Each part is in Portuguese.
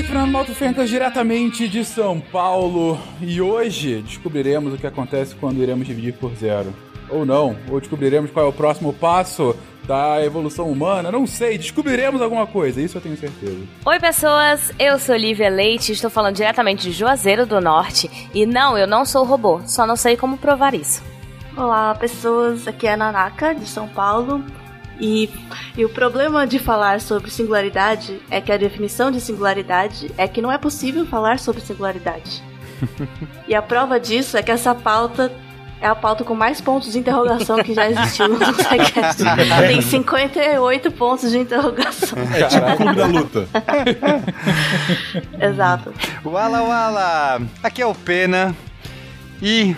aqui Fernando Malto Fencas diretamente de São Paulo e hoje descobriremos o que acontece quando iremos dividir por zero. Ou não, ou descobriremos qual é o próximo passo da evolução humana, não sei, descobriremos alguma coisa, isso eu tenho certeza. Oi pessoas, eu sou Lívia Leite, estou falando diretamente de Juazeiro do Norte e não, eu não sou robô, só não sei como provar isso. Olá pessoas, aqui é a Nanaka de São Paulo e, e o problema de falar sobre singularidade é que a definição de singularidade é que não é possível falar sobre singularidade. e a prova disso é que essa pauta é a pauta com mais pontos de interrogação que já existiu no podcast. Tem 58 pontos de interrogação. É tipo clube da luta. Exato. Wala Wala! Aqui é o Pena. E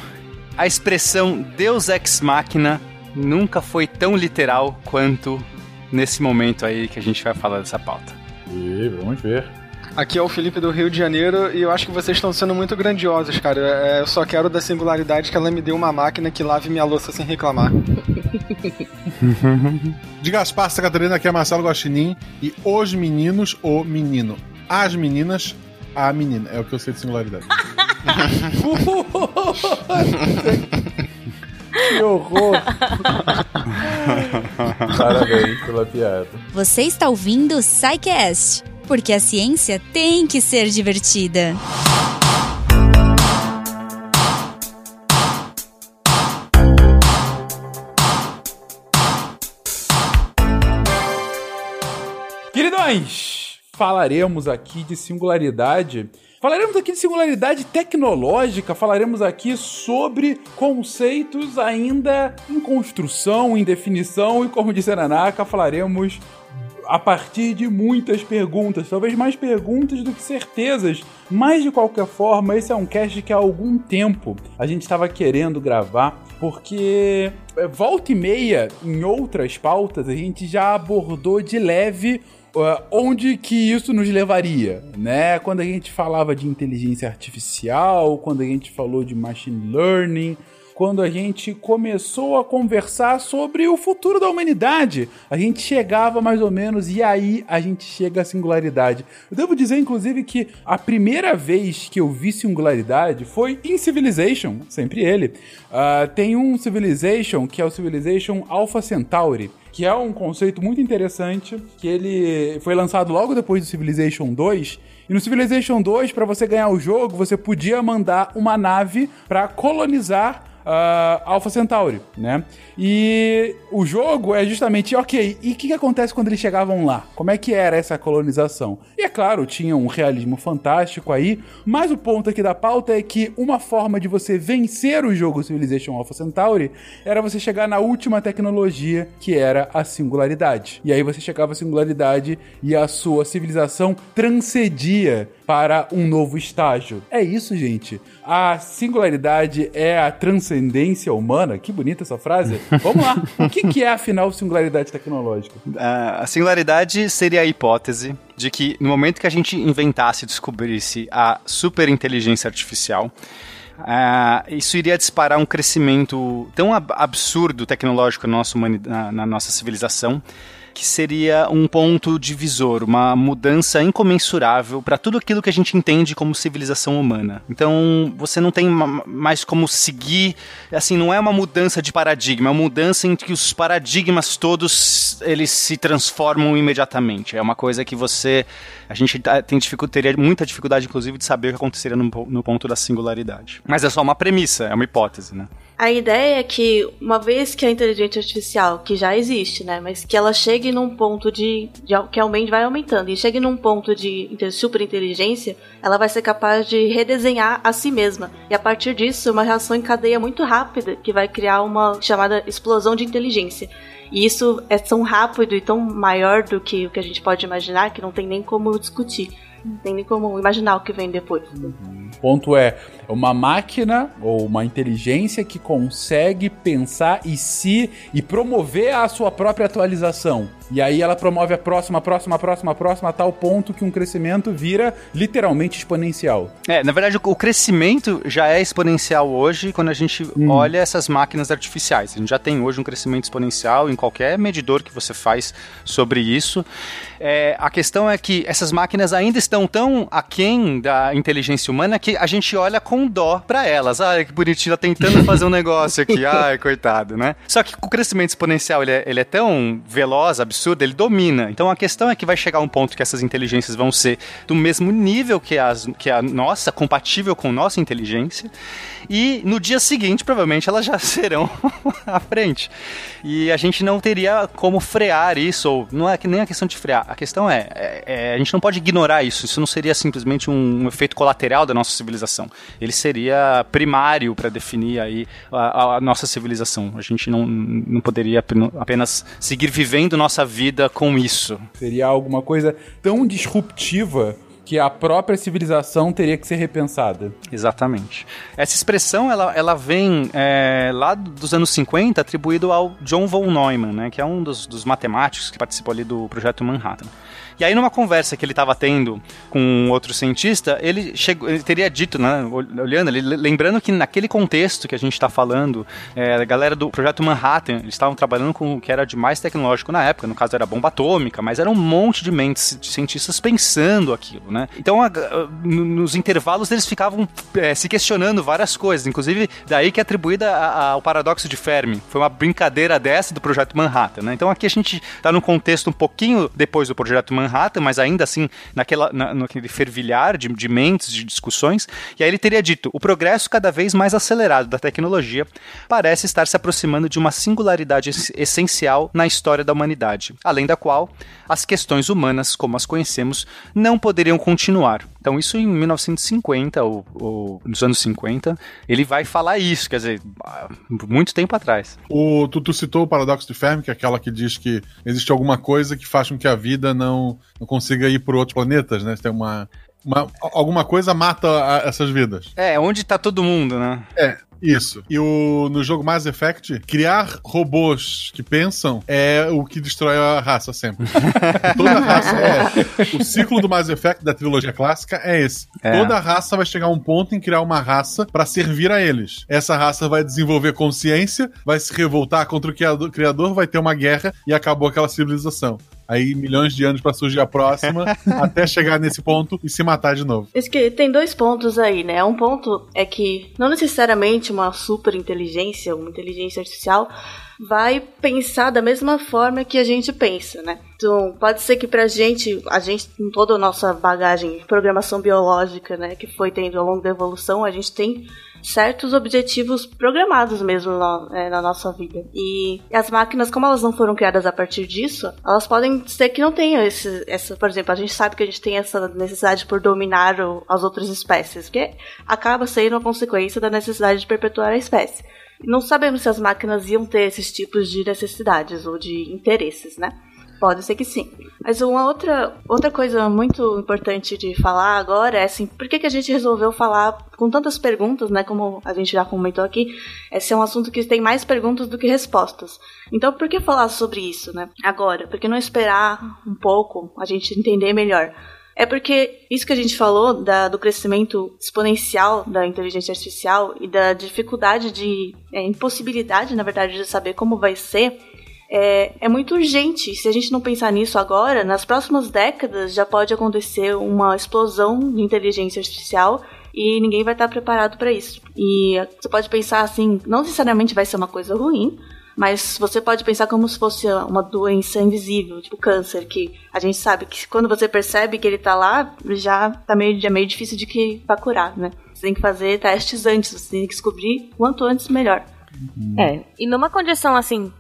a expressão Deus Ex Machina nunca foi tão literal quanto nesse momento aí que a gente vai falar dessa pauta. E vamos ver. Aqui é o Felipe do Rio de Janeiro e eu acho que vocês estão sendo muito grandiosos, cara. É, eu só quero da singularidade que ela me deu uma máquina que lave minha louça sem reclamar. De Gaspar Santa Catarina, aqui é Marcelo Guaxinim e os meninos, o menino. As meninas, a menina. É o que eu sei de singularidade. Que horror! Parabéns pela piada. Você está ouvindo o Psycast, porque a ciência tem que ser divertida. Queridões, falaremos aqui de singularidade. Falaremos aqui de singularidade tecnológica, falaremos aqui sobre conceitos ainda em construção, em definição, e como disse a Nanaka, falaremos a partir de muitas perguntas, talvez mais perguntas do que certezas. Mas de qualquer forma, esse é um cast que há algum tempo a gente estava querendo gravar, porque é, volta e meia em outras pautas a gente já abordou de leve onde que isso nos levaria, né? Quando a gente falava de inteligência artificial, quando a gente falou de machine learning, quando a gente começou a conversar sobre o futuro da humanidade. A gente chegava mais ou menos e aí a gente chega à singularidade. Eu devo dizer, inclusive, que a primeira vez que eu vi singularidade foi em Civilization, sempre ele. Uh, tem um Civilization que é o Civilization Alpha Centauri que é um conceito muito interessante, que ele foi lançado logo depois do Civilization 2. E no Civilization 2, para você ganhar o jogo, você podia mandar uma nave para colonizar uh, Alpha Centauri, né? E o jogo é justamente, ok, e o que, que acontece quando eles chegavam lá? Como é que era essa colonização? E é claro, tinha um realismo fantástico aí, mas o ponto aqui da pauta é que uma forma de você vencer o jogo Civilization Alpha Centauri era você chegar na última tecnologia, que era a singularidade. E aí você chegava à singularidade e a sua civilização transcedia para um novo estágio. É isso, gente. A singularidade é a transcendência humana. Que bonita essa frase. Vamos lá. O que, que é, afinal, singularidade tecnológica? a singularidade seria a hipótese de que no momento que a gente inventasse e descobrisse a superinteligência artificial, Uh, isso iria disparar um crescimento tão ab absurdo tecnológico na nossa, na, na nossa civilização que seria um ponto divisor, uma mudança incomensurável para tudo aquilo que a gente entende como civilização humana. Então, você não tem mais como seguir, assim, não é uma mudança de paradigma, é uma mudança em que os paradigmas todos eles se transformam imediatamente. É uma coisa que você a gente tá, tem teria muita dificuldade, inclusive, de saber o que aconteceria no, no ponto da singularidade. Mas é só uma premissa, é uma hipótese, né? A ideia é que, uma vez que a inteligência artificial, que já existe, né, mas que ela chegue num ponto de, de que aumente, vai aumentando, e chegue num ponto de superinteligência, ela vai ser capaz de redesenhar a si mesma. E a partir disso, uma reação em cadeia muito rápida, que vai criar uma chamada explosão de inteligência. E isso é tão rápido e tão maior do que o que a gente pode imaginar que não tem nem como discutir. Não tem nem como imaginar o que vem depois. Uhum. O ponto é uma máquina ou uma inteligência que consegue pensar e se e promover a sua própria atualização, E aí ela promove a próxima, a próxima, a próxima, a próxima, a tal ponto que um crescimento vira literalmente exponencial. É, na verdade, o crescimento já é exponencial hoje quando a gente hum. olha essas máquinas artificiais. A gente já tem hoje um crescimento exponencial em qualquer medidor que você faz sobre isso. É, a questão é que essas máquinas ainda estão tão aquém da inteligência humana que a gente olha com dó para elas. Ah, que bonitinho, ela tentando fazer um negócio aqui. Ai, coitado, né? Só que o crescimento exponencial ele é, ele é tão veloz, absurdo, ele domina. Então a questão é que vai chegar um ponto que essas inteligências vão ser do mesmo nível que, as, que a nossa, compatível com nossa inteligência. E no dia seguinte, provavelmente, elas já serão à frente. E a gente não teria como frear isso, ou não é nem a questão de frear a questão é, é, é, a gente não pode ignorar isso. Isso não seria simplesmente um, um efeito colateral da nossa civilização. Ele seria primário para definir aí a, a, nossa civilização. A gente não, não poderia apenas seguir vivendo nossa vida com isso. Seria alguma coisa tão disruptiva que a própria civilização teria que ser repensada. Exatamente. Essa expressão ela, ela vem é, lá dos anos 50 atribuído ao John von Neumann, né, que é um dos, dos matemáticos que participou ali do projeto Manhattan. E aí, numa conversa que ele estava tendo com outro cientista, ele, chegou, ele teria dito, né, olhando, ele, lembrando que naquele contexto que a gente está falando, é, a galera do projeto Manhattan, eles estavam trabalhando com o que era de mais tecnológico na época, no caso era bomba atômica, mas era um monte de mentes de cientistas pensando aquilo, né? Então, a, a, nos intervalos, eles ficavam é, se questionando várias coisas, inclusive daí que é atribuída ao paradoxo de Fermi. Foi uma brincadeira dessa do projeto Manhattan, né? Então, aqui a gente está num contexto um pouquinho depois do projeto Manhattan, Manhattan, mas ainda assim naquela, na, naquele fervilhar de, de mentes, de discussões. E aí ele teria dito: o progresso cada vez mais acelerado da tecnologia parece estar se aproximando de uma singularidade essencial na história da humanidade, além da qual as questões humanas, como as conhecemos, não poderiam continuar. Então, isso em 1950 ou, ou, nos anos 50, ele vai falar isso, quer dizer, muito tempo atrás. O, tu, tu citou o paradoxo de Fermi, que é aquela que diz que existe alguma coisa que faz com que a vida não, não consiga ir por outros planetas, né? Tem uma, uma, alguma coisa mata a, essas vidas. É, onde tá todo mundo, né? É. Isso. E o, no jogo Mass Effect, criar robôs que pensam é o que destrói a raça sempre. Toda raça é. O ciclo do Mass Effect da trilogia clássica é esse. É. Toda raça vai chegar a um ponto em criar uma raça para servir a eles. Essa raça vai desenvolver consciência, vai se revoltar contra o criador, vai ter uma guerra e acabou aquela civilização aí milhões de anos para surgir a próxima, até chegar nesse ponto e se matar de novo. Isso que tem dois pontos aí, né? Um ponto é que não necessariamente uma super inteligência, uma inteligência artificial vai pensar da mesma forma que a gente pensa, né? Então, pode ser que pra gente, a gente, com toda a nossa bagagem de programação biológica, né, que foi tendo ao longo da evolução, a gente tem certos objetivos programados mesmo na, é, na, nossa vida. E as máquinas, como elas não foram criadas a partir disso, elas podem ser que não tenham esse, essa, por exemplo, a gente sabe que a gente tem essa necessidade por dominar o, as outras espécies, que acaba sendo uma consequência da necessidade de perpetuar a espécie. Não sabemos se as máquinas iam ter esses tipos de necessidades ou de interesses, né? Pode ser que sim. Mas uma outra, outra coisa muito importante de falar agora é assim, por que, que a gente resolveu falar com tantas perguntas, né? Como a gente já comentou aqui, esse é um assunto que tem mais perguntas do que respostas. Então, por que falar sobre isso, né? Agora, por que não esperar um pouco a gente entender melhor? É porque isso que a gente falou da, do crescimento exponencial da inteligência artificial e da dificuldade de é, impossibilidade, na verdade, de saber como vai ser é, é muito urgente. Se a gente não pensar nisso agora, nas próximas décadas já pode acontecer uma explosão de inteligência artificial e ninguém vai estar preparado para isso. E você pode pensar assim, não necessariamente vai ser uma coisa ruim, mas você pode pensar como se fosse uma doença invisível, tipo câncer, que a gente sabe que quando você percebe que ele tá lá, já tá meio, já é meio difícil de que vai curar, né? Você tem que fazer testes antes, você tem que descobrir quanto antes melhor. É, e numa condição assim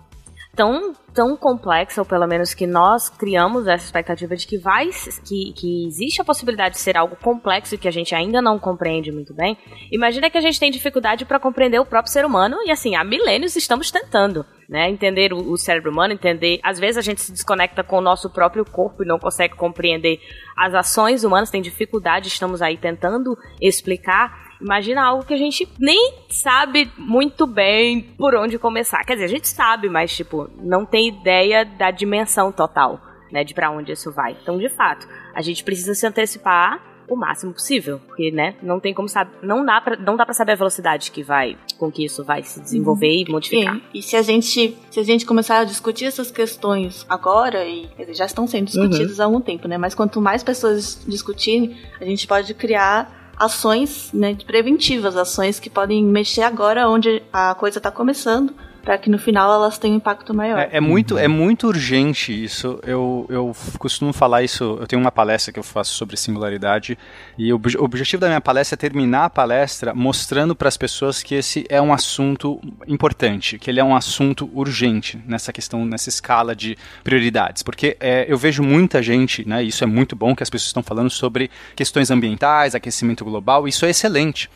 tão, tão complexa, ou pelo menos que nós criamos essa expectativa de que vai que, que existe a possibilidade de ser algo complexo que a gente ainda não compreende muito bem. Imagina que a gente tem dificuldade para compreender o próprio ser humano e assim, há milênios estamos tentando. Né, entender o, o cérebro humano, entender. Às vezes a gente se desconecta com o nosso próprio corpo e não consegue compreender as ações humanas, tem dificuldade, estamos aí tentando explicar Imagina algo que a gente nem sabe muito bem por onde começar. Quer dizer, a gente sabe, mas, tipo, não tem ideia da dimensão total, né, de para onde isso vai. Então, de fato, a gente precisa se antecipar o máximo possível, porque, né, não tem como saber, não dá para não dá para saber a velocidade que vai com que isso vai se desenvolver uhum. e modificar. E, e, se a gente se a gente começar a discutir essas questões agora e dizer, já estão sendo discutidas uhum. há algum tempo, né? Mas quanto mais pessoas discutirem, a gente pode criar ações né, preventivas, ações que podem mexer agora onde a coisa está começando para que no final elas tenham um impacto maior. É, é, muito, é muito urgente isso. Eu, eu costumo falar isso. Eu tenho uma palestra que eu faço sobre singularidade e o, o objetivo da minha palestra é terminar a palestra mostrando para as pessoas que esse é um assunto importante, que ele é um assunto urgente nessa questão, nessa escala de prioridades, porque é, eu vejo muita gente, né? Isso é muito bom que as pessoas estão falando sobre questões ambientais, aquecimento global. Isso é excelente.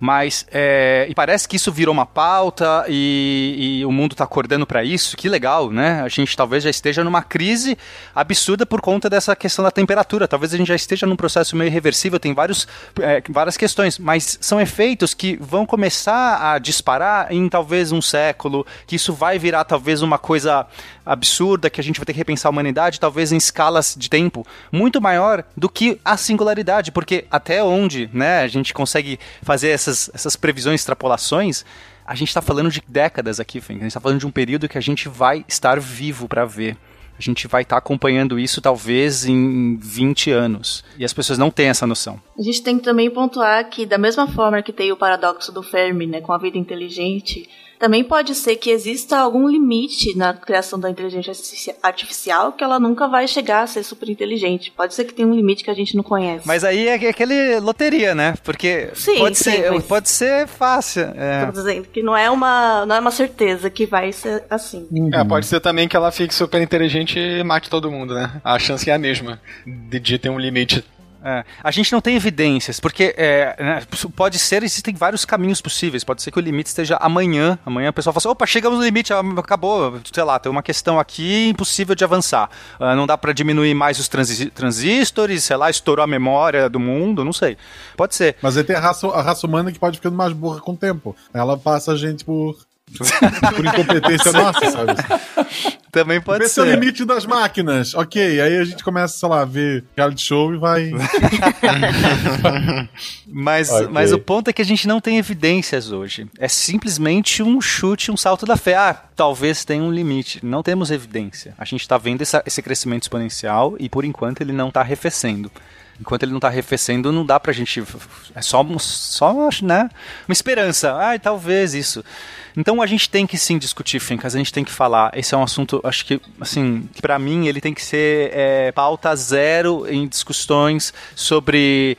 Mas é, e parece que isso virou uma pauta e, e o mundo está acordando para isso. Que legal, né? A gente talvez já esteja numa crise absurda por conta dessa questão da temperatura. Talvez a gente já esteja num processo meio irreversível. Tem vários, é, várias questões, mas são efeitos que vão começar a disparar em talvez um século. Que isso vai virar talvez uma coisa absurda que a gente vai ter que repensar a humanidade, talvez em escalas de tempo muito maior do que a singularidade, porque até onde, né, a gente consegue fazer essas, essas previsões, extrapolações, a gente está falando de décadas aqui, Fink. A gente está falando de um período que a gente vai estar vivo para ver. A gente vai estar tá acompanhando isso talvez em 20 anos. E as pessoas não têm essa noção. A gente tem que também pontuar que, da mesma forma que tem o paradoxo do Fermi, né, com a vida inteligente, também pode ser que exista algum limite na criação da inteligência artificial que ela nunca vai chegar a ser super inteligente. Pode ser que tenha um limite que a gente não conhece. Mas aí é aquele loteria, né? Porque sim, pode, sim, ser, mas... pode ser fácil. É. Tô dizendo que não é, uma, não é uma certeza que vai ser assim. Uhum. É, pode ser também que ela fique super inteligente e mate todo mundo, né? A chance é a mesma de, de ter um limite é. A gente não tem evidências, porque é, né, pode ser, existem vários caminhos possíveis. Pode ser que o limite esteja amanhã. Amanhã o pessoal fala assim: opa, chegamos no limite, acabou. Sei lá, tem uma questão aqui impossível de avançar. Uh, não dá para diminuir mais os transi transistores, sei lá, estourou a memória do mundo, não sei. Pode ser. Mas aí tem a raça, a raça humana que pode ficando mais burra com o tempo. Ela passa a gente por por incompetência nossa, sabe? Também pode Esse ser. Esse é o limite das máquinas. Ok, aí a gente começa, sei lá, a ver reality show e vai. mas, okay. mas o ponto é que a gente não tem evidências hoje. É simplesmente um chute, um salto da fé. Ah, talvez tenha um limite. Não temos evidência. A gente está vendo essa, esse crescimento exponencial e por enquanto ele não está arrefecendo enquanto ele não está arrefecendo, não dá pra gente. É só, só né, uma esperança. Ah, talvez isso. Então a gente tem que sim discutir Fincas, a gente tem que falar. Esse é um assunto, acho que, assim, para mim ele tem que ser é, pauta zero em discussões sobre.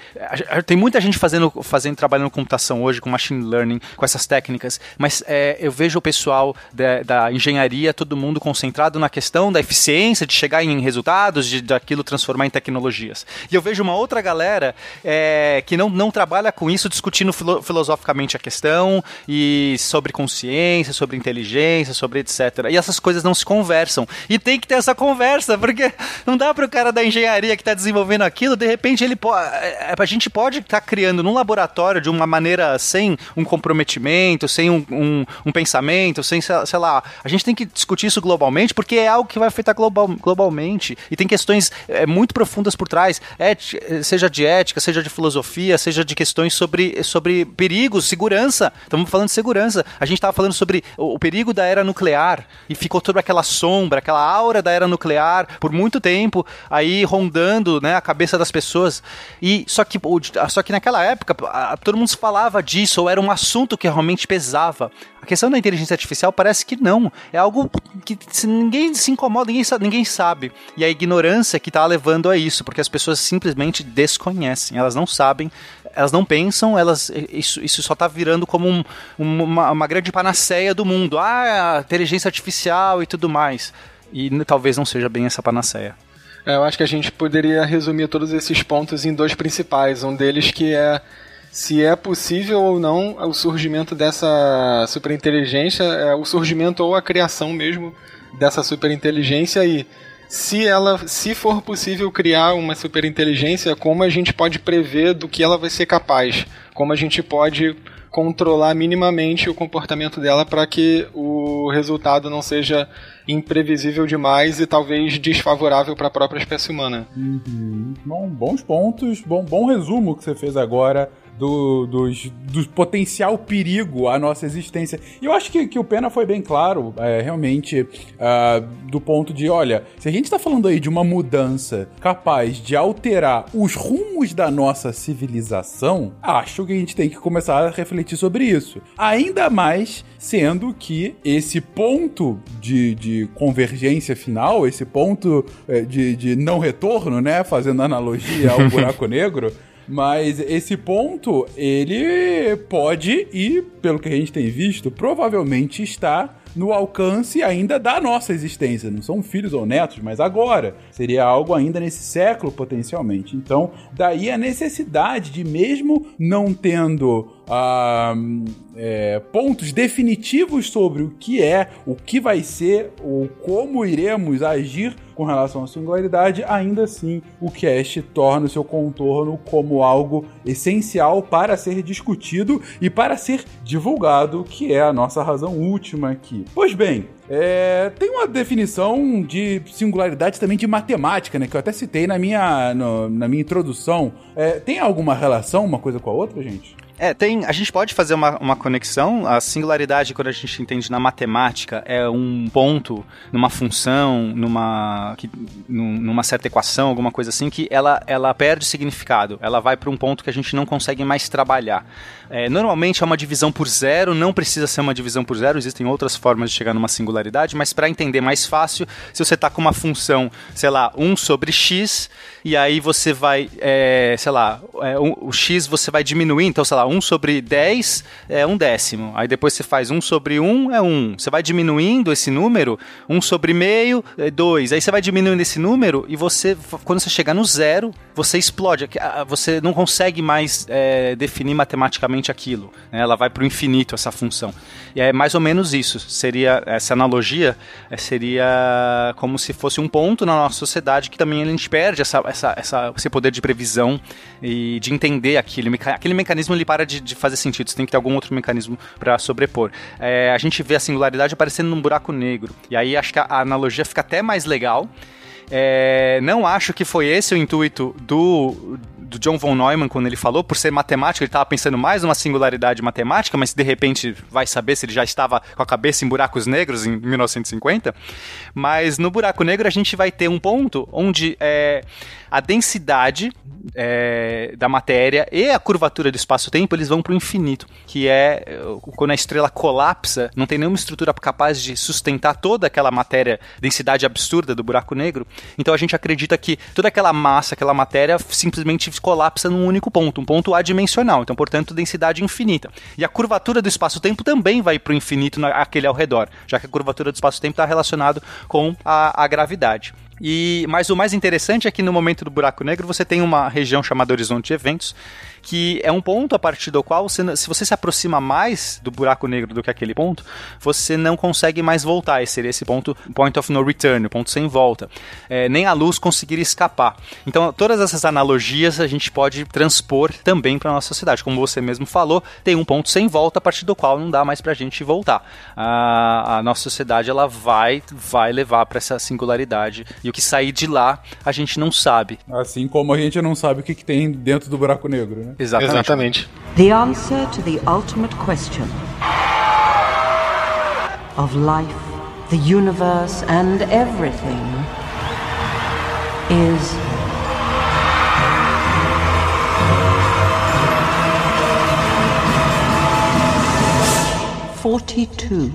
Tem muita gente fazendo, fazendo trabalhando computação hoje com machine learning, com essas técnicas, mas é, eu vejo o pessoal da, da, engenharia, todo mundo concentrado na questão da eficiência, de chegar em resultados, de daquilo transformar em tecnologias. E eu vejo uma outra galera é, que não, não trabalha com isso, discutindo filo, filosoficamente a questão e sobre consciência consciência, sobre inteligência, sobre etc. E essas coisas não se conversam. E tem que ter essa conversa, porque não dá para o cara da engenharia que está desenvolvendo aquilo, de repente ele pode. É, é, a gente pode estar tá criando num laboratório de uma maneira sem um comprometimento, sem um, um, um, pensamento, sem, sei lá. A gente tem que discutir isso globalmente, porque é algo que vai afetar global, globalmente. E tem questões é, muito profundas por trás, seja de ética, seja de filosofia, seja de questões sobre, sobre perigos, segurança. Estamos falando de segurança. A gente estava falando sobre o, perigo da era nuclear e ficou toda aquela sombra, aquela aura da era nuclear por muito tempo aí rondando né, a cabeça das pessoas. E só que, só que naquela época todo mundo falava disso, ou era um assunto que realmente pesava. A questão da inteligência artificial parece que não. É algo que ninguém se incomoda, ninguém ninguém sabe. E a ignorância que está levando a isso, porque as pessoas simplesmente desconhecem, elas não sabem elas não pensam, elas isso, isso só está virando como um, uma, uma grande panaceia do mundo. Ah, inteligência artificial e tudo mais. E talvez não seja bem essa panaceia. É, eu acho que a gente poderia resumir todos esses pontos em dois principais. Um deles que é se é possível ou não o surgimento dessa superinteligência, é, o surgimento ou a criação mesmo dessa superinteligência e se ela, se for possível criar uma superinteligência, como a gente pode prever do que ela vai ser capaz? Como a gente pode controlar minimamente o comportamento dela para que o resultado não seja imprevisível demais e talvez desfavorável para a própria espécie humana. Uhum. Bom, bons pontos, bom, bom resumo que você fez agora do, dos, do potencial perigo à nossa existência. E eu acho que, que o Pena foi bem claro, é, realmente, uh, do ponto de, olha, se a gente está falando aí de uma mudança capaz de alterar os rumos da nossa civilização, acho que a gente tem que começar a refletir sobre isso. Ainda mais sendo que esse ponto de, de convergência final, esse ponto é, de, de não retorno, né, fazendo analogia ao buraco negro, mas esse ponto, ele pode e, pelo que a gente tem visto, provavelmente está no alcance ainda da nossa existência. Não são filhos ou netos, mas agora. Seria algo ainda nesse século, potencialmente. Então, daí a necessidade de, mesmo não tendo ah, é, pontos definitivos sobre o que é, o que vai ser, ou como iremos agir com relação à singularidade, ainda assim o cast torna o seu contorno como algo essencial para ser discutido e para ser divulgado, que é a nossa razão última aqui. Pois bem, é, tem uma definição de singularidade também de matemática, né? Que eu até citei na minha, no, na minha introdução. É, tem alguma relação uma coisa com a outra, gente? É, tem. A gente pode fazer uma, uma conexão. A singularidade, quando a gente entende na matemática, é um ponto numa função, numa, que, numa certa equação, alguma coisa assim, que ela, ela perde significado. Ela vai para um ponto que a gente não consegue mais trabalhar. É, normalmente é uma divisão por zero, não precisa ser uma divisão por zero, existem outras formas de chegar numa singularidade, mas para entender mais fácil, se você está com uma função, sei lá, 1 sobre x, e aí você vai, é, sei lá, é, o x você vai diminuir, então, sei lá, 1 sobre 10 é um décimo. Aí depois você faz 1 sobre 1 é 1. Você vai diminuindo esse número, 1 sobre meio é 2. Aí você vai diminuindo esse número e você, quando você chegar no zero, você explode. Você não consegue mais é, definir matematicamente aquilo. Né? Ela vai para o infinito, essa função. E é mais ou menos isso. Seria essa analogia é, seria como se fosse um ponto na nossa sociedade que também a gente perde essa, essa, essa, esse poder de previsão e de entender aquilo. Aquele mecanismo ele para de, de fazer sentido. Você tem que ter algum outro mecanismo para sobrepor. É, a gente vê a singularidade aparecendo num buraco negro. E aí acho que a, analogia fica até mais legal. É, não acho que foi esse o intuito do, do John von Neumann quando ele falou, por ser matemático, ele estava pensando mais numa singularidade matemática, mas de repente vai saber se ele já estava com a cabeça em buracos negros em 1950. Mas no buraco negro a gente vai ter um ponto onde é, a densidade é, da matéria e a curvatura do espaço-tempo eles vão para o infinito, que é quando a estrela colapsa, não tem nenhuma estrutura capaz de sustentar toda aquela matéria, densidade absurda do buraco negro. Então a gente acredita que toda aquela massa, aquela matéria simplesmente colapsa num único ponto, um ponto adimensional. Então, portanto, densidade infinita. E a curvatura do espaço-tempo também vai para o infinito naquele ao redor, já que a curvatura do espaço-tempo está relacionado com a, a gravidade. E, mas o mais interessante é que no momento do buraco negro você tem uma região chamada horizonte de eventos, que é um ponto a partir do qual, você, se você se aproxima mais do buraco negro do que aquele ponto, você não consegue mais voltar. Esse seria esse ponto, point of no return, o ponto sem volta. É, nem a luz conseguiria escapar. Então, todas essas analogias a gente pode transpor também para a nossa sociedade. Como você mesmo falou, tem um ponto sem volta a partir do qual não dá mais para a gente voltar. A, a nossa sociedade ela vai, vai levar para essa singularidade e o que sair de lá a gente não sabe. Assim como a gente não sabe o que, que tem dentro do buraco negro, né? Exatamente. Exatamente. The answer to the ultimate question of life, the universe, and everything is. Forty-two.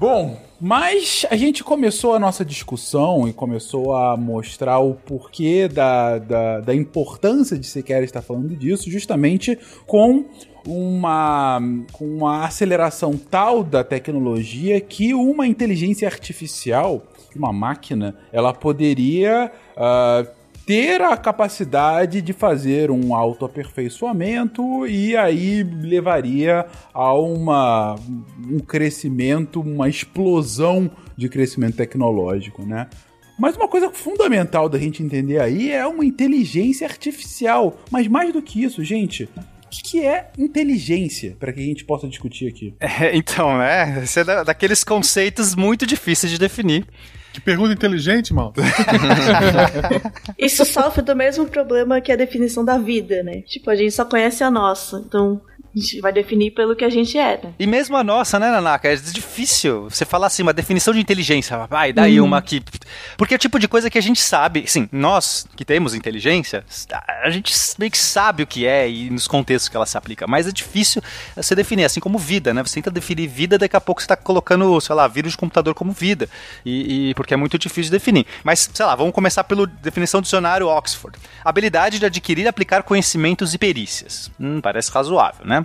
Bom, mas a gente começou a nossa discussão e começou a mostrar o porquê da, da, da importância de sequer estar falando disso, justamente com uma, uma aceleração tal da tecnologia que uma inteligência artificial, uma máquina, ela poderia uh, ter a capacidade de fazer um autoaperfeiçoamento e aí levaria a uma, um crescimento, uma explosão de crescimento tecnológico, né? Mas uma coisa fundamental da gente entender aí é uma inteligência artificial. Mas mais do que isso, gente, o que, é inteligência, para que a gente possa discutir aqui? É, então, né? Esse é da- daqueles conceitos muito difíceis de definir. Que pergunta inteligente, mal. Isso sofre do mesmo problema que a definição da vida, né? Tipo, a gente só conhece a nossa. Então, a gente vai definir pelo que a gente é, né? E mesmo a nossa, né, Nanaka? É difícil você falar assim, uma definição de inteligência. Vai, daí uma aqui. Porque é o tipo de coisa que a gente sabe. Sim, nós que temos inteligência, a gente meio que sabe o que é e nos contextos que ela se aplica. Mas é difícil você definir, assim como vida, né? Você tenta definir vida, daqui a pouco você tá colocando, sei lá, vírus de computador como vida. E, e- porque é muito difícil de definir. Mas, sei lá, vamos começar pela definição do dicionário Oxford. Habilidade de adquirir e aplicar conhecimentos e perícias. Hum, parece razoável, né?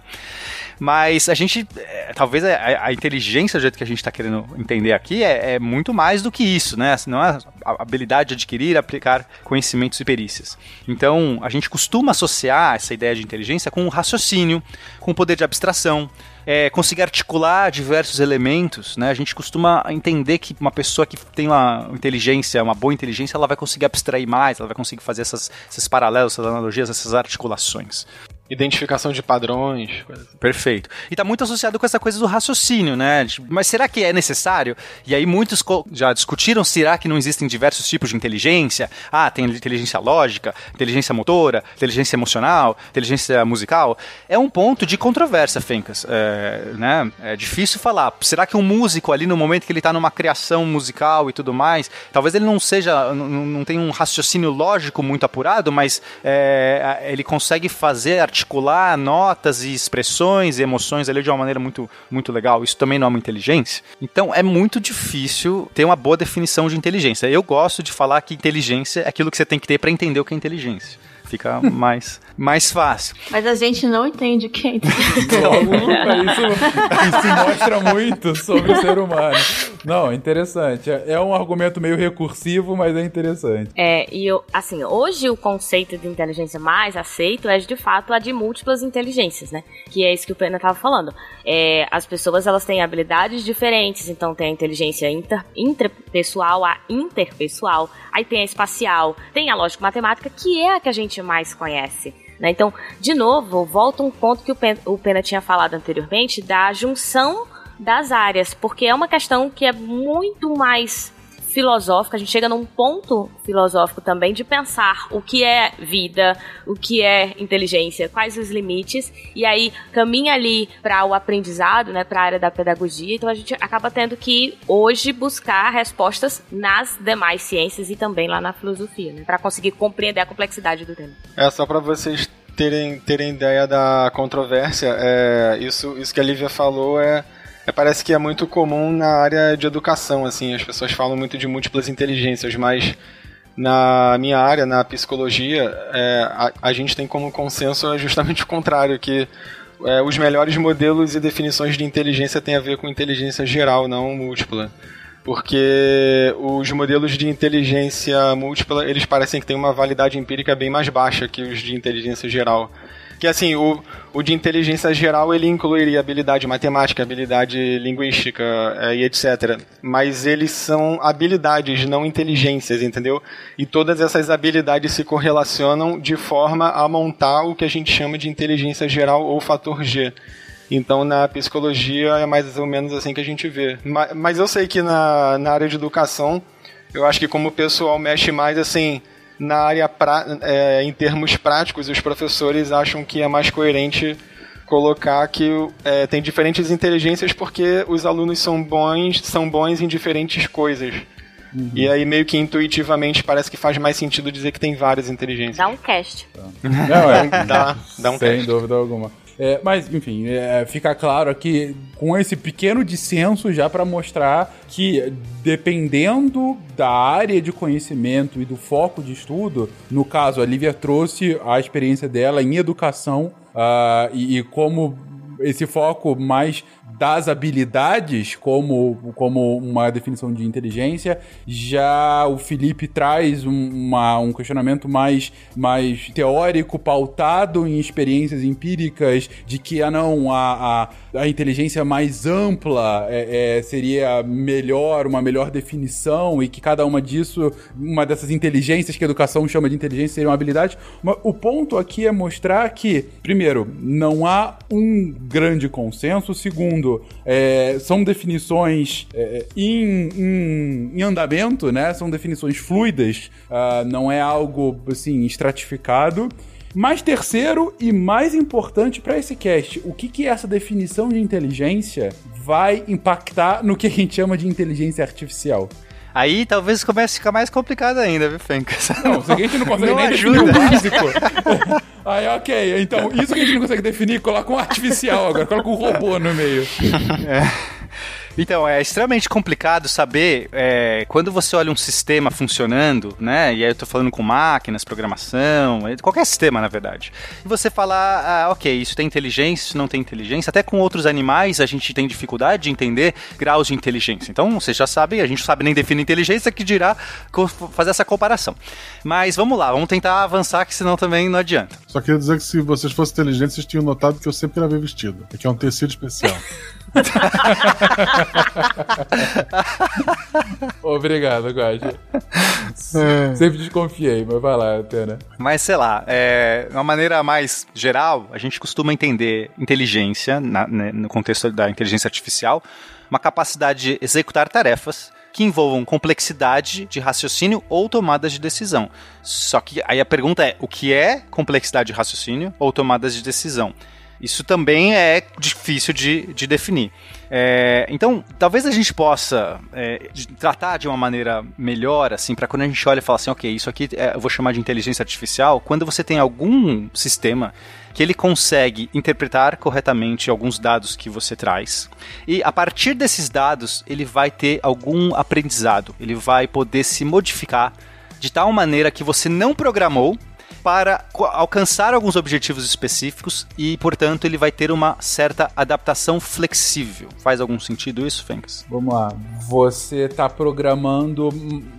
Mas a gente, é, talvez a, a inteligência, do jeito que a gente está querendo entender aqui, é, é muito mais do que isso, né? Não é a habilidade de adquirir aplicar conhecimentos e perícias. Então, a gente costuma associar essa ideia de inteligência com o raciocínio, com o poder de abstração, é, conseguir articular diversos elementos, né? A gente costuma entender que uma pessoa que tem uma inteligência, uma boa inteligência, ela vai conseguir abstrair mais, ela vai conseguir fazer essas, esses paralelos, essas analogias, essas articulações. Identificação de padrões. assim. Perfeito. E tá muito associado com essa coisa do raciocínio, né? Tipo, Mas será que é necessário? E aí muitos já discutiram, será que não existem diversos tipos de inteligência? Ah, tem inteligência lógica, inteligência motora, inteligência emocional, inteligência musical. É um ponto de controvérsia, Fencas. É, né? é difícil falar. Será que um músico ali no momento que ele tá numa criação musical e tudo mais, talvez ele não seja, não, não tenha um raciocínio lógico muito apurado, mas é, ele consegue fazer, articular notas e expressões e emoções ali de uma maneira muito, muito legal. Isso também não é uma inteligência. Então é muito difícil ter uma boa definição de inteligência. Eu gosto de falar que inteligência é aquilo que você tem que ter para entender o que é inteligência. Fica mais, mais fácil. Mas a gente não entende o que é Logo, isso, isso mostra muito sobre o ser humano. Não, é interessante. É é um argumento meio recursivo, mas é interessante. É, e eu, assim, hoje o conceito de inteligência mais aceito é de fato a de múltiplas inteligências, né? Que é isso que o Pena tava falando. É, as pessoas elas têm habilidades diferentes, então tem a inteligência inter, interpessoal, a interpessoal, aí tem a espacial, tem a lógico-matemática, que é a que a gente mais conhece. Né? Então, de novo, volta um ponto que o Pen- o Pena tinha falado anteriormente da junção das áreas, porque é uma questão que é muito mais filosófica, a gente chega num ponto filosófico também de pensar o que é vida, o que é inteligência, quais os limites, e aí caminha ali para o aprendizado, né, para a área da pedagogia. Então a gente acaba tendo que hoje buscar respostas nas demais ciências e também lá na filosofia, né, para conseguir compreender a complexidade do tema. É só para vocês terem, terem ideia da controvérsia. É, isso, isso que a Lívia falou é, é parece que é muito comum na área de educação. Assim, as pessoas falam muito de múltiplas inteligências, mas na minha área, na psicologia, é, a, a gente tem como consenso justamente o contrário, que é, os melhores modelos e definições de inteligência têm a ver com inteligência geral, não múltipla. Porque os modelos de inteligência múltipla, eles parecem que têm uma validade empírica bem mais baixa que os de inteligência geral. Que assim, o, o de inteligência geral ele incluiria habilidade matemática, habilidade linguística é, e etc. Mas eles são habilidades, não inteligências, entendeu? E todas essas habilidades se correlacionam de forma a montar o que a gente chama de inteligência geral ou fator G. Então, na psicologia é mais ou menos assim que a gente vê. Ma- Mas eu sei que na, na área de educação, eu acho que como o pessoal mexe mais assim na área pra, é, em termos práticos, os professores acham que é mais coerente colocar que é, tem diferentes inteligências porque os alunos são bons, são bons em diferentes coisas. E aí meio que intuitivamente parece que faz mais sentido dizer que tem várias inteligências. Dá um cast. Não, é. Dá, dá um Sem teste. dúvida alguma. É, mas, enfim, é, fica claro aqui com esse pequeno dissenso já para mostrar que, dependendo da área de conhecimento e do foco de estudo, no caso, a Lívia trouxe a experiência dela em educação ah, e, e como esse foco mais das habilidades como, como uma definição de inteligência. Já o Felipe traz um, uma, um questionamento mais, mais teórico, pautado em experiências empíricas, de que, ah não, a, a, a inteligência mais ampla é, é, seria melhor, uma melhor definição, e que cada uma disso, uma dessas inteligências que a educação chama de inteligência, seria uma habilidade. Mas o ponto aqui é mostrar que, primeiro, não há um grande consenso. Segundo, é, são definições é, em, em, em, andamento, né? São definições fluidas, uh, não é algo assim estratificado. Mas terceiro e mais importante para esse cast, o que, que essa definição de inteligência vai impactar no que a gente chama de inteligência artificial? Aí talvez comece a ficar mais complicado ainda, viu, Fencas? Não, isso aqui a gente não consegue não nem ajuda. definir o básico. Aí, ok. Então, isso que a gente não consegue definir, coloca um artificial agora, coloca um robô no meio. É. Então, é extremamente complicado saber é, quando você olha um sistema funcionando, né? E aí eu tô falando com máquinas, programação, é, qualquer sistema, na verdade. E você falar, ah, ok, isso tem inteligência, isso não tem inteligência. Até com outros animais a gente tem dificuldade de entender graus de inteligência. Então, vocês já sabem, a gente não sabe nem definir inteligência, que dirá fazer essa comparação. Mas vamos lá, vamos tentar avançar, que senão também não adianta. Só queria dizer que se vocês fossem inteligentes, vocês tinham notado que eu sempre gravei vestido. É que é um tecido especial. Obrigado, Guaji. É. Sempre desconfiei, mas vai lá, Pena. Mas sei lá, é, uma maneira mais geral, a gente costuma entender inteligência, na, né, no contexto da inteligência artificial, uma capacidade de executar tarefas que envolvam complexidade de raciocínio ou tomadas de decisão. Só que aí a pergunta é: o que é complexidade de raciocínio ou tomadas de decisão? Isso também é difícil de, de definir. É, então, talvez a gente possa é, tratar de uma maneira melhor, assim, para quando a gente olha e fala assim, ok, isso aqui é, eu vou chamar de inteligência artificial, quando você tem algum sistema que ele consegue interpretar corretamente alguns dados que você traz. E a partir desses dados, ele vai ter algum aprendizado, ele vai poder se modificar de tal maneira que você não programou, para alcançar alguns objetivos específicos e, portanto, ele vai ter uma certa adaptação flexível. Faz algum sentido isso, Fênix? Vamos lá. Você está programando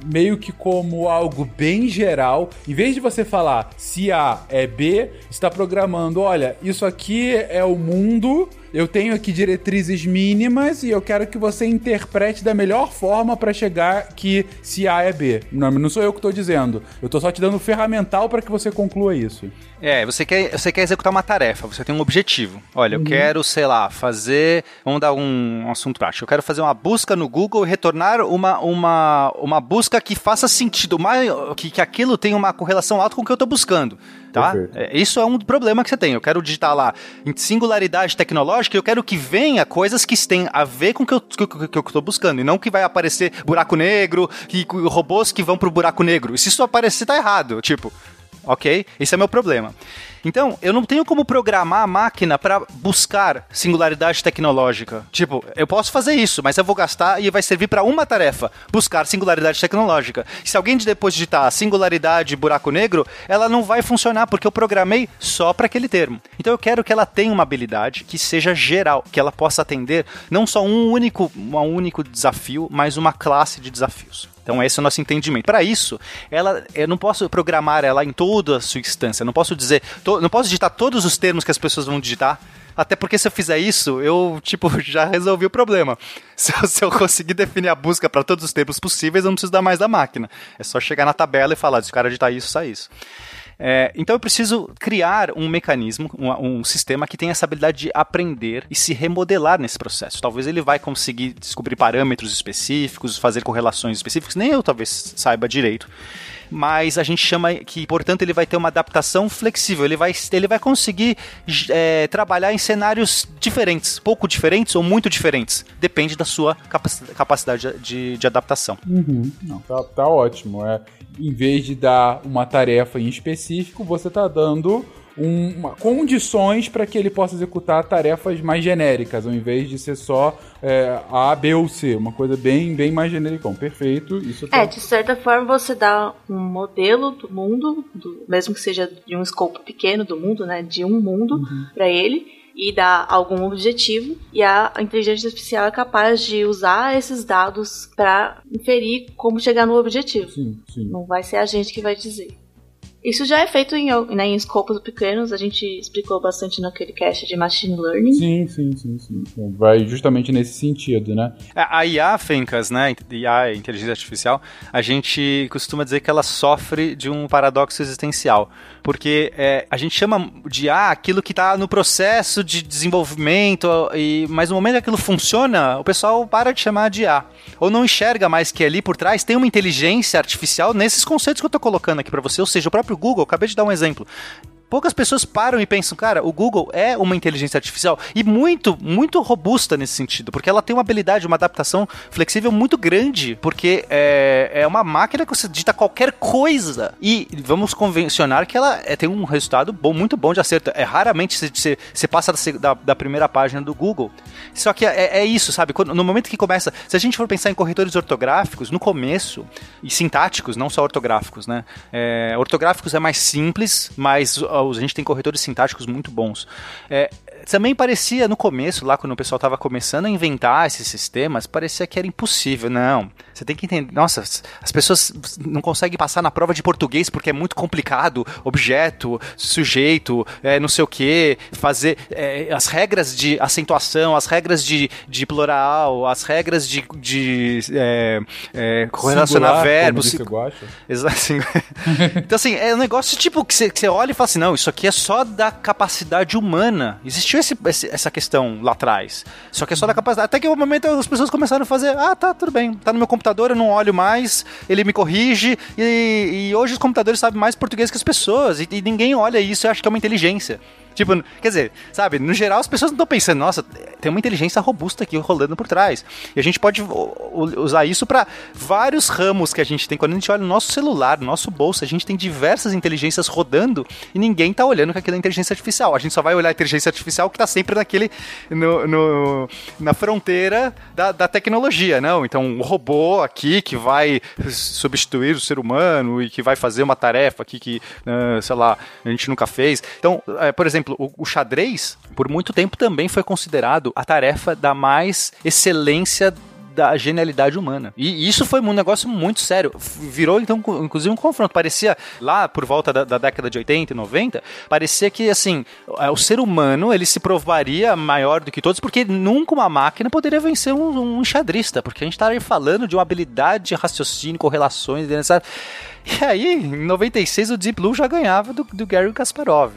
meio que como algo bem geral. Em vez de você falar se A é B, está programando, olha, isso aqui é o mundo eu tenho aqui diretrizes mínimas e eu quero que você interprete da melhor forma para chegar que se A é B. Não, não sou eu que estou dizendo. Eu estou só te dando ferramental para que você conclua isso. É, você quer, você quer executar uma tarefa, você tem um objetivo. Olha, uhum. eu quero, sei lá, fazer. Vamos dar um, um, assunto prático. Eu quero fazer uma busca no Google e retornar uma, uma, uma busca que faça sentido, que, que aquilo tenha uma correlação alta com o que eu estou buscando. Tá? É, isso é um problema que você tem. Eu quero digitar lá em singularidade tecnológica, eu quero que venha coisas que têm a ver com o que eu, que, eu estou buscando, e não que vai aparecer buraco negro, que robôs que vão pro buraco negro. E se isso aparecer, tá errado. Tipo, ok? Esse é meu problema. Então, eu não tenho como programar a máquina para buscar singularidade tecnológica. Tipo, eu posso fazer isso, mas eu vou gastar e vai servir para uma tarefa: buscar singularidade tecnológica. Se alguém depois digitar singularidade buraco negro, ela não vai funcionar porque eu programei só para aquele termo. Então, eu quero que ela tenha uma habilidade que seja geral, que ela possa atender não só um único, um único desafio, mas uma classe de desafios. Então esse é o nosso entendimento. Para isso, ela, eu não posso programar ela em toda a sua instância. não posso dizer, to, não posso digitar todos os termos que as pessoas vão digitar. Até porque se eu fizer isso, eu, tipo, já resolvi o problema. Se eu, se eu conseguir definir a busca para todos os termos possíveis, eu não preciso dar mais da máquina. É só chegar na tabela e falar, se o cara digitar isso, sai isso. É, então eu preciso criar um mecanismo, um, um, sistema que tenha essa habilidade de aprender e se remodelar nesse processo. Talvez ele vai conseguir descobrir parâmetros específicos, fazer correlações específicas, nem eu talvez saiba direito mas a gente chama que, portanto, ele vai ter uma adaptação flexível, ele vai, ele vai conseguir é, trabalhar em cenários diferentes, pouco diferentes ou muito diferentes, depende da sua capacidade de, de adaptação. Uhum. Não, tá, tá ótimo. É, em vez de dar uma tarefa em específico, você está dando uma, condições para que ele possa executar tarefas mais genéricas, ao invés de ser só é, A, B ou C, uma coisa bem, bem mais genérica. Perfeito. Isso tá... É, de certa forma você dá um modelo do mundo, do, mesmo que seja de um escopo pequeno do mundo, né, de um mundo uhum. para ele e dar algum objetivo, e a inteligência artificial é capaz de usar esses dados para inferir como chegar no objetivo. Sim, sim. Não vai ser a gente que vai dizer. Isso já é feito em, né, em escopos pequenos, a gente explicou bastante naquele cast de Machine Learning. Sim, sim, sim, sim. Vai justamente nesse sentido, né? É, A IA, Fencas, né? IA, inteligência artificial, a gente costuma dizer que ela sofre de um paradoxo existencial. Porque é, a gente chama de IA aquilo que está no processo de desenvolvimento, e, mas no momento que aquilo funciona, o pessoal para de chamar de IA. Ou não enxerga mais que ali por trás tem uma inteligência artificial nesses conceitos que eu estou colocando aqui para você. Ou seja, o próprio Google, acabei de dar um exemplo poucas pessoas param e pensam, cara, o Google é uma inteligência artificial e muito, muito robusta nesse sentido, porque ela tem uma habilidade, uma adaptação flexível muito grande, porque é, é uma máquina que você digita qualquer coisa e vamos convencionar que ela é, tem um resultado bom, muito bom de acerto. É raramente você, você, passa da, da, primeira página do Google. Só que é, é isso, sabe? Quando- no momento que começa, se a gente for pensar em corretores ortográficos, no começo, e sintáticos, não só ortográficos, né? É, ortográficos é mais simples, mas ó, a gente tem corretores sintáticos muito bons. É, também parecia no começo, lá quando o pessoal estava começando a inventar esses sistemas, parecia que era impossível. Não, você tem que entender. Nossa, as pessoas não conseguem passar na prova de português porque é muito complicado. Objeto, sujeito, é, não sei o que, fazer é, as regras de acentuação, as regras de, de plural, as regras de, de é, é, correlacionar verbos. Como disse assim. então, assim, é um negócio tipo que você, olha e fala assim: não, isso aqui é só da capacidade humana. Existiu esse- esse- essa questão lá atrás. Só que é só da capacidade. Até que o momento as pessoas começaram a fazer: ah, tá, tudo bem, tá no meu computador, eu não olho mais, ele me corrige. E, e hoje os computadores sabem mais português que as pessoas. E, e ninguém olha isso e acha que é uma inteligência. Tipo, quer dizer, sabe, no geral as pessoas não estão pensando, nossa, tem uma inteligência robusta aqui rolando por trás. E a gente pode usar isso para vários ramos que a gente tem. Quando a gente olha no nosso celular, no nosso bolso, a gente tem diversas inteligências rodando e ninguém tá olhando aquilo é inteligência artificial. A gente só vai olhar a inteligência artificial que tá sempre naquele. no, no- na fronteira da, da tecnologia, não? Então, o robô aqui que vai substituir o ser humano e que vai fazer uma tarefa aqui que, ah, sei lá, a gente nunca fez. Então, eh, por exemplo, o, o xadrez, por muito tempo também foi considerado a tarefa da mais excelência da genialidade humana. E isso foi um negócio muito sério. Virou, então, inclusive, um confronto. Parecia, lá por volta da, da década de 80 e 90, parecia que, assim, eh, o ser humano, ele se provaria maior do que todos, porque nunca uma máquina poderia vencer um, um enxadrista, porque a gente tá aí falando de uma habilidade de raciocínio, correlações? E aí, em 96, o Deep Blue já ganhava do, do Gary Kasparov.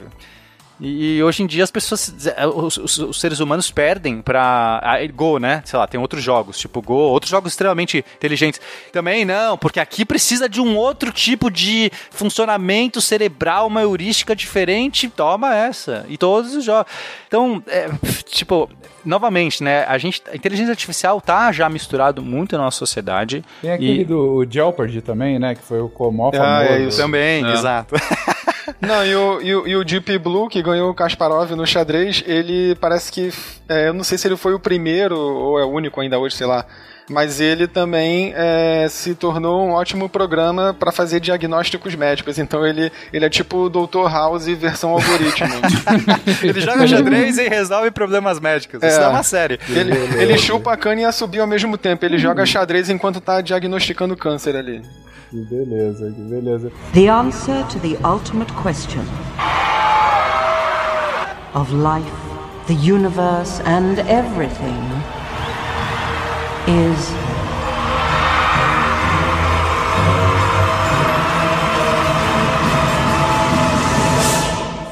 E, e hoje em dia as pessoas, os, os- os seres humanos perdem pra a- Go, né? Sei lá, tem outros jogos, tipo Go, outros jogos extremamente inteligentes. Também não, porque aqui precisa de um outro tipo de funcionamento cerebral, uma heurística diferente. Toma essa. E todos os jogos. Então, é, tipo, novamente, né? A gente, a inteligência artificial tá já misturado muito na nossa sociedade. Tem aquele E- do Jeopardy também, né? Que foi o maior Ah, é famoso. isso. Também, É. exato. Não, e o, e, o, e o Deep Blue, que ganhou o Kasparov no xadrez, ele parece que. é, eu não sei se ele foi o primeiro ou é o único ainda hoje, sei lá. Mas ele também é, se tornou um ótimo programa para fazer diagnósticos médicos. Então ele, ele é tipo o Dr. House versão algoritmo. Ele joga xadrez e resolve problemas médicos. Isso É. é uma série. ele, ele chupa a cana e assobia ao mesmo tempo. Ele joga xadrez enquanto tá diagnosticando câncer ali. Beleza, que beleza. The answer to the ultimate question of life, the universe, and everything is.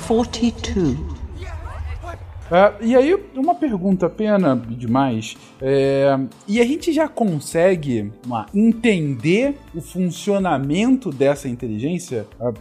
Forty-two. É, e aí, uma pergunta pena demais. É, e a gente já consegue uma, entender o funcionamento dessa inteligência? Ah,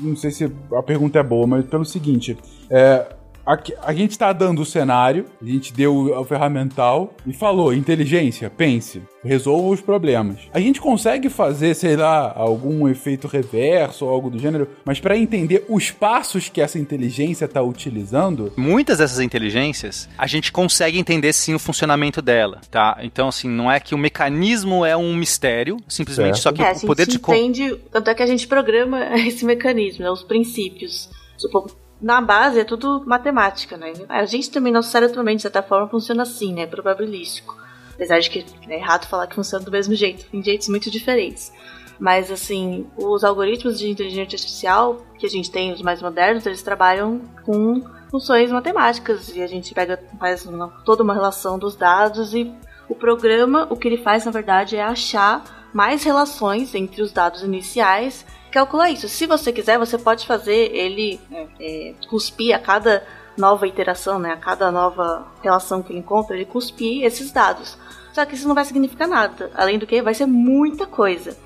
não sei se a pergunta é boa, mas pelo seguinte: é, aqui- a, gente está dando o cenário, a gente deu o, ferramental e falou: inteligência, pense, resolva os problemas. A gente consegue fazer, sei lá, algum efeito reverso ou algo do gênero, mas para entender os passos que essa inteligência está utilizando, Muitas dessas inteligências, a gente consegue entender sim o funcionamento dela, tá? Então, assim, não é que o mecanismo é um mistério, simplesmente Certo. só que É, a o gente poder de... co- entende, tanto é que a gente programa esse mecanismo, né, os princípios. Supo- na base é tudo matemática, né? A gente também, nosso cérebro também, de certa forma, funciona assim, né? Probabilístico. Apesar de que é errado falar que funciona do mesmo jeito, em jeitos muito diferentes. Mas, assim, os algoritmos de inteligência artificial que a gente tem, os mais modernos, eles trabalham com funções matemáticas e a gente pega, faz uma, toda uma relação dos dados e o programa, o que ele faz, na verdade, é achar mais relações entre os dados iniciais calcular isso. Se você quiser, você pode fazer ele é, é, cuspir a cada nova iteração, né, a cada nova relação que ele encontra, ele cuspir esses dados. Só que isso não vai significar nada. Além do que, vai ser muita coisa.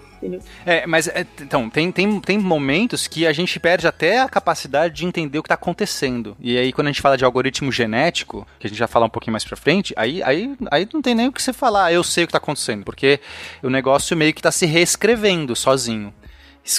É, mas é, então, tem, tem, tem momentos que a gente perde até a capacidade de entender o que está acontecendo. E aí, quando a gente fala de algoritmo genético, que a gente já fala um pouquinho mais pra frente, aí, aí, aí não tem nem o que você falar, eu sei o que está acontecendo, porque o negócio meio que está se reescrevendo sozinho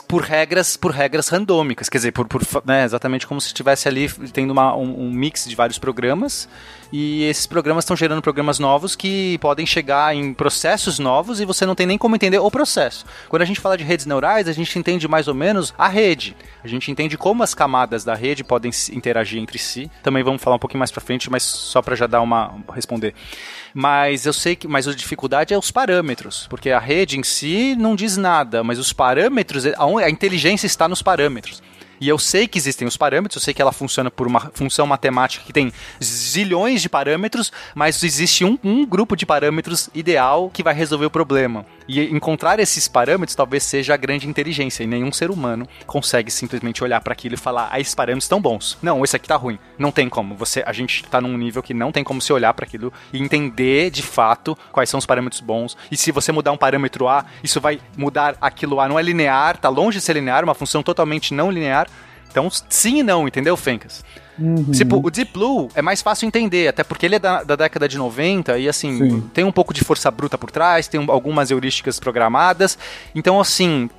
por regras por regras randômicas, quer dizer, por, por né, exatamente como se estivesse ali tendo uma, um, um, mix de vários programas e esses programas estão gerando programas novos que podem chegar em processos novos e você não tem nem como entender o processo. Quando a gente fala de redes neurais, a gente entende mais ou menos a rede. A gente entende como as camadas da rede podem interagir entre si. Também vamos falar um pouquinho mais para frente, mas só para já dar uma responder. Mas eu sei que mas a dificuldade é os parâmetros, porque a rede em si não diz nada, mas os parâmetros, a inteligência está nos parâmetros. E eu sei que existem os parâmetros, eu sei que ela funciona por uma função matemática que tem zilhões de parâmetros, mas existe um, um grupo de parâmetros ideal que vai resolver o problema. E encontrar esses parâmetros talvez seja a grande inteligência, e nenhum ser humano consegue simplesmente olhar para aquilo e falar: ah, esses parâmetros estão bons. Não, esse aqui tá ruim. Não tem como. Você, a gente tá num nível que não tem como se olhar para aquilo e entender de fato quais são os parâmetros bons. E se você mudar um parâmetro A, isso vai mudar aquilo A. Não é linear, tá longe de ser linear, uma função totalmente não linear. Então, sim e não, entendeu, Fencas? Uhum. Tipo, o Deep Blue é mais fácil entender, até porque ele é da, da década de 90 e assim, Sim. tem um pouco de força bruta por trás, tem algumas heurísticas programadas. Então, assim,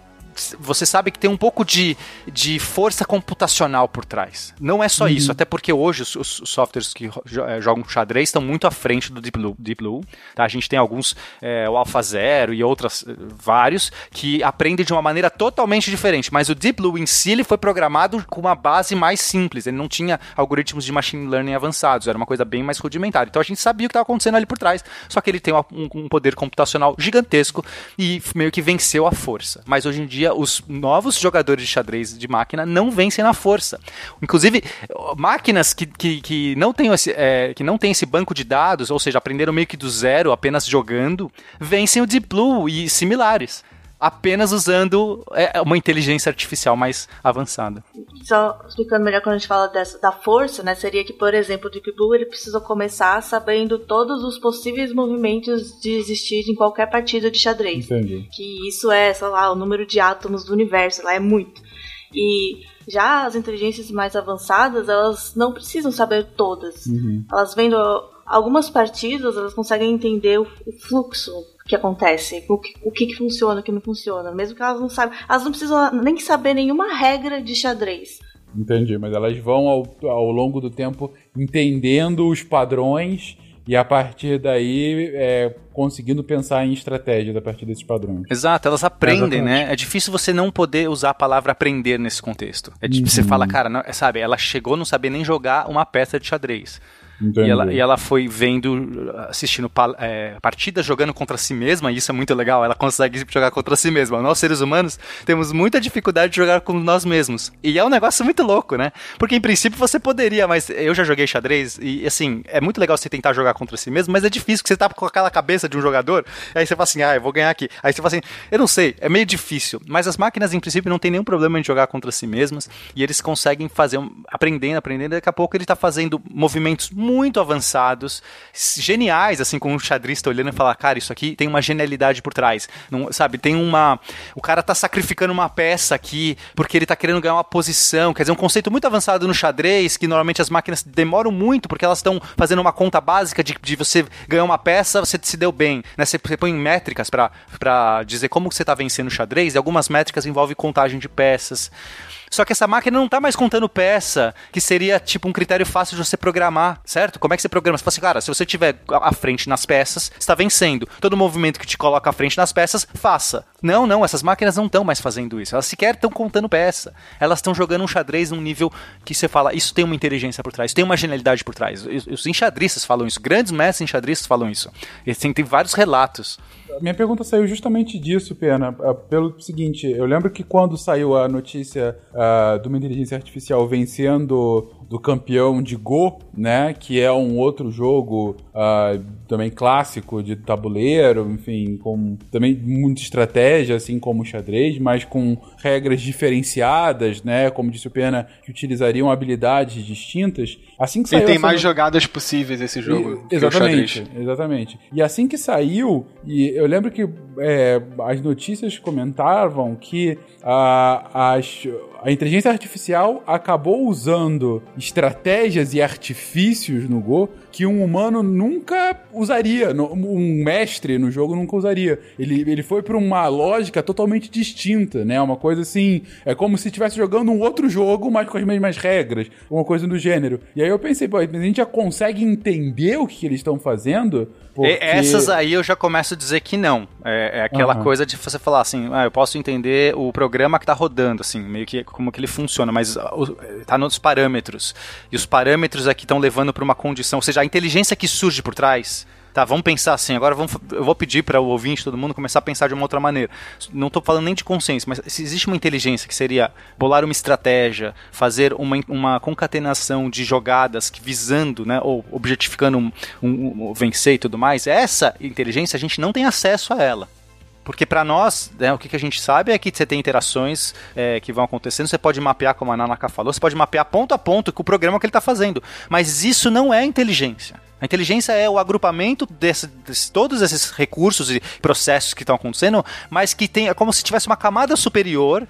você sabe que tem um pouco de, de força computacional por trás. Não é só uhum. isso, até porque hoje os, os softwares que eh, jogam xadrez estão muito à frente do Deep Blue. Deep Blue tá? A gente tem alguns, é, o AlphaZero e outros, eh, vários, que aprendem de uma maneira totalmente diferente. Mas o Deep Blue em si ele foi programado com uma base mais simples. Ele não tinha algoritmos de machine learning avançados, era uma coisa bem mais rudimentar. Então a gente sabia o que estava acontecendo ali por trás, só que ele tem um, um poder computacional gigantesco e meio que venceu a força. Mas hoje em dia os novos jogadores de xadrez de máquina não vencem na força. Inclusive, máquinas que, que, que, não, têm esse, é, que não têm esse banco de dados, ou seja, aprenderam meio que do zero, apenas jogando, vencem o Deep Blue e similares apenas usando é, uma inteligência artificial mais avançada. Só explicando melhor quando a gente fala dessa, da força, né? Seria que, por exemplo, o Deep Blue ele precisa começar sabendo todos os possíveis movimentos de existir em qualquer partida de xadrez. Entendi. Que isso é, sei lá, o número de átomos do universo, lá é muito. E já as inteligências mais avançadas, elas não precisam saber todas. Uhum. Elas vendo algumas partidas, elas conseguem entender o, o fluxo que acontece, o que, o que, que funciona, o que não funciona, mesmo que elas não saibam, elas não precisam nem saber nenhuma regra de xadrez. Entendi, mas elas vão ao, ao longo do tempo entendendo os padrões e a partir daí é, conseguindo pensar em estratégias a partir desses padrões. Exato, elas aprendem, é né? É difícil você não poder usar a palavra aprender nesse contexto. É tipo, uhum. você fala, cara, não, sabe, ela chegou a não saber nem jogar uma peça de xadrez. E ela, e ela, foi vendo, assistindo é, partidas jogando contra si mesma, e isso é muito legal, ela consegue jogar contra si mesma. Nós, seres humanos, temos muita dificuldade de jogar com nós mesmos. E é um negócio muito louco, né? Porque em princípio você poderia, mas eu já joguei xadrez, e assim, é muito legal você tentar jogar contra si mesmo, mas é difícil, porque você tá com aquela cabeça de um jogador, aí você fala assim, ah, eu vou ganhar aqui. Aí você fala assim, eu não sei, é meio difícil. Mas as máquinas, em princípio, não tem nenhum problema em jogar contra si mesmas, e eles conseguem fazer, aprendendo, aprendendo, daqui a pouco ele tá fazendo movimentos muito avançados, geniais, assim, com um xadrista olhando e falar, cara, isso aqui tem uma genialidade por trás. Não, sabe, tem uma. O cara tá sacrificando uma peça aqui porque ele tá querendo ganhar uma posição. Quer dizer, um conceito muito avançado no xadrez, que normalmente as máquinas demoram muito, porque elas estão fazendo uma conta básica de, de você ganhar uma peça, você se deu bem. Né? Você, você põe métricas para dizer como você tá vencendo o xadrez, e algumas métricas envolvem contagem de peças. Só que essa máquina não tá mais contando peça, que seria tipo um critério fácil de você programar, certo? Como é que você programa? Você fala assim, cara, se você tiver à frente nas peças, está vencendo. Todo movimento que te coloca à frente nas peças, faça. Não, não, essas máquinas não estão mais fazendo isso. Elas sequer estão contando peça. Elas estão jogando um xadrez num nível que você fala, isso tem uma inteligência por trás, tem uma genialidade por trás. Os- enxadristas falam isso, grandes mestres enxadristas falam isso. Têm, tem vários relatos. Minha pergunta saiu justamente disso, Pena. ah, Pelo seguinte, eu lembro que quando saiu a notícia ah, de uma inteligência artificial vencendo do campeão de Go, né? Que é um outro jogo ah, também clássico de tabuleiro, enfim, com também muita estratégia, assim como o xadrez, mas com regras diferenciadas, né? Como disse o Pena, que utilizariam habilidades distintas. Assim que E saiu tem essa mais no- jogadas possíveis esse jogo. e- Exatamente, exatamente. E assim que saiu, e eu lembro que é, as notícias comentavam que a, as- a inteligência artificial acabou usando estratégias e artifícios no Go que um humano nunca usaria, um mestre no jogo nunca usaria. Ele, ele foi para uma lógica totalmente distinta, né? Uma coisa assim, é como se estivesse jogando um outro jogo, mas com as mesmas regras, uma coisa do gênero. E aí eu pensei, pô, a gente já consegue entender o que, eles estão fazendo? E Essas aí eu já começo a dizer que não. É, é aquela Aham. coisa de você falar assim, ah, eu posso entender o programa que tá rodando, assim, meio que como que ele funciona, mas ah, o- tá nos parâmetros. E os parâmetros aqui estão levando para uma condição, ou seja, a inteligência que surge por trás. Tá, vamos pensar assim, agora vamos, eu vou pedir para o ouvinte, todo mundo, começar a pensar de uma outra maneira. Não estou falando nem de consciência, mas se existe uma inteligência que seria bolar uma estratégia, fazer uma, uma concatenação de jogadas que visando, né, ou objetificando um, um- um- vencer e tudo mais, essa inteligência a gente não tem acesso a ela. Porque para nós, né, o que, que a gente sabe é que você tem interações é, que vão acontecendo, você pode mapear, como a Nanaka falou, você pode mapear ponto a ponto com o programa que ele está fazendo. Mas isso não é inteligência. A inteligência é o agrupamento desse- todos esses recursos e processos que estão acontecendo, mas que tem, é como se tivesse uma camada superior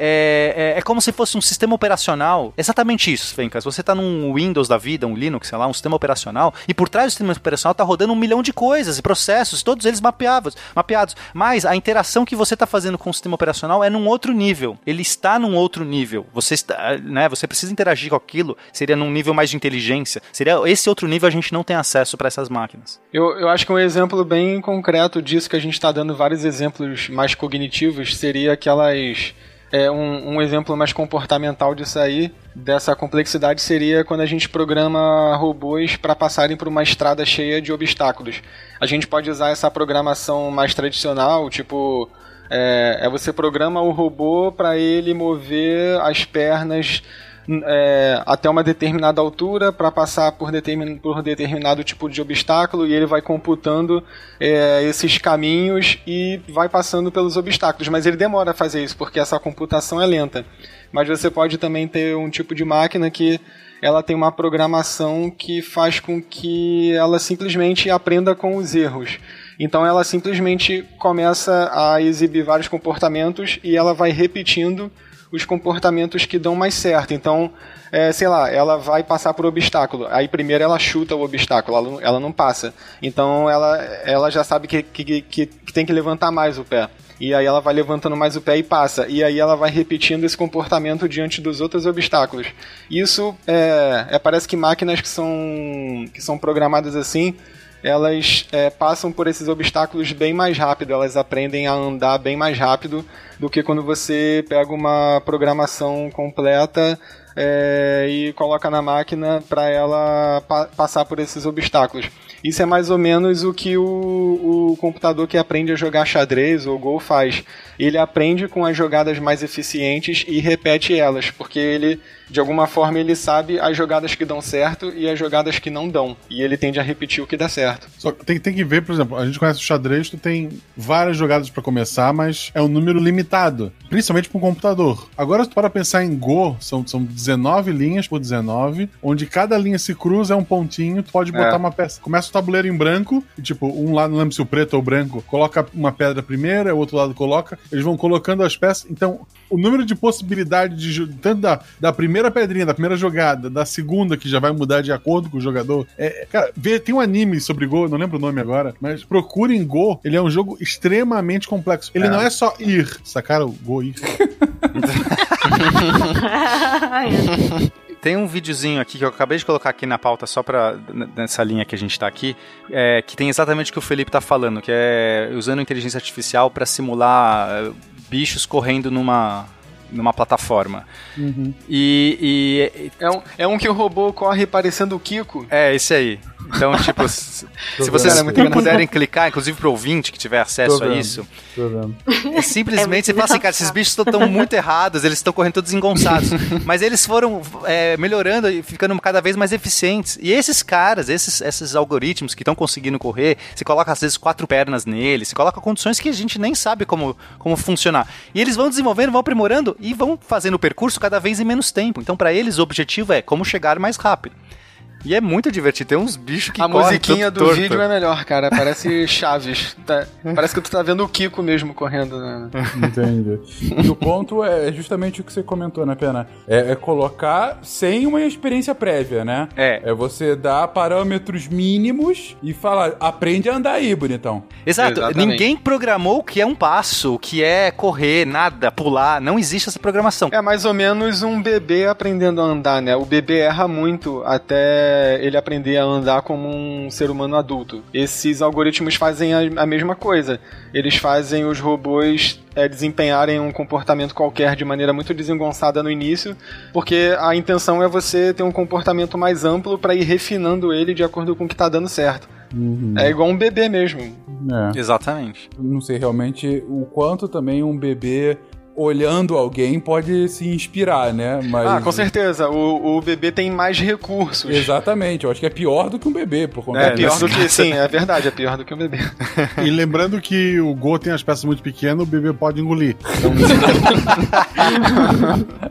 é, é, é como se fosse um sistema operacional. Exatamente isso, Fencas. Você está num Windows da vida, um Linux, sei lá, um sistema operacional, e por trás do sistema operacional está rodando um milhão de coisas e processos, todos eles mapeados, mapeados. Mas a interação que você está fazendo com o sistema operacional é num outro nível. Ele está num outro nível. Você, está, né, você precisa interagir com aquilo, seria num nível mais de inteligência. Seria esse outro nível a gente não tem acesso para essas máquinas. Eu, eu acho que um exemplo bem concreto disso, que a gente está dando vários exemplos mais cognitivos, seria aquelas. É, um, um exemplo mais comportamental disso aí, dessa complexidade, seria quando a gente programa robôs para passarem por uma estrada cheia de obstáculos. A gente pode usar essa programação mais tradicional, tipo. É, é você programa o robô para ele mover as pernas é, até uma determinada altura para passar por, determin, por determinado tipo de obstáculo e ele vai computando é, esses caminhos e vai passando pelos obstáculos. Mas ele demora a fazer isso porque essa computação é lenta. Mas você pode também ter um tipo de máquina que ela tem uma programação que faz com que ela simplesmente aprenda com os erros. Então ela simplesmente começa a exibir vários comportamentos e ela vai repetindo os comportamentos que dão mais certo. Então, é, sei lá, ela vai passar por obstáculo. Aí primeiro ela chuta o obstáculo, ela, não- ela não passa. Então ela, ela já sabe que, que, que, que tem que levantar mais o pé. E aí ela vai levantando mais o pé e passa. E aí ela vai repetindo esse comportamento diante dos outros obstáculos. Isso é, é parece que máquinas que são, que são programadas assim elas é, passam por esses obstáculos bem mais rápido, elas aprendem a andar bem mais rápido do que quando você pega uma programação completa é, e coloca na máquina para ela pa passar por esses obstáculos. Isso é mais ou menos o que o, o computador que aprende a jogar xadrez ou Go faz. Ele aprende com as jogadas mais eficientes e repete elas, porque ele, de alguma forma, ele sabe as jogadas que dão certo e as jogadas que não dão. E ele tende a repetir o que dá certo. Só que tem, tem que ver, por exemplo, a gente conhece o xadrez, tu tem várias jogadas pra começar, mas é um número limitado, principalmente para um computador. Agora, se tu para pensar em Go, são, são 19 linhas por 19, onde cada linha se cruza é um pontinho, tu pode botar É. uma peça. Começa o tabuleiro em branco, e tipo, um lado, não lembro se o preto ou o branco, coloca uma pedra primeiro, o outro lado coloca, eles vão colocando as peças. Então, o número de possibilidade de tanto da, da primeira pedrinha, da primeira jogada, da segunda, que já vai mudar de acordo com o jogador. É, cara, vê, tem um anime sobre Go, não lembro o nome agora, mas procurem Go, ele é um jogo extremamente complexo. Ele É. não é só ir, sacaram? Go ir. Tem um videozinho aqui que eu acabei de colocar aqui na pauta só pra, nessa linha que a gente tá aqui, é, que tem exatamente o que o Felipe tá falando, que é usando inteligência artificial pra simular é, bichos correndo numa, numa plataforma. E, e- É um, é um que o robô corre parecendo o Kiko. é esse aí. Então, tipo, se, vocês é puderem clicar, inclusive pro ouvinte que tiver acesso Tô a isso, Tô vendo. É simplesmente você fala assim, cara, esses bichos estão muito errados, eles estão correndo todos engonçados. Mas eles foram é, melhorando e ficando cada vez mais eficientes. E esses caras, esses, esses algoritmos que estão conseguindo correr, você coloca às vezes quatro pernas neles, você coloca condições que a gente nem sabe como, como funcionar. E eles vão desenvolvendo, vão aprimorando e vão fazendo o percurso cada vez em menos tempo. Então, para eles, o objetivo é como chegar mais rápido. E é muito divertido. Tem uns bichos que a correm musiquinha do torto. vídeo é melhor, cara. Parece Chaves. Tá- parece que tu tá vendo o Kiko mesmo correndo. Né? Entendi. E o ponto é justamente o que você comentou, né, Pena? É, é colocar sem uma experiência prévia, né? É. É você dar parâmetros mínimos e falar, aprende a andar aí, bonitão. Exato. Exatamente. Ninguém programou o que é um passo, o que é correr, nada, pular. Não existe essa programação. É mais ou menos um bebê aprendendo a andar, né? O bebê erra muito até ele aprender a andar como um ser humano adulto. Esses algoritmos fazem a, a mesma coisa. Eles fazem os robôs é, desempenharem um comportamento qualquer de maneira muito desengonçada no início, porque a intenção é você ter um comportamento mais amplo para ir refinando ele de acordo com o que tá dando certo. É igual um bebê mesmo. É. Exatamente. Não sei realmente o quanto também um bebê olhando alguém pode se inspirar, né? Mas... Ah, com certeza. O, o bebê tem mais recursos. Exatamente, eu acho que é pior do que um bebê, por conta É É, pior do que, sim, é verdade, é pior do que um bebê. E lembrando que o Go tem as peças muito pequenas, o bebê pode engolir.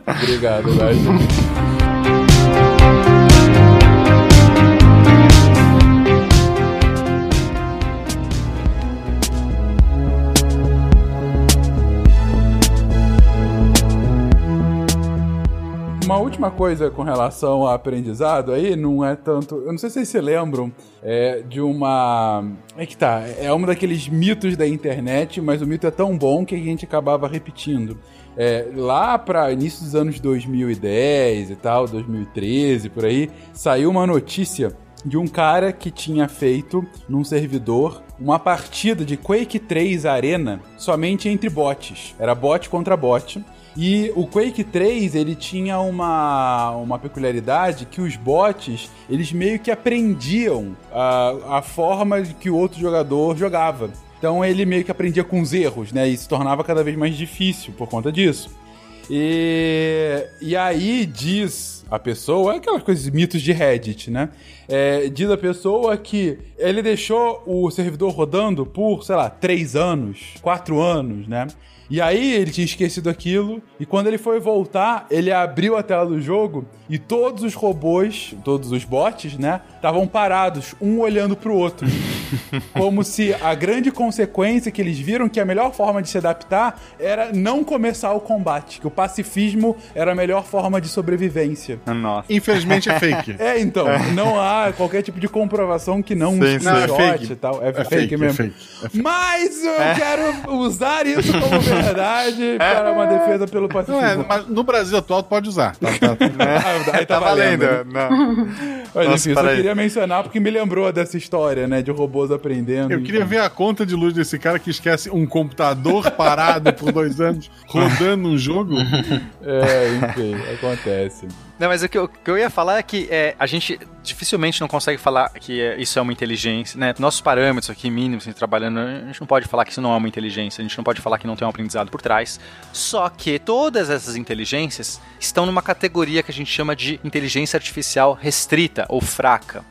Obrigado, Lázaro. Última coisa com relação ao aprendizado aí, não é tanto. Eu não sei se vocês se lembram é, de uma. É que tá, é um daqueles mitos da internet, mas o mito é tão bom que a gente acabava repetindo. É, lá para início dos anos 2010 e tal, 2013 por aí, saiu uma notícia de um cara que tinha feito num servidor uma partida de Quake 3 Arena somente entre bots. Era bot contra bot. E o Quake 3, ele tinha uma, uma peculiaridade que os bots, eles meio que aprendiam a, a forma que o outro jogador jogava. Então ele meio que aprendia com os erros, né? E se tornava cada vez mais difícil por conta disso. E, e aí diz a pessoa, aquelas coisas, mitos de Reddit, né? É, diz a pessoa que ele deixou o servidor rodando por, sei lá, três anos, quatro anos, né? E aí ele tinha esquecido aquilo, e quando ele foi voltar, ele abriu a tela do jogo e todos os robôs, todos os bots, né, estavam parados, um olhando pro outro. Como se a grande consequência que eles viram que a melhor forma de se adaptar era não começar o combate, que o pacifismo era a melhor forma de sobrevivência. Nossa. Infelizmente é fake. É, então, não há qualquer tipo de comprovação que não Sim. Não, é fake. e tal. É, É fake, fake, é mesmo. fake. Mas eu quero usar isso como verdade para uma defesa pelo Não pacifismo. é, mas no Brasil atual tu pode usar. Tá, tá, tá. Ah, aí tá, valendo. né? Não. Mas Nossa, enfim, eu só aí. queria mencionar porque me lembrou dessa história, né? De robôs aprendendo. Eu queria ver a conta de luz desse cara que esquece um computador parado por dois anos rodando um jogo. É, enfim, acontece. Não, mas o que eu, que eu ia falar é que é, a gente dificilmente não consegue falar que é, isso é uma inteligência, né? Nossos parâmetros aqui mínimos, assim, trabalhando, a gente não pode falar que isso não é uma inteligência, a gente não pode falar que não tem um aprendizado por trás. Só que todas essas inteligências estão numa categoria que a gente chama de inteligência artificial restrita ou fraca.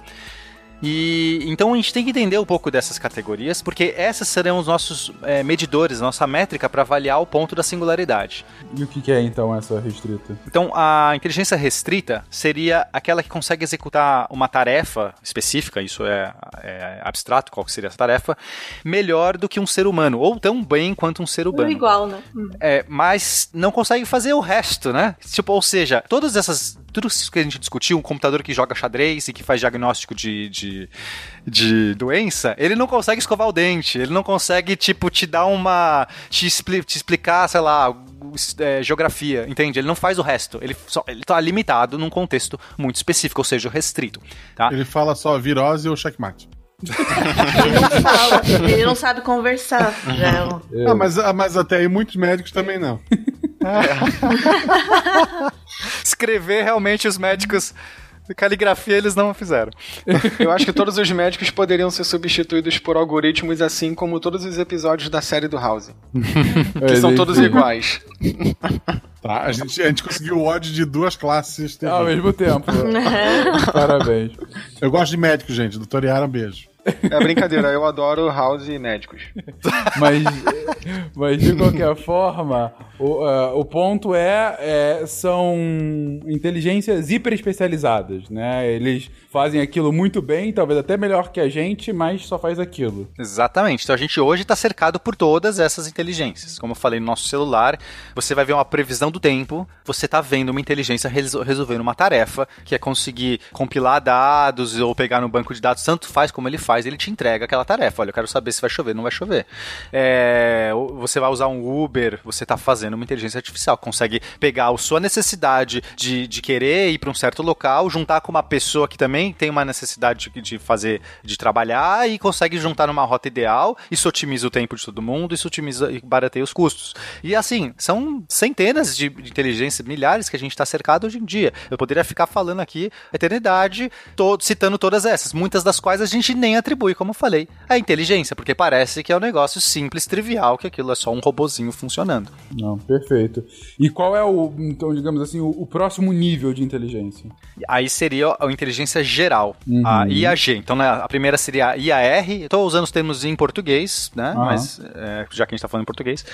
E então a gente tem que entender um pouco dessas categorias, porque essas serão os nossos é, medidores, nossa métrica para avaliar o ponto da singularidade. E o que é então essa restrita? Então, a inteligência restrita seria aquela que consegue executar uma tarefa específica, isso é, é abstrato, qual que seria essa tarefa, melhor do que um ser humano, ou tão bem quanto um ser humano. igual, né? É, mas não consegue fazer o resto, né? Tipo, ou seja, todas essas. Tudo isso que a gente discutiu, um computador que joga xadrez e que faz diagnóstico de, de, de doença, ele não consegue escovar o dente, ele não consegue, tipo, te dar uma. te, expli- te explicar, sei lá, é, geografia, entende? Ele não faz o resto. Ele, só, ele tá limitado num contexto muito específico, ou seja, restrito. Tá? Ele fala só virose ou checkmate. Ele não fala, ele não sabe conversar. É um- Ah, mas, ah, mas até aí muitos médicos também não. Escrever realmente os médicos. Caligrafia eles não fizeram. Eu acho que todos os médicos poderiam ser substituídos por algoritmos, assim como todos os episódios da série do House. Que são todos iguais. Tá, a gente, a gente conseguiu o ódio de duas classes. Ao mesmo tempo. Parabéns. Eu gosto de médicos, gente. Doutor Yara, um beijo. É brincadeira, eu adoro House e médicos. Mas, mas de qualquer forma, o, ah, o ponto é, é, são inteligências hiper especializadas, né? Eles fazem aquilo muito bem, talvez até melhor que a gente, mas só faz aquilo. Exatamente. Então a gente hoje está cercado por todas essas inteligências. Como eu falei no nosso celular, você vai ver uma previsão do tempo, você está vendo uma inteligência resol- resolvendo uma tarefa, que é conseguir compilar dados ou pegar no banco de dados, tanto faz como ele faz, ele te entrega aquela tarefa. Olha, eu quero saber se vai chover, não vai chover. É, você vai usar um Uber, você está fazendo uma inteligência artificial, consegue pegar a sua necessidade de, de querer ir para um certo local, juntar com uma pessoa que também tem uma necessidade de, de fazer, de trabalhar e consegue juntar numa rota ideal. Isso otimiza o tempo de todo mundo, isso otimiza e barateia os custos. E assim, são centenas de inteligências, milhares que a gente está cercado hoje em dia. Eu poderia ficar falando aqui eternidade, to- citando todas essas, muitas das quais a gente nem atribui, como eu falei, a inteligência, porque parece que é um negócio simples, trivial, que aquilo é só um robozinho funcionando. Não, perfeito. E qual é o, então, digamos assim, o, o próximo nível de inteligência? Aí seria a inteligência geral, a IAG. Então, né, a primeira seria a IAR. Estou usando os termos em português, né? Aham. Mas é, já que a gente está falando em português.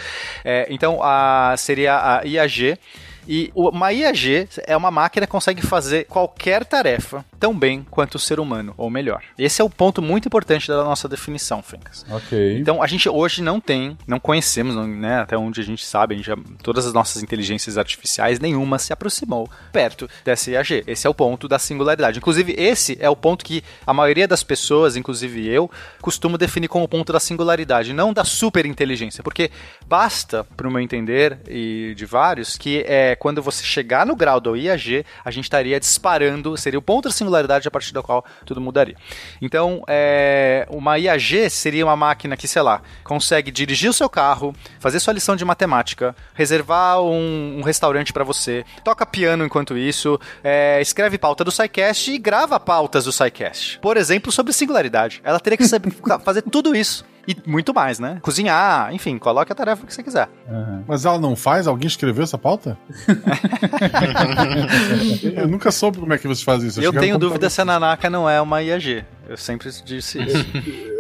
É, então, a, seria a IAG. E o- uma IAG é uma máquina que consegue fazer qualquer tarefa tão bem quanto o ser humano, ou melhor. Esse é o ponto muito importante da nossa definição, Fencas. Ok. Então, a gente hoje não tem, não conhecemos, né, até onde a gente sabe, a gente já- todas as nossas inteligências artificiais, nenhuma se aproximou perto dessa IAG. Esse é o ponto da singularidade. Inclusive, esse é o ponto que a maioria das pessoas, inclusive eu, costumo definir como o ponto da singularidade, não da superinteligência, porque basta, para o meu entender, e de vários, que é quando você chegar no grau do IAG, a gente estaria disparando, seria o ponto da singularidade a partir do qual tudo mudaria. Então, é, uma IAG seria uma máquina que, sei lá, consegue dirigir o seu carro, fazer sua lição de matemática, reservar um, um restaurante para você, toca piano enquanto isso, é, escreve pauta do SciCast e grava pautas do SciCast. Por exemplo, sobre singularidade. Ela teria que saber fazer tudo isso. E muito mais, né? Cozinhar, enfim, coloque a tarefa que você quiser. Mas ela não faz? Alguém escreveu essa pauta? eu nunca soube como é que vocês fazem isso. Eu cheguei tenho dúvida se a Nanaka não é uma IAG. Eu sempre disse isso.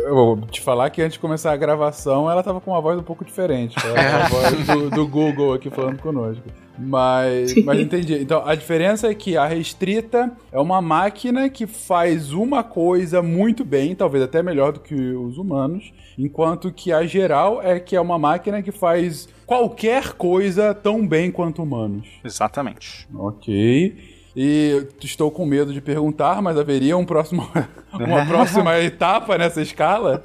Eu vou te falar que antes de começar a gravação, ela tava com uma voz um pouco diferente. A voz do, do Google aqui falando conosco. Mas, mas entendi. Então, a diferença é que a restrita é uma máquina que faz uma coisa muito bem, talvez até melhor do que os humanos, enquanto que a geral é que é uma máquina que faz qualquer coisa tão bem quanto humanos. Exatamente. Ok. E estou com medo de perguntar, mas haveria um próximo, uma próxima etapa nessa escala?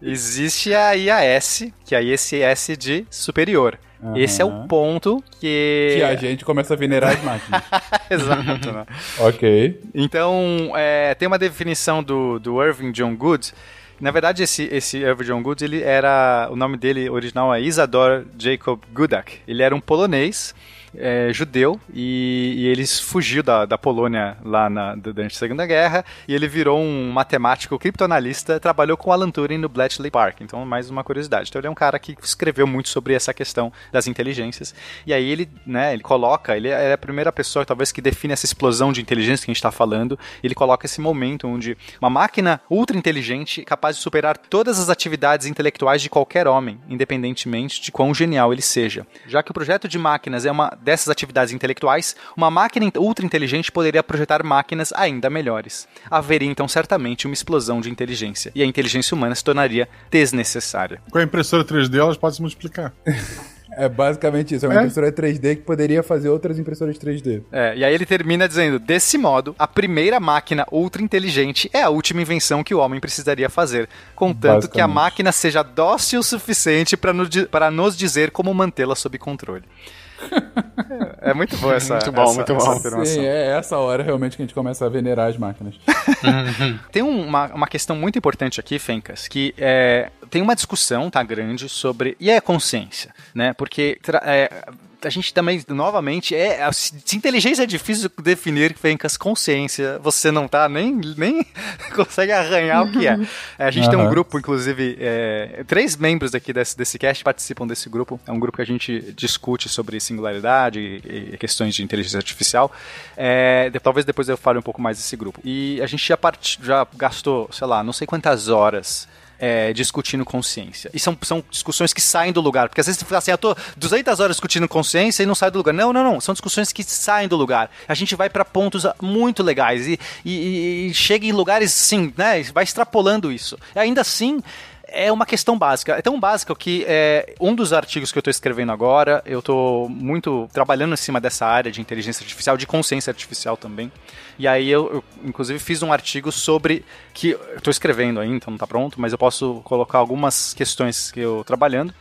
Existe a IAS, que é a ISS de superior. Esse é o ponto que. Que a gente começa a venerar as máquinas. Exato, né? ok. Então, é, tem uma definição do, do Irving John Good. Na verdade, esse, esse Irving John Good, ele era. O nome dele original é Isador Jacob Gudak. Ele era um polonês. É, judeu e, e ele fugiu da, da Polônia lá na, durante a Segunda Guerra e ele virou um matemático criptoanalista, trabalhou com Alan Turing no Bletchley Park. Então, mais uma curiosidade. Então, ele é um cara que escreveu muito sobre essa questão das inteligências. E aí ele, né, ele coloca, ele é a primeira pessoa, talvez, que define essa explosão de inteligência que a gente está falando. Ele coloca esse momento onde uma máquina ultra inteligente capaz de superar todas as atividades intelectuais de qualquer homem, independentemente de quão genial ele seja. Já que o projeto de máquinas é uma dessas atividades intelectuais, uma máquina ultra inteligente poderia projetar máquinas ainda melhores. Haveria então certamente uma explosão de inteligência, e a inteligência humana se tornaria desnecessária. Com a impressora 3D, elas podem se multiplicar. É basicamente isso. É uma É. impressora 3D que poderia fazer outras impressoras 3D. É, e aí ele termina dizendo: desse modo, a primeira máquina ultra inteligente é a última invenção que o homem precisaria fazer, contanto que a máquina seja dócil o suficiente para nos dizer como mantê-la sob controle. É, é muito boa essa. Muito bom, essa- muito bom. essa. Sim, é essa hora realmente que a gente começa a venerar as máquinas. Tem um- uma, uma questão muito importante aqui, Fencas, que é, tem uma discussão, tá, grande, sobre. E é consciência, né? Porque é, a gente também, novamente, é. Se inteligência é difícil definir, Fencas, consciência, você não tá nem, nem consegue arranhar o que é. É, A gente tem um grupo, inclusive, é, três membros aqui desse, desse cast participam desse grupo. É um grupo que a gente discute sobre singularidade e, e questões de inteligência artificial. É, de- talvez depois eu fale um pouco mais desse grupo. E a gente já, part- já gastou, sei lá, não sei quantas horas é, discutindo consciência. E são, são discussões que saem do lugar. Porque às vezes você fala assim, eu tô 200 horas discutindo consciência e não sai do lugar. Não, não, não. São discussões que saem do lugar. A gente vai para pontos ah, muito legais e, e- e chega em lugares, sim, né? Vai extrapolando isso. E ainda assim, é uma questão básica. É tão básica que é, um dos artigos que eu estou escrevendo agora, eu estou muito trabalhando em cima dessa área de inteligência artificial, de consciência artificial também. E aí eu, eu, inclusive, fiz um artigo sobre que estou escrevendo ainda, então não está pronto, mas eu posso colocar algumas questões que eu trabalhando.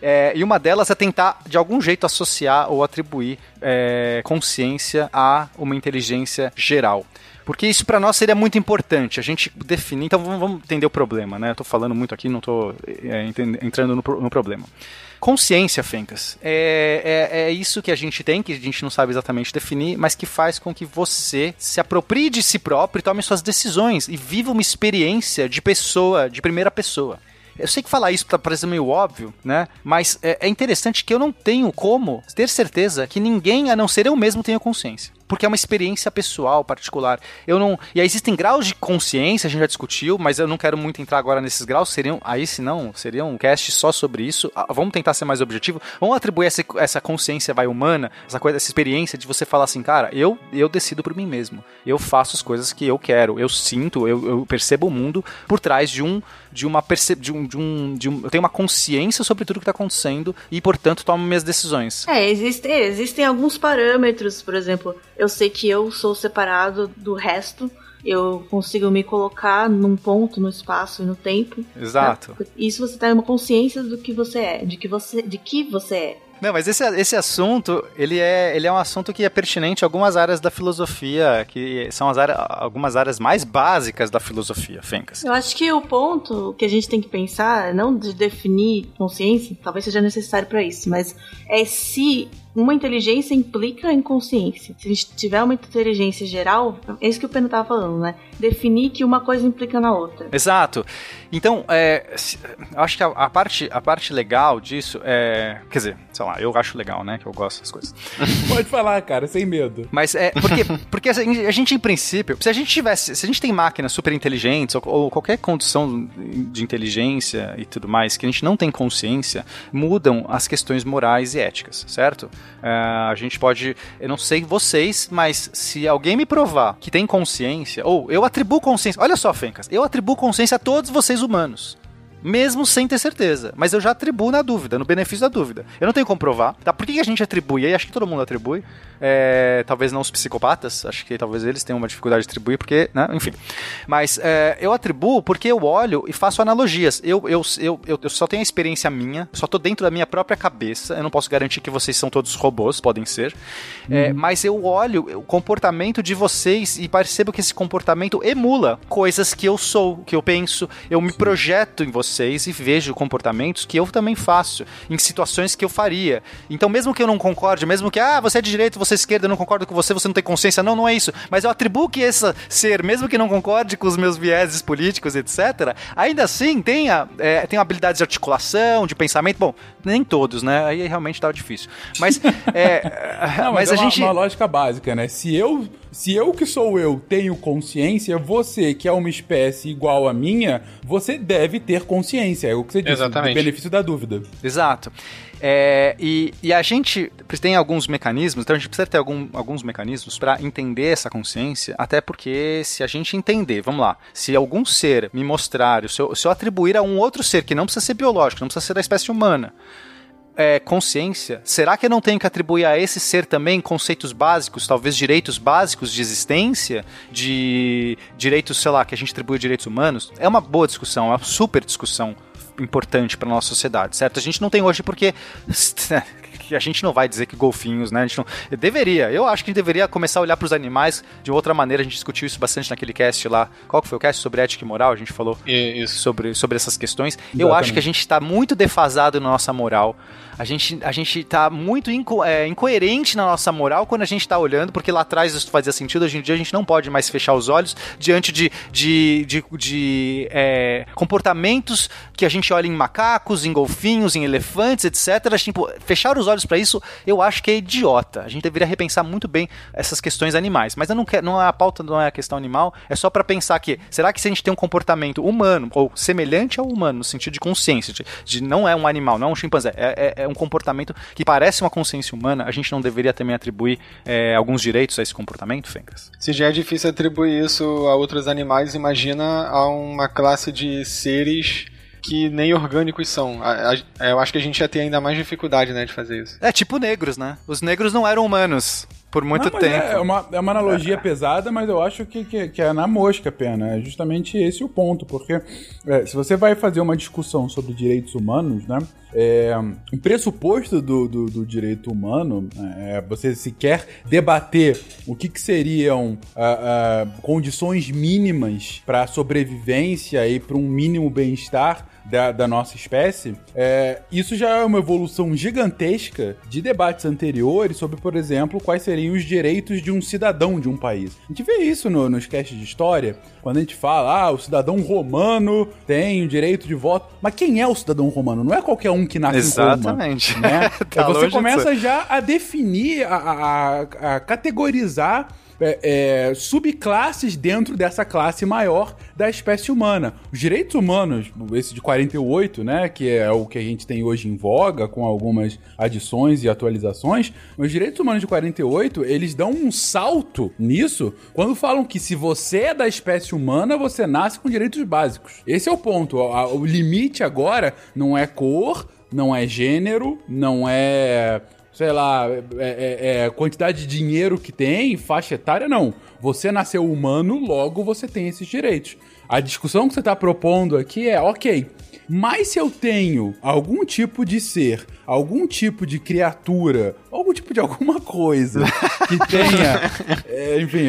É, e uma delas é tentar, de algum jeito, associar ou atribuir é, consciência a uma inteligência geral. Porque isso para nós seria muito importante, a gente definir. Então vamos, entender o problema, né? Eu tô falando muito aqui, não tô é, entrando no, no problema. Consciência, Fencas, é, é, é isso que a gente tem, que a gente não sabe exatamente definir, mas que faz com que você se aproprie de si próprio tome suas decisões e viva uma experiência de pessoa, de primeira pessoa. Eu sei que falar isso tá parecendo meio óbvio, né? Mas é, é interessante que eu não tenho como ter certeza que ninguém, a não ser eu mesmo, tenha consciência. Porque é uma experiência pessoal, particular. Eu não. E aí existem graus de consciência, a gente já discutiu, mas eu não quero muito entrar agora nesses graus. Seriam. Aí, se não, seria um cast só sobre isso. Ah, Vamos tentar ser mais objetivo. Vamos atribuir essa, essa consciência vai humana, essa coisa, essa experiência de você falar assim, cara, eu, eu decido por mim mesmo. Eu faço as coisas que eu quero. Eu sinto, eu, eu percebo o mundo por trás de um. De uma perce... de um, de um, de um. Eu tenho uma consciência sobre tudo que está acontecendo e, portanto, tomo minhas decisões. É, existem, existem alguns parâmetros, por exemplo, eu sei que eu sou separado do resto, eu consigo me colocar num ponto no espaço e no tempo. Exato. Isso você tem uma consciência do que você é, de que você, de que você é. Não, mas esse, esse assunto, ele é, ele é um assunto que é pertinente a algumas áreas da filosofia, que são as áreas, algumas áreas mais básicas da filosofia, Fencas. Eu acho que o ponto que a gente tem que pensar, não de definir consciência, talvez seja necessário para isso, mas é se uma inteligência implica em consciência. Se a gente tiver uma inteligência geral, é isso que o Peno tava falando, né? Definir que uma coisa implica na outra. Exato. Então, é, acho que a, a parte, a parte legal disso é. Quer dizer, sei lá, eu acho legal, né? Que eu gosto das coisas. Pode falar, cara, sem medo. Mas é. Porque, porque a gente, em princípio, se a gente tivesse. Se a gente tem máquinas super inteligentes ou, ou qualquer condição de inteligência e tudo mais, que a gente não tem consciência, mudam as questões morais e éticas, certo? É, a gente pode. Eu não sei vocês, mas se alguém me provar que tem consciência, ou eu atribuo consciência. Olha só, Fencas, eu atribuo consciência a todos vocês humanos. Mesmo sem ter certeza. Mas eu já atribuo na dúvida, no benefício da dúvida. Eu não tenho como provar. Tá? Por que a gente atribui? E acho que todo mundo atribui. É, talvez não os psicopatas. Acho que talvez eles tenham uma dificuldade de atribuir, porque, né? Enfim. Mas é, eu atribuo porque eu olho e faço analogias. Eu, eu, eu, eu, eu só tenho a experiência minha, só tô dentro da minha própria cabeça. Eu não posso garantir que vocês são todos robôs, podem ser. É, mas eu olho o comportamento de vocês e percebo que esse comportamento emula coisas que eu sou, que eu penso. Eu me projeto em vocês e vejo comportamentos que eu também faço, em situações que eu faria. Então, mesmo que eu não concorde, mesmo que, ah, você é de direita, você é esquerda, eu não concordo com você, você não tem consciência. Não, não é isso. Mas eu atribuo que esse ser, mesmo que não concorde com os meus vieses políticos, etc., ainda assim tenha, é, tenha habilidades de articulação, de pensamento. Bom, nem todos, né? Aí realmente tava difícil. Mas, é, Não, mas, mas, é a uma, gente. uma lógica básica, né? Se eu, se eu que sou eu tenho consciência, você que é uma espécie igual à minha, você deve ter consciência. É o que você disse, Exatamente. do benefício da dúvida. Exato. É, e, e a gente tem alguns mecanismos, então a gente precisa ter algum- alguns mecanismos para entender essa consciência, até porque se a gente entender, vamos lá, se algum ser me mostrar, se eu, se eu atribuir a um outro ser que não precisa ser biológico, não precisa ser da espécie humana, é, consciência, será que eu não tenho que atribuir a esse ser também conceitos básicos, talvez direitos básicos de existência, de direitos, sei lá, que a gente atribui direitos humanos? É uma boa discussão, é uma super discussão importante para nossa sociedade, certo? A gente não tem hoje porque que a gente não vai dizer que golfinhos, né? A gente não, deveria, eu acho que a gente deveria começar a olhar para os animais de outra maneira. A gente discutiu isso bastante naquele cast lá. Qual que foi o cast sobre ética e moral? A gente falou Isso. sobre, sobre essas questões. Eu acho que a gente está muito defasado na nossa moral. A gente, a gente tá muito inco é, incoerente na nossa moral quando a gente tá olhando, porque lá atrás isso fazia sentido, hoje em dia a gente não pode mais fechar os olhos diante de, de, de, de é, comportamentos que a gente olha em macacos, em golfinhos, em elefantes, etc. Tipo, fechar os olhos para isso, eu acho que é idiota. A gente deveria repensar muito bem essas questões animais. Mas eu não quero, não é a pauta, não é a questão animal, é só para pensar que, será que se a gente tem um comportamento humano, ou semelhante ao humano, no sentido de consciência, de, de não é um animal, não é um chimpanzé, é, é, é um comportamento que parece uma consciência humana, a gente não deveria também atribuir é, alguns direitos a esse comportamento, Fencas? Se já é difícil atribuir isso a outros animais, imagina a uma classe de seres que nem orgânicos são. A- eu acho que a gente ia ter ainda mais dificuldade, né, de fazer isso. É tipo negros, né? Os negros não eram humanos por muito Não, mas tempo. É uma, é uma analogia pesada, mas eu acho que, que, que é na mosca pena. É justamente esse o ponto, porque é, se você vai fazer uma discussão sobre direitos humanos, né? É, o pressuposto do, do, do direito humano é você se quer debater o que, que seriam ah, ah, condições mínimas para sobrevivência e para um mínimo bem-estar da, da nossa espécie, é, isso já é uma evolução gigantesca de debates anteriores sobre, por exemplo, quais seriam os direitos de um cidadão de um país. A gente vê isso no, nos casts de história, quando a gente fala, ah, o cidadão romano tem o direito de voto. Mas quem é o cidadão romano? Não é qualquer um que nasce Exatamente. em Roma. Né? Tá você começa já a definir, a- a- a categorizar é, é, subclasses dentro dessa classe maior da espécie humana. Os direitos humanos, esse de 48, né, que é o que a gente tem hoje em voga, com algumas adições e atualizações, os direitos humanos de 48, eles dão um salto nisso quando falam que se você é da espécie humana, você nasce com direitos básicos. Esse é o ponto. O limite agora não é cor, não é gênero, não é sei lá, é, é- é quantidade de dinheiro que tem, faixa etária, não. Você nasceu humano, logo você tem esses direitos. A discussão que você está propondo aqui é, ok, mas se eu tenho algum tipo de ser, algum tipo de criatura, algum tipo de alguma coisa que tenha, é, enfim,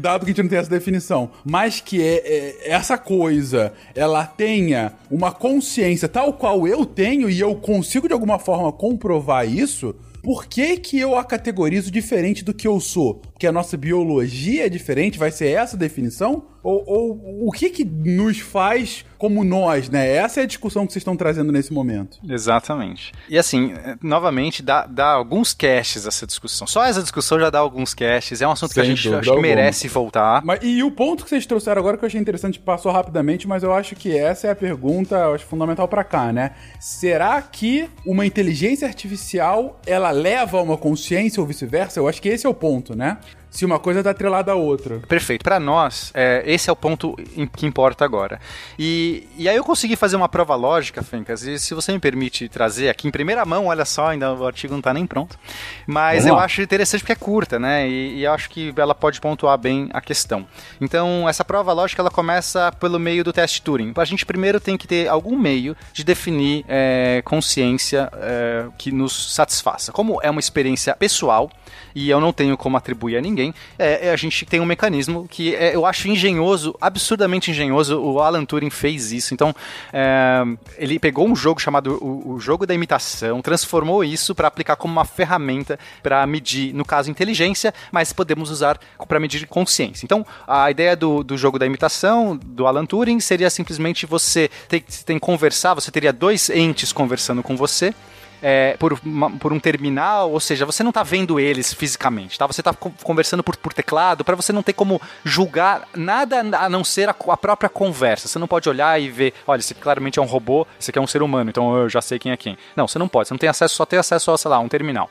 dado que a gente não tem essa definição, mas que é, é- essa coisa, ela tenha uma consciência tal qual eu tenho e eu consigo de alguma forma comprovar isso, por que, que eu a categorizo diferente do que eu sou? Porque a nossa biologia é diferente? Vai ser essa a definição? Ou, ou o que que nos faz como nós, né? Essa é a discussão que vocês estão trazendo nesse momento. Exatamente. E assim, eh, novamente, dá, dá alguns casts essa discussão. Só essa discussão já dá alguns casts. É um assunto que a Sem gente acho que merece voltar. Mas, e o ponto que vocês trouxeram agora que eu achei interessante, passou rapidamente, mas eu acho que essa é a pergunta, eu acho fundamental pra cá, né? Será que uma inteligência artificial, ela leva a uma consciência ou vice-versa? Eu acho que esse é o ponto, né? Se uma coisa tá atrelada à outra. Perfeito. Para nós, é, esse é o ponto em- que importa agora. E, e aí eu consegui fazer uma prova lógica, Fencas, e se você me permite trazer aqui em primeira mão, olha só, ainda o artigo não tá nem pronto. Mas eu acho interessante porque é curta, né? E, e eu acho que ela pode pontuar bem a questão. Então, essa prova lógica, ela começa pelo meio do teste Turing. A gente primeiro tem que ter algum meio de definir é, consciência é, que nos satisfaça. Como é uma experiência pessoal, e eu não tenho como atribuir a ninguém, é, é, a gente tem um mecanismo que é, eu acho engenhoso, absurdamente engenhoso. O Alan Turing fez isso. Então, é, ele pegou um jogo chamado o, o jogo da imitação, transformou isso para aplicar como uma ferramenta para medir, no caso, inteligência, mas podemos usar para medir consciência. Então, a ideia do, do jogo da imitação do Alan Turing seria simplesmente você tem que conversar, você teria dois entes conversando com você é, por, uma- por um terminal, ou seja, você não está vendo eles fisicamente, tá? Você está conversando por, por teclado, para você não ter como julgar nada a não ser a, a própria conversa. Você não pode olhar e ver, olha, esse claramente é um robô, esse aqui é um ser humano, então eu já sei quem é quem. Não, você não pode, você não tem acesso, só tem acesso a, sei lá, um terminal.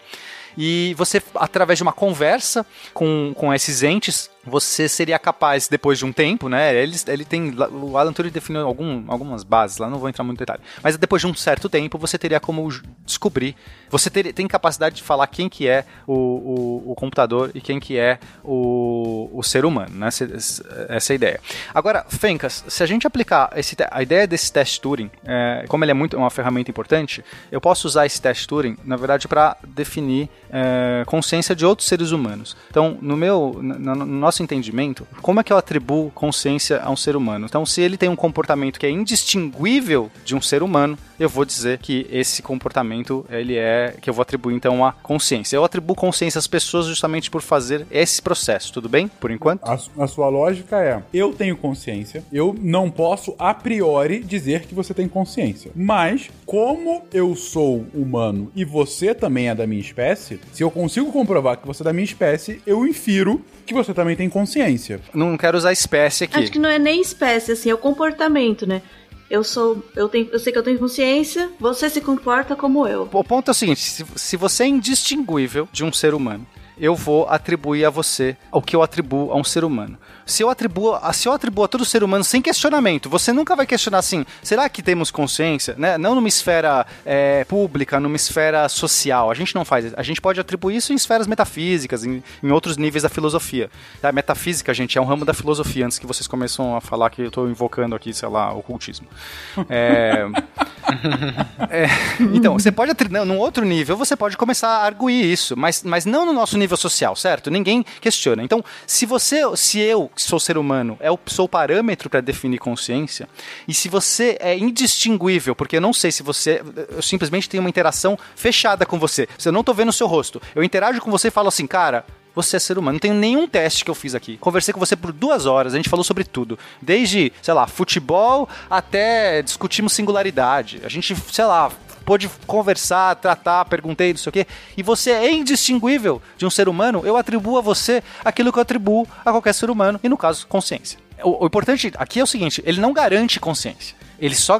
E você, através de uma conversa com, com esses entes, você seria capaz, depois de um tempo, né? Ele, ele tem. O Alan Turing definiu algum, algumas bases lá, não vou entrar muito em detalhe. Mas depois de um certo tempo, você teria como descobrir. Você ter, tem capacidade de falar quem que é o, o, o computador e quem que é o, o ser humano, né? Essa, essa é ideia. Agora, Fencas, se a gente aplicar esse, a ideia desse teste Turing, é, como ele é muito uma ferramenta importante, eu posso usar esse teste Turing, na verdade, para definir é, consciência de outros seres humanos. Então, no meu, no, no nosso entendimento, como é que eu atribuo consciência a um ser humano? Então, se ele tem um comportamento que é indistinguível de um ser humano, eu vou dizer que esse comportamento ele é que eu vou atribuir então a consciência. Eu atribuo consciência às pessoas justamente por fazer esse processo, tudo bem? Por enquanto? A, a sua lógica é: eu tenho consciência, eu não posso a priori dizer que você tem consciência. Mas, como eu sou humano e você também é da minha espécie, se eu consigo comprovar que você é da minha espécie, eu infiro que você também tem consciência. Não quero usar espécie aqui. Acho que não é nem espécie, assim, é o comportamento, né? Eu sou. Eu, tenho, eu sei que eu tenho consciência, você se comporta como eu. O ponto é o seguinte: se, se você é indistinguível de um ser humano, eu vou atribuir a você o que eu atribuo a um ser humano se eu atribuo, se eu atribuo a todo ser humano sem questionamento, você nunca vai questionar assim, será que temos consciência? Né? Não numa esfera é, pública, numa esfera social. A gente não faz. A gente pode atribuir isso em esferas metafísicas, em, em outros níveis da filosofia. A metafísica, gente, é um ramo da filosofia, antes que vocês começam a falar que eu estou invocando aqui, sei lá, ocultismo. É, é, então, você pode, não, num outro nível, você pode começar a arguir isso, mas, mas não no nosso nível social, certo? Ninguém questiona. Então, se você, se eu sou ser humano, é o sou parâmetro para definir consciência. E se você é indistinguível, porque eu não sei se você. Eu simplesmente tenho uma interação fechada com você. Se eu não tô vendo o seu rosto, eu interajo com você e falo assim, cara, você é ser humano. Não tem nenhum teste que eu fiz aqui. Conversei com você por duas horas, a gente falou sobre tudo. Desde, sei lá, futebol até discutimos singularidade. A gente, sei lá, pôde conversar, tratar, perguntei, não sei o quê, e você é indistinguível de um ser humano, eu atribuo a você aquilo que eu atribuo a qualquer ser humano, e no caso, consciência. O, o importante aqui é o seguinte: ele não garante consciência. Ele só,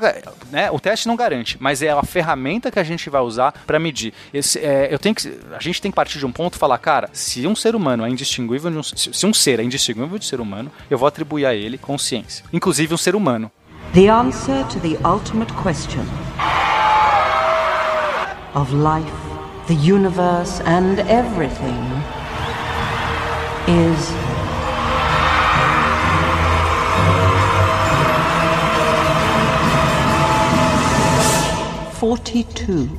né, o teste não garante, mas é a ferramenta que a gente vai usar para medir. Esse, é, eu tenho que, a gente tem que partir de um ponto e falar, cara, se um ser humano é indistinguível, de um, se um ser é indistinguível de ser humano, eu vou atribuir a ele consciência, inclusive um ser humano. The answer to the ultimate question of life, the universe, and everything is. Forty-two.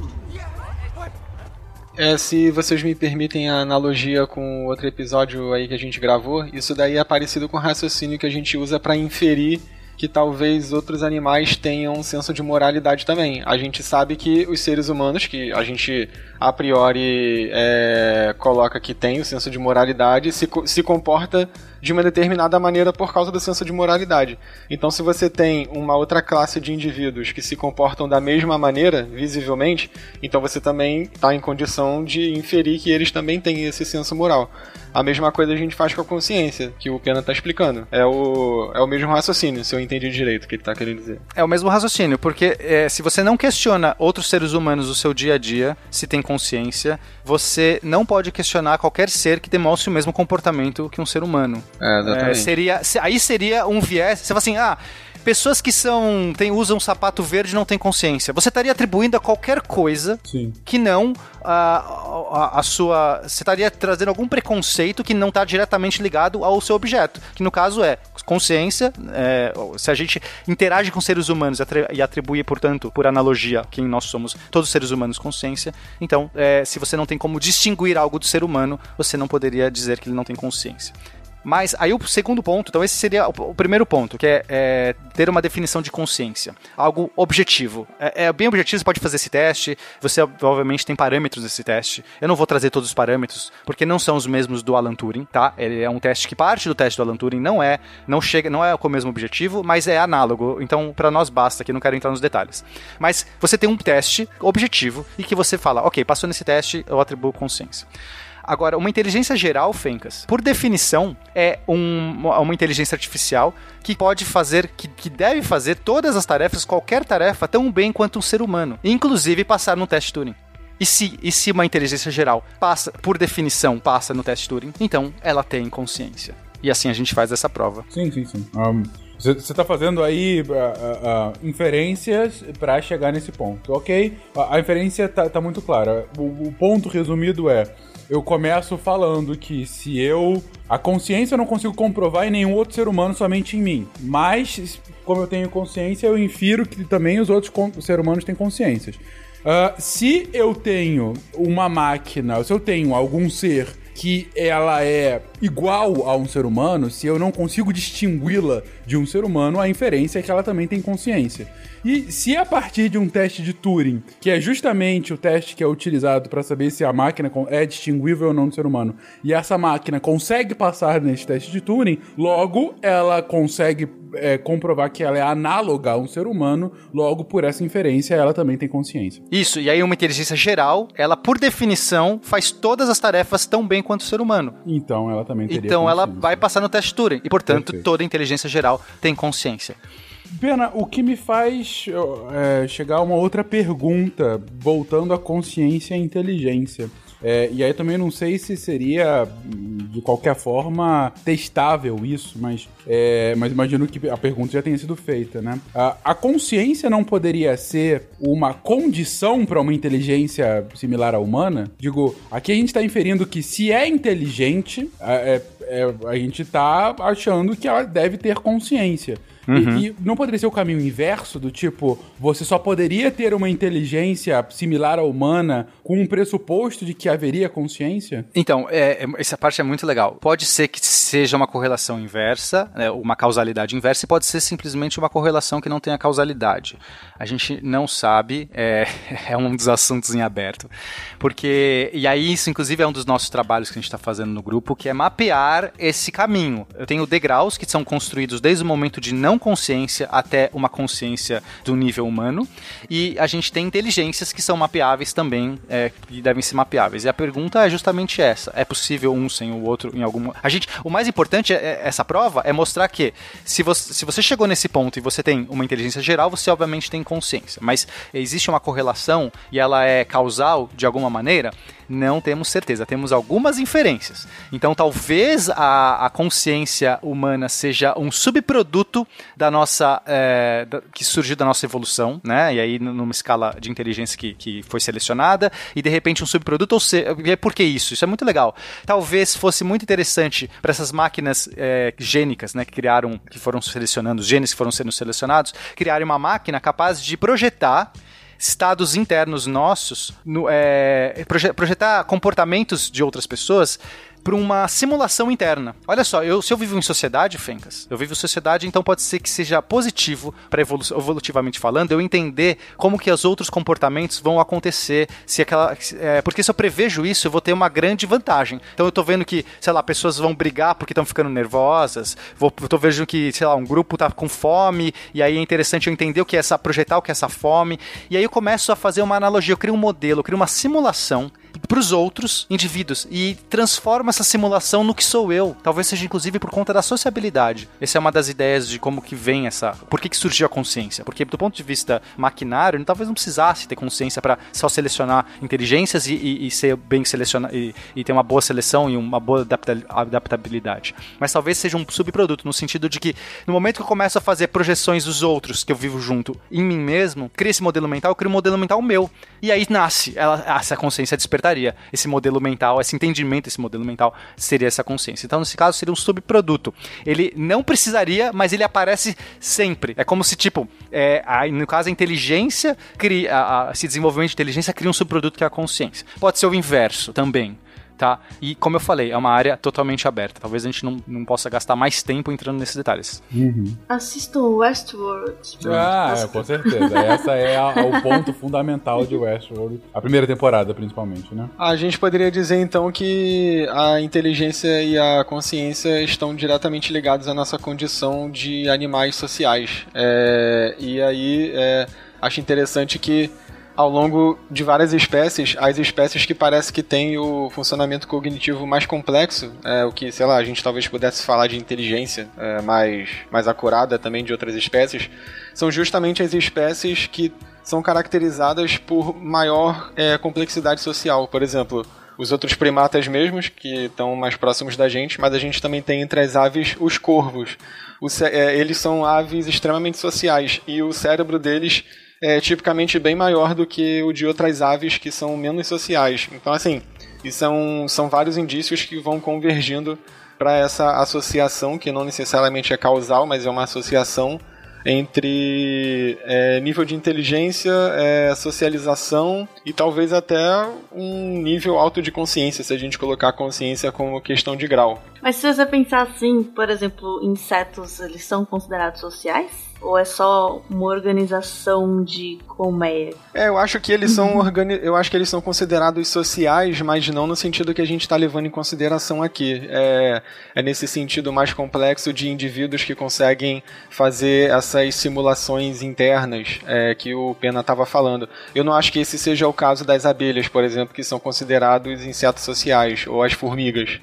É, se vocês me permitem a analogia com outro episódio aí que a gente gravou, isso daí é parecido com o raciocínio que a gente usa para inferir que talvez outros animais tenham um senso de moralidade também. A gente sabe que os seres humanos, que a gente a priori é, coloca que tem o senso de moralidade, se, se comporta de uma determinada maneira por causa do senso de moralidade. Então, se você tem uma outra classe de indivíduos que se comportam da mesma maneira, visivelmente, então você também está em condição de inferir que eles também têm esse senso moral. A mesma coisa a gente faz com a consciência, que o Pena está explicando. É o, é o mesmo raciocínio, se eu entendi direito o que ele está querendo dizer. É o mesmo raciocínio, porque é, se você não questiona outros seres humanos do seu dia a dia, se tem consciência, você não pode questionar qualquer ser que demonstre o mesmo comportamento que um ser humano. É. É, seria, aí seria um viés. Você fala assim, ah, pessoas que são tem, usam sapato verde não têm consciência. Você estaria atribuindo a qualquer coisa Sim. que não a, a, a, sua. Você estaria trazendo algum preconceito que não está diretamente ligado ao seu objeto. Que no caso é consciência. É, se a gente interage com seres humanos e atribui, portanto, por analogia, quem nós somos, todos seres humanos, consciência. Então, é, se você não tem como distinguir algo do ser humano, você não poderia dizer que ele não tem consciência. Mas aí o segundo ponto, então esse seria o, primeiro ponto, que é, é ter uma definição de consciência. Algo objetivo. É, é, bem objetivo, você pode fazer esse teste, você obviamente tem parâmetros desse teste. Eu não vou trazer todos os parâmetros, porque não são os mesmos do Alan Turing, tá? Ele é um teste que parte do teste do Alan Turing, não é, não chega, não é com o mesmo objetivo, mas é análogo. Então, para nós basta, que não quero entrar nos detalhes. Mas você tem um teste objetivo e que você fala, ok, passou nesse teste, eu atribuo consciência. Agora, uma inteligência geral, Fencas, por definição, é um, uma inteligência artificial que pode fazer, que, que deve fazer todas as tarefas, qualquer tarefa, tão bem quanto um ser humano, inclusive passar no teste Turing. E se, e se uma inteligência geral passa, por definição, passa no teste Turing, então ela tem consciência. E assim a gente faz essa prova. Sim, sim, sim. Um, você está fazendo aí uh, uh, uh, inferências para chegar nesse ponto, ok? A, a inferência tá, tá, muito clara. O, o ponto resumido é: eu começo falando que se eu. A consciência eu não consigo comprovar em nenhum outro ser humano, somente em mim. Mas, como eu tenho consciência, eu infiro que também os outros seres humanos têm consciências. Uh, se eu tenho uma máquina, se eu tenho algum ser que ela é igual a um ser humano, se eu não consigo distingui-la de um ser humano, a inferência é que ela também tem consciência. E se a partir de um teste de Turing, que é justamente o teste que é utilizado para saber se a máquina é distinguível ou não do ser humano, e essa máquina consegue passar nesse teste de Turing, logo ela consegue é, comprovar que ela é análoga a um ser humano, logo por essa inferência ela também tem consciência. Isso, e aí uma inteligência geral, ela por definição faz todas as tarefas tão bem quanto o ser humano. Então ela também teria Então ela vai passar no teste Turing, e portanto Perfeito. toda inteligência geral tem consciência. Pena, o que me faz é, chegar a uma outra pergunta, voltando à consciência e inteligência. É, e aí também não sei se seria, de qualquer forma, testável isso, mas, é, mas imagino que a pergunta já tenha sido feita, né? A, a consciência não poderia ser uma condição para uma inteligência similar à humana? Digo, aqui a gente está inferindo que se é inteligente, é, é, a gente está achando que ela deve ter consciência. Uhum. E, e, não poderia ser o caminho inverso do tipo, você só poderia ter uma inteligência similar à humana com um pressuposto de que haveria consciência? Então, é, é, essa parte é muito legal. Pode ser que seja uma correlação inversa, né, uma causalidade inversa, e pode ser simplesmente uma correlação que não tenha causalidade. A gente não sabe, é, é um dos assuntos em aberto. Porque, e aí isso inclusive é um dos nossos trabalhos que a gente está fazendo no grupo, que é mapear esse caminho. Eu tenho degraus que são construídos desde o momento de não consciência até uma consciência do nível humano, e a gente tem inteligências que são mapeáveis também, é, que devem ser mapeáveis. E a pergunta é justamente essa: é possível um sem o outro em alguma. A gente, o mais importante é, é essa prova é mostrar que se você, se você chegou nesse ponto e você tem uma inteligência geral, você obviamente tem consciência, mas existe uma correlação e ela é causal de alguma maneira, não temos certeza, temos algumas inferências. Então, talvez a, a consciência humana seja um subproduto da nossa é, da, que surgiu da nossa evolução, né? E aí numa escala de inteligência que, que foi selecionada e de repente um subproduto. Ou seja, por que isso? Isso é muito legal. Talvez fosse muito interessante para essas máquinas é, gênicas, né? Que criaram, que foram selecionando os genes que foram sendo selecionados, criarem uma máquina capaz de projetar estados internos nossos, no, é, projetar comportamentos de outras pessoas para uma simulação interna. Olha só, eu, se eu vivo em sociedade, Fencas, eu vivo em sociedade, então pode ser que seja positivo, para evolu evolutivamente falando, eu entender como que os outros comportamentos vão acontecer, se aquela, é, porque se eu prevejo isso, eu vou ter uma grande vantagem. Então eu tô vendo que, sei lá, pessoas vão brigar porque estão ficando nervosas, vou, eu tô vendo que, sei lá, um grupo tá com fome, e aí é interessante eu entender o que é essa, projetar o que é essa fome, e aí eu começo a fazer uma analogia, eu crio um modelo, eu crio uma simulação para os outros indivíduos e transforma essa simulação no que sou eu. Talvez seja inclusive por conta da sociabilidade. Essa é uma das ideias de como que vem essa. Por que, que surgiu a consciência? Porque do ponto de vista maquinário, talvez não precisasse ter consciência para só selecionar inteligências e, e, e ser bem selecionado e, e, ter uma boa seleção e uma boa adaptabilidade. Mas talvez seja um subproduto no sentido de que no momento que eu começo a fazer projeções dos outros que eu vivo junto em mim mesmo, cria esse modelo mental, eu crio um modelo mental meu. E aí nasce ela, essa consciência despertar esse modelo mental, esse entendimento esse modelo mental seria essa consciência. Então, nesse caso, seria um subproduto. Ele não precisaria, mas ele aparece sempre. É como se, tipo, é, a, no caso, a inteligência cria, a, a, esse desenvolvimento de inteligência cria um subproduto que é a consciência. Pode ser o inverso também tá? E como eu falei, é uma área totalmente aberta. Talvez a gente não, não possa gastar mais tempo entrando nesses detalhes. Uhum. Assistam Westworld. Ah, é, com certeza. Essa é a, o ponto fundamental de Westworld. A primeira temporada, principalmente, né? A gente poderia dizer então que a inteligência e a consciência estão diretamente ligados à nossa condição de animais sociais. É, e aí é, acho interessante que ao longo de várias espécies, as espécies que parece que têm o funcionamento cognitivo mais complexo, é, o que, sei lá, a gente talvez pudesse falar de inteligência é, mais, mais acurada também de outras espécies, são justamente as espécies que são caracterizadas por maior é, complexidade social. Por exemplo, os outros primatas mesmos, que estão mais próximos da gente, mas a gente também tem entre as aves os corvos. O é, eles são aves extremamente sociais e o cérebro deles é tipicamente bem maior do que o de outras aves que são menos sociais. Então, assim, e são, são vários indícios que vão convergindo para essa associação, que não necessariamente é causal, mas é uma associação entre é, nível de inteligência, é, socialização e talvez até um nível alto de consciência, se a gente colocar a consciência como questão de grau. Mas se você pensar assim, por exemplo, insetos, eles são considerados sociais? Ou é só uma organização de colmeia? É, eu acho que eles são organi eu acho que eles são considerados sociais, mas não no sentido que a gente está levando em consideração aqui. É, é nesse sentido mais complexo de indivíduos que conseguem fazer essas simulações internas é, que o Pena estava falando. Eu não acho que esse seja o caso das abelhas, por exemplo, que são considerados insetos sociais, ou as formigas.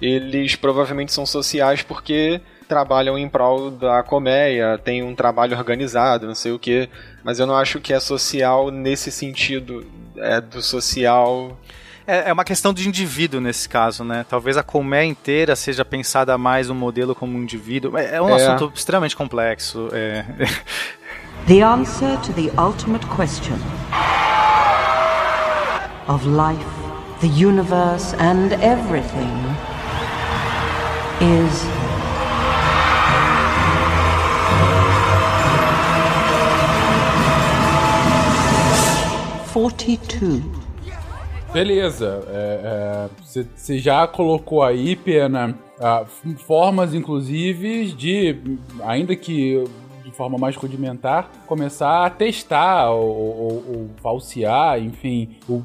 Eles provavelmente são sociais porque trabalham em prol da colmeia, têm um trabalho organizado, não sei o que, mas eu não acho que é social nesse sentido é, do social. É, é uma questão de indivíduo nesse caso, né? Talvez a colmeia inteira seja pensada mais um modelo como um indivíduo. É, é um É. assunto extremamente complexo. é. The answer to the ultimate question of life, the universe, and everything is forty-two. Beleza. é, Você já colocou aí, Pena, f- formas, inclusive, de, ainda que de forma mais rudimentar, começar a testar ou, ou- ou falsear, enfim, o-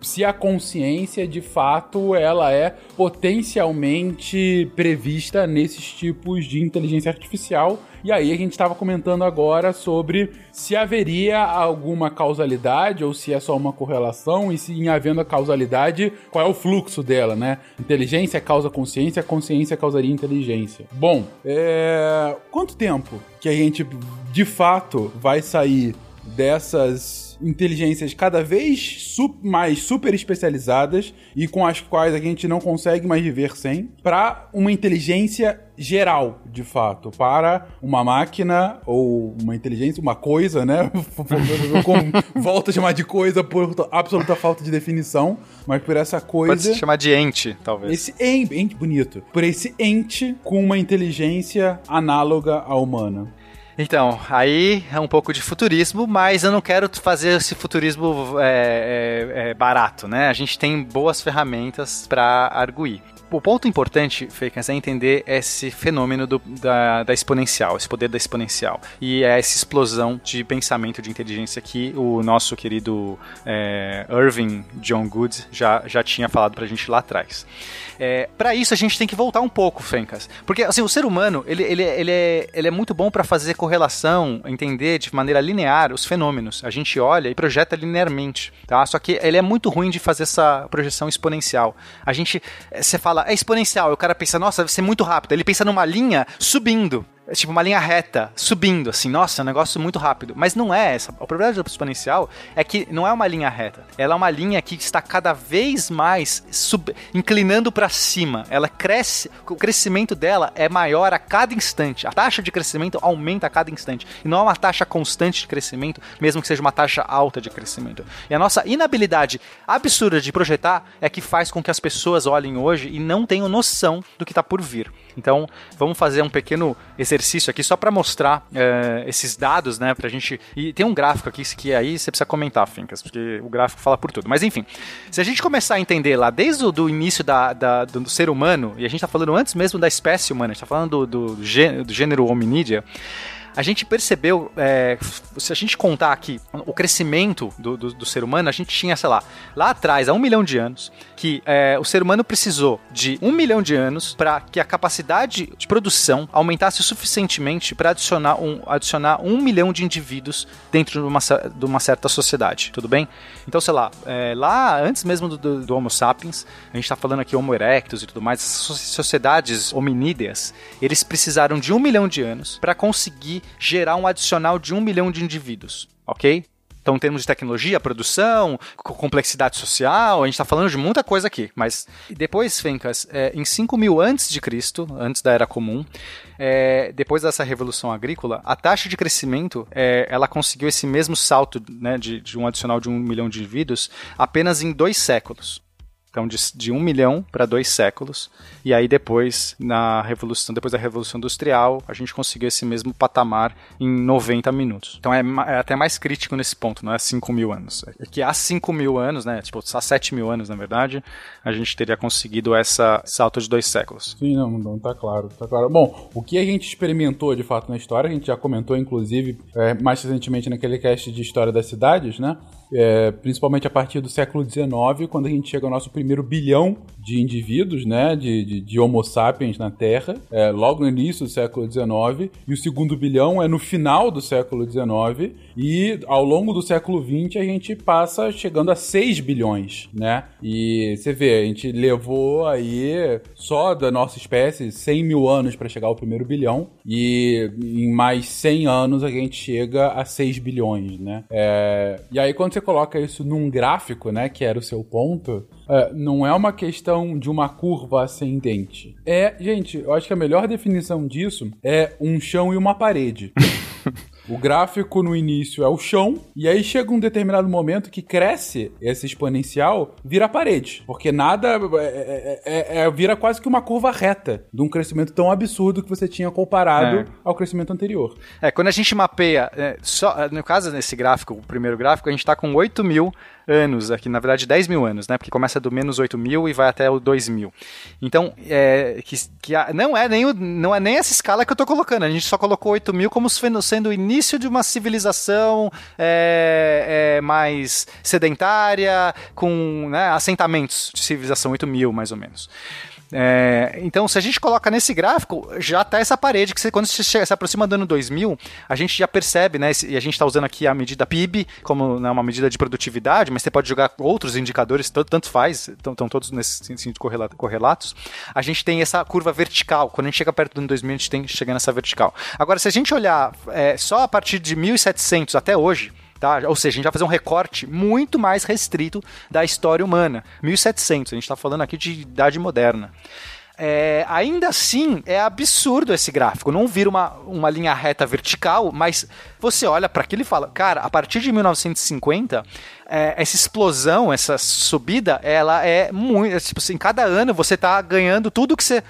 se a consciência de fato ela é potencialmente prevista nesses tipos de inteligência artificial. E aí a gente estava comentando agora sobre se haveria alguma causalidade ou se é só uma correlação e se em havendo a causalidade, qual é o fluxo dela, né? Inteligência causa consciência, consciência causaria inteligência. Bom, é... quanto tempo que a gente de fato vai sair dessas inteligências cada vez su- mais super especializadas e com as quais a gente não consegue mais viver sem, para uma inteligência geral, de fato, para uma máquina ou uma inteligência, uma coisa, né? Com, volto a chamar de coisa por absoluta falta de definição, mas por essa coisa. Pode se chamar de ente, talvez. Esse ente, ente bonito. Por esse ente com uma inteligência análoga à humana. Então, aí é um pouco de futurismo, mas eu não quero fazer esse futurismo é, é, é, barato, né? A gente tem boas ferramentas para arguir. O ponto importante, Feicas, é entender esse fenômeno do- da, da exponencial, esse poder da exponencial. E é essa explosão de pensamento de inteligência que o nosso querido é, Irving John Good já, já tinha falado pra gente lá atrás. É, para isso a gente tem que voltar um pouco, Fencas. Porque assim, o ser humano, ele, ele, ele, é, ele é muito bom para fazer correlação, entender de maneira linear os fenômenos. A gente olha e projeta linearmente, tá? Só que ele é muito ruim de fazer essa projeção exponencial. A gente, eh, você fala, é exponencial, e o cara pensa, nossa, deve ser muito rápido. Ele pensa numa linha subindo. É tipo uma linha reta, subindo, assim, nossa, é um negócio muito rápido. Mas não é essa. O problema da exponencial é que não é uma linha reta. Ela é uma linha que está cada vez mais sub- inclinando para cima. Ela cresce, o crescimento dela é maior a cada instante. A taxa de crescimento aumenta a cada instante. E não é uma taxa constante de crescimento, mesmo que seja uma taxa alta de crescimento. E a nossa inabilidade absurda de projetar é que faz com que as pessoas olhem hoje e não tenham noção do que está por vir. Então, vamos fazer um pequeno exercício aqui só para mostrar eh, esses dados, né, pra gente... E tem um gráfico aqui que aí você precisa comentar, Fincas, porque o gráfico fala por tudo. Mas enfim, se a gente começar a entender lá desde o do início da, da- do, do ser humano, e a gente tá falando antes mesmo da espécie humana, a gente tá falando do, do, do gênero hominídea, a gente percebeu, é, se a gente contar aqui o crescimento do, do, do ser humano, a gente tinha, sei lá, lá atrás, há um milhão de anos, que é, o ser humano precisou de um milhão de anos para que a capacidade de produção aumentasse suficientemente para adicionar um, adicionar um milhão de indivíduos dentro de uma, de uma certa sociedade, tudo bem? Então, sei lá, é, lá antes mesmo do, do- Homo sapiens, a gente está falando aqui Homo erectus e tudo mais, sociedades hominídeas, eles precisaram de um milhão de anos para conseguir gerar um adicional de um milhão de indivíduos, ok? Então, em termos de tecnologia, produção, complexidade social, a gente está falando de muita coisa aqui. Mas depois, Fencas, é, em 5 mil antes de Cristo, antes da Era Comum, é, depois dessa revolução agrícola, a taxa de crescimento, é, ela conseguiu esse mesmo salto né, de, de um adicional de um milhão de indivíduos apenas em dois séculos. Então, de, de um milhão para dois séculos. E aí, depois, na revolução, depois da Revolução Industrial, a gente conseguiu esse mesmo patamar em 90 minutos. Então, é, é até mais crítico nesse ponto, não é 5 mil anos. É que há 5 mil anos, né? Tipo, há 7 mil anos, na verdade, a gente teria conseguido essa salto de dois séculos. Sim, não, não tá claro, tá claro. Bom, o que a gente experimentou de fato na história, a gente já comentou, inclusive, é, mais recentemente naquele cast de História das Cidades, né? É, principalmente a partir do século XIX, quando a gente chega ao nosso primeiro bilhão de indivíduos, né, de, de, de Homo sapiens na Terra, é, logo no início do século XIX, e o segundo bilhão é no final do século XIX, e ao longo do século XX a gente passa chegando a 6 bilhões, né? E você vê, a gente levou aí só da nossa espécie 100 mil anos para chegar ao primeiro bilhão, e em mais 100 anos a gente chega a 6 bilhões, né? É, e aí quando você coloca isso num gráfico, né, que era o seu ponto, é, não é uma questão de uma curva ascendente. É, gente, eu acho que a melhor definição disso é um chão e uma parede. O gráfico no início é o chão, e aí chega um determinado momento que cresce esse exponencial, vira parede. Porque nada é, é, é, vira quase que uma curva reta de um crescimento tão absurdo que você tinha comparado ao crescimento anterior. É, quando a gente mapeia, só, no caso desse gráfico, o primeiro gráfico, a gente está com 8 mil anos aqui, na verdade 10 mil anos, né? Porque começa do menos 8 mil e vai até o 2 mil. Então, é, que, que a, não, é nem o, não é nem essa escala que eu estou colocando, a gente só colocou 8 mil como sendo, sendo o início de uma civilização é, é, mais sedentária, com né, assentamentos de civilização 8 mil, mais ou menos. É, então, se a gente coloca nesse gráfico, já está essa parede que você, quando você se aproxima do ano 2000, a gente já percebe, né? E a gente está usando aqui a medida PIB como né, uma medida de produtividade, mas você pode jogar outros indicadores, tanto, tanto faz, estão todos nesse sentido correlatos. A gente tem essa curva vertical. Quando a gente chega perto do ano 2000, a gente tem chegando nessa vertical. Agora, se a gente olhar é, só a partir de 1700 até hoje, Tá? Ou seja, a gente vai fazer um recorte muito mais restrito da história humana. 1700, a gente está falando aqui de idade moderna. É, ainda assim, é absurdo esse gráfico. Não vira uma, uma linha reta vertical, mas você olha para aquilo e fala, cara, a partir de 1950, é, essa explosão, essa subida, ela é muito. É, tipo assim, cada ano você está ganhando tudo que você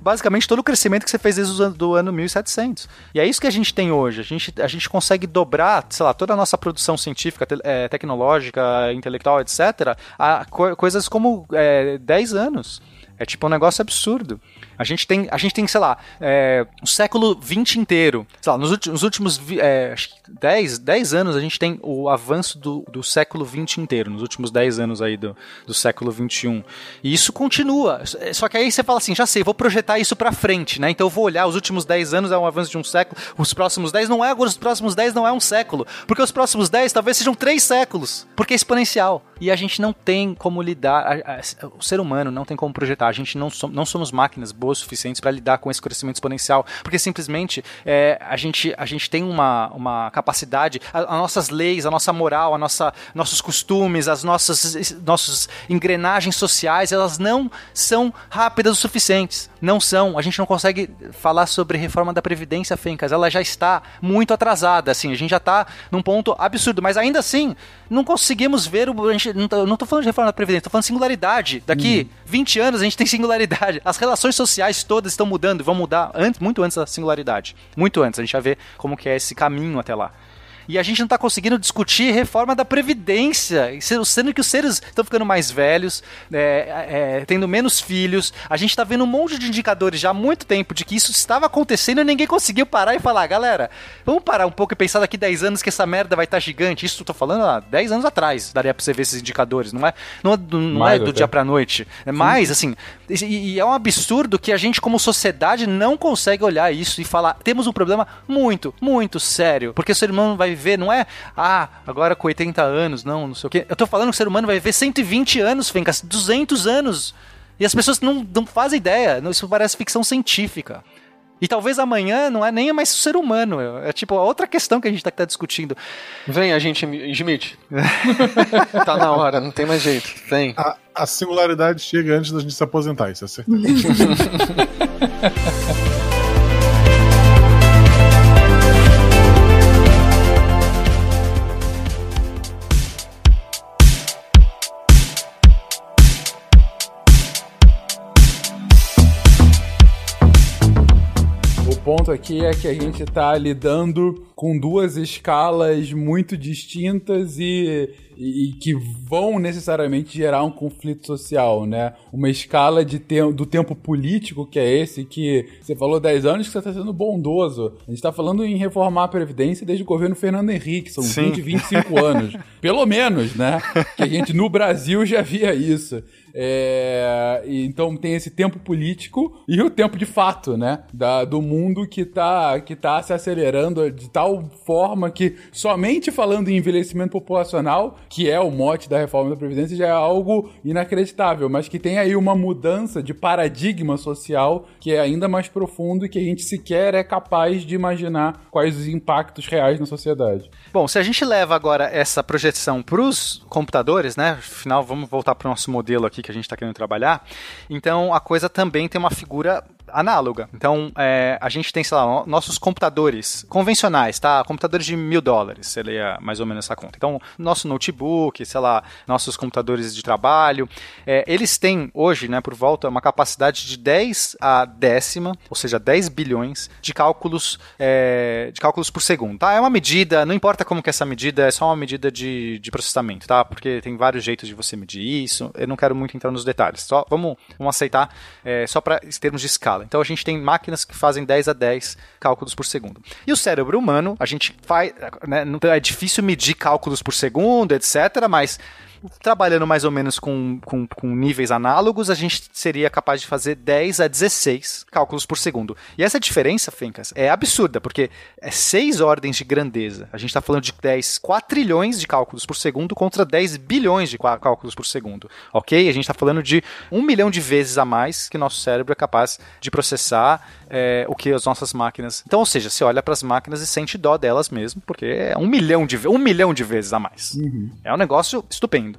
basicamente todo o crescimento que você fez desde o do ano 1700. E é isso que a gente tem hoje. A gente, a gente consegue dobrar, sei lá, toda a nossa produção científica, te, é, tecnológica, intelectual, etc., a co coisas como é, 10 anos. É tipo um negócio absurdo. A gente tem, a gente tem sei lá, é, o século XX inteiro. Sei lá, nos últimos, nos últimos é, 10, 10 anos a gente tem o avanço do, do século XX inteiro, nos últimos 10 anos aí do, do século XXI. E isso continua. Só que aí você fala assim, já sei, vou projetar isso pra frente, né? Então eu vou olhar, os últimos 10 anos é um avanço de um século, os próximos 10 não é agora, os próximos 10 não é um século. Porque os próximos 10 talvez sejam 3 séculos. Porque é exponencial. E a gente não tem como lidar, a, a, o ser humano não tem como projetar. A gente não, não somos máquinas boas boas suficientes para lidar com esse crescimento exponencial, porque simplesmente é, a, gente, a gente tem uma, uma capacidade, as nossas leis, a nossa moral, a nossa, nossos costumes, as nossas nossas engrenagens sociais, elas não são rápidas o suficientes. Não são. A gente não consegue falar sobre reforma da Previdência, Fencas. Ela já está muito atrasada, assim. A gente já está num ponto absurdo. Mas ainda assim, não conseguimos ver o. A gente, não, estou falando de reforma da Previdência, estou falando de singularidade. Daqui hum. 20 anos a gente tem singularidade. As relações sociais todas estão mudando e vão mudar antes, muito antes da singularidade. Muito antes. A gente já vê como que é esse caminho até lá e a gente não está conseguindo discutir reforma da Previdência, sendo que os seres estão ficando mais velhos, é, é, tendo menos filhos. A gente está vendo um monte de indicadores já há muito tempo de que isso estava acontecendo e ninguém conseguiu parar e falar, galera, vamos parar um pouco e pensar daqui 10 anos que essa merda vai estar tá gigante. Isso eu tô falando há 10 anos atrás, daria para você ver esses indicadores, não é, não é do, não é do dia para noite. É mais, assim, e, e é um absurdo que a gente como sociedade não consegue olhar isso e falar, temos um problema muito, muito sério, porque o ser humano vai viver, não é, ah, agora com 80 anos, não, não sei o quê. Eu tô falando que o ser humano vai viver 120 anos, Fencas, 200 anos. E as pessoas não, não fazem ideia. Isso parece ficção científica. E talvez amanhã não é nem mais ser humano. É tipo a outra questão que a gente tá, tá discutindo. Vem, agente Smith. tá na hora, não tem mais jeito. Vem. A, a singularidade chega antes da gente se aposentar, isso é certo. ponto aqui é que a gente tá lidando com duas escalas muito distintas e, e, e que vão necessariamente gerar um conflito social, né? Uma escala de te do tempo político, que é esse, que você falou 10 anos que você tá sendo bondoso. A gente tá falando em reformar a Previdência desde o governo Fernando Henrique, são Sim. 20, 25 anos. Pelo menos, né? Que a gente no Brasil já via isso. É, então tem esse tempo político e o tempo de fato, né? Da, do mundo que tá, que tá se acelerando de tal forma que somente falando em envelhecimento populacional, que é o mote da reforma da Previdência, já é algo inacreditável, mas que tem aí uma mudança de paradigma social que é ainda mais profundo e que a gente sequer é capaz de imaginar quais os impactos reais na sociedade. Bom, se a gente leva agora essa projeção para os computadores, né? Afinal, vamos voltar para o nosso modelo aqui que a gente está querendo trabalhar. Então, a coisa também tem uma figura análoga. Então, é, a gente tem, sei lá, no- nossos computadores convencionais, tá? Computadores de mil dólares, seria mais ou menos essa conta. Então, nosso notebook, sei lá, nossos computadores de trabalho, é, eles têm hoje, né, por volta, uma capacidade de 10 a décima, ou seja, 10 bilhões de cálculos, é, de cálculos por segundo, tá? É uma medida, não importa como que é essa medida, é só uma medida de, de processamento, tá? Porque tem vários jeitos de você medir isso, eu não quero muito entrar nos detalhes, só vamos, vamos aceitar é, só para termos de escala. Então a gente tem máquinas que fazem 10 a 10 cálculos por segundo. E o cérebro humano, a gente faz, né, é difícil medir cálculos por segundo, etc, mas trabalhando mais ou menos com, com, com níveis análogos, a gente seria capaz de fazer 10 a 16 cálculos por segundo. E essa diferença, Fencas, é absurda, porque é 6 ordens de grandeza. A gente está falando de 10 quatrilhões de cálculos por segundo contra 10 bilhões de cálculos por segundo. Ok? A gente está falando de um milhão de vezes a mais que nosso cérebro é capaz de processar é, o que as nossas máquinas. Então, ou seja, você olha para as máquinas e sente dó delas mesmo, porque é um milhão de, um milhão de vezes a mais. É um negócio estupendo.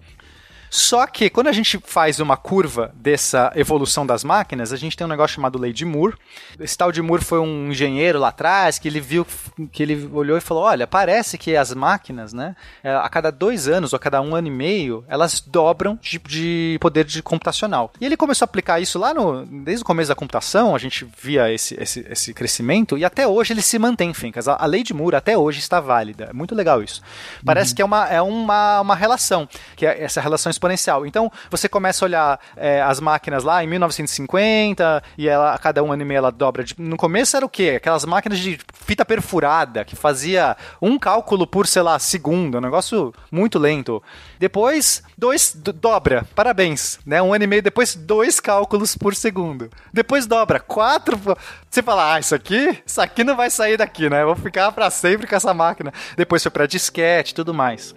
Só que quando a gente faz uma curva dessa evolução das máquinas, a gente tem um negócio chamado Lei de Moore. Esse tal de Moore foi um engenheiro lá atrás que ele viu, que ele olhou e falou: olha, parece que as máquinas, né, é, a cada dois anos ou a cada um ano e meio, elas dobram de, de poder de computacional. E ele começou a aplicar isso lá no, desde o começo da computação, a gente via esse, esse, esse crescimento e até hoje ele se mantém, Fincas. A, a Lei de Moore até hoje está válida. É muito legal isso. Parece que é uma, é uma, uma relação, que é essa relação exponencial. Então, você começa a olhar é, as máquinas lá em 1950 e ela, a cada um ano e meio ela dobra. De, no começo era o quê? Aquelas máquinas de fita perfurada que fazia um cálculo por, sei lá, segundo. Um negócio muito lento. Depois, dois, do- dobra. Parabéns. Né? Um ano e meio depois, dois cálculos por segundo. Depois dobra. Quatro. Você fala, ah, isso aqui, isso aqui não vai sair daqui, né? Eu vou ficar para sempre com essa máquina. Depois foi para disquete e tudo mais.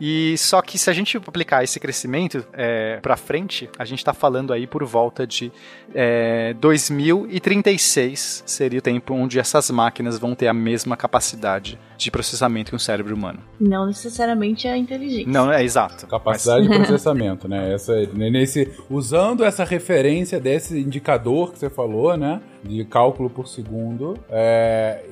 E só que se a gente aplicar esse crescimento é, para frente, a gente está falando aí por volta de é, 2036 seria o tempo onde essas máquinas vão ter a mesma capacidade de processamento que um cérebro humano. Não necessariamente a inteligência. Não, é exato. Capacidade de processamento, né? Essa, nesse, usando essa referência desse indicador que você falou, né? De cálculo por segundo. É,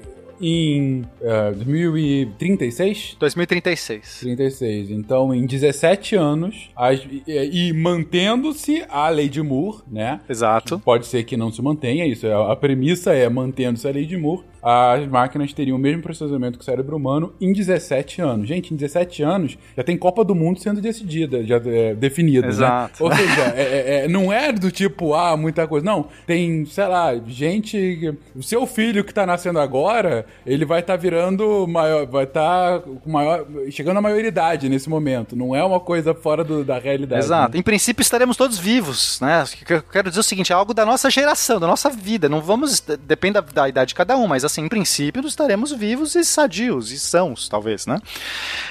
em é, 2036? 2036. 36. Então, em 17 anos, as- e, e mantendo-se a lei de Moore, né? Exato. Pode ser que não se mantenha, isso é, a premissa é mantendo-se a lei de Moore, as máquinas teriam o mesmo processamento que o cérebro humano em 17 anos. Gente, em 17 anos já tem Copa do Mundo sendo decidida, já é, definida, Exato. né? Ou seja, é- é- é- não é do tipo, ah, muita coisa. Não, tem, sei lá, gente... O seu filho que tá nascendo agora, ele vai estar virando maior, vai estar com maior, chegando à maioridade nesse momento. Não é uma coisa fora do- da realidade. Exato. né? Em princípio estaremos todos vivos, né? Eu quero dizer o seguinte, é algo da nossa geração, da nossa vida. Não vamos, depende da, da idade de cada um, mas assim, em princípio, estaremos vivos e sadios, e sãos, talvez, né?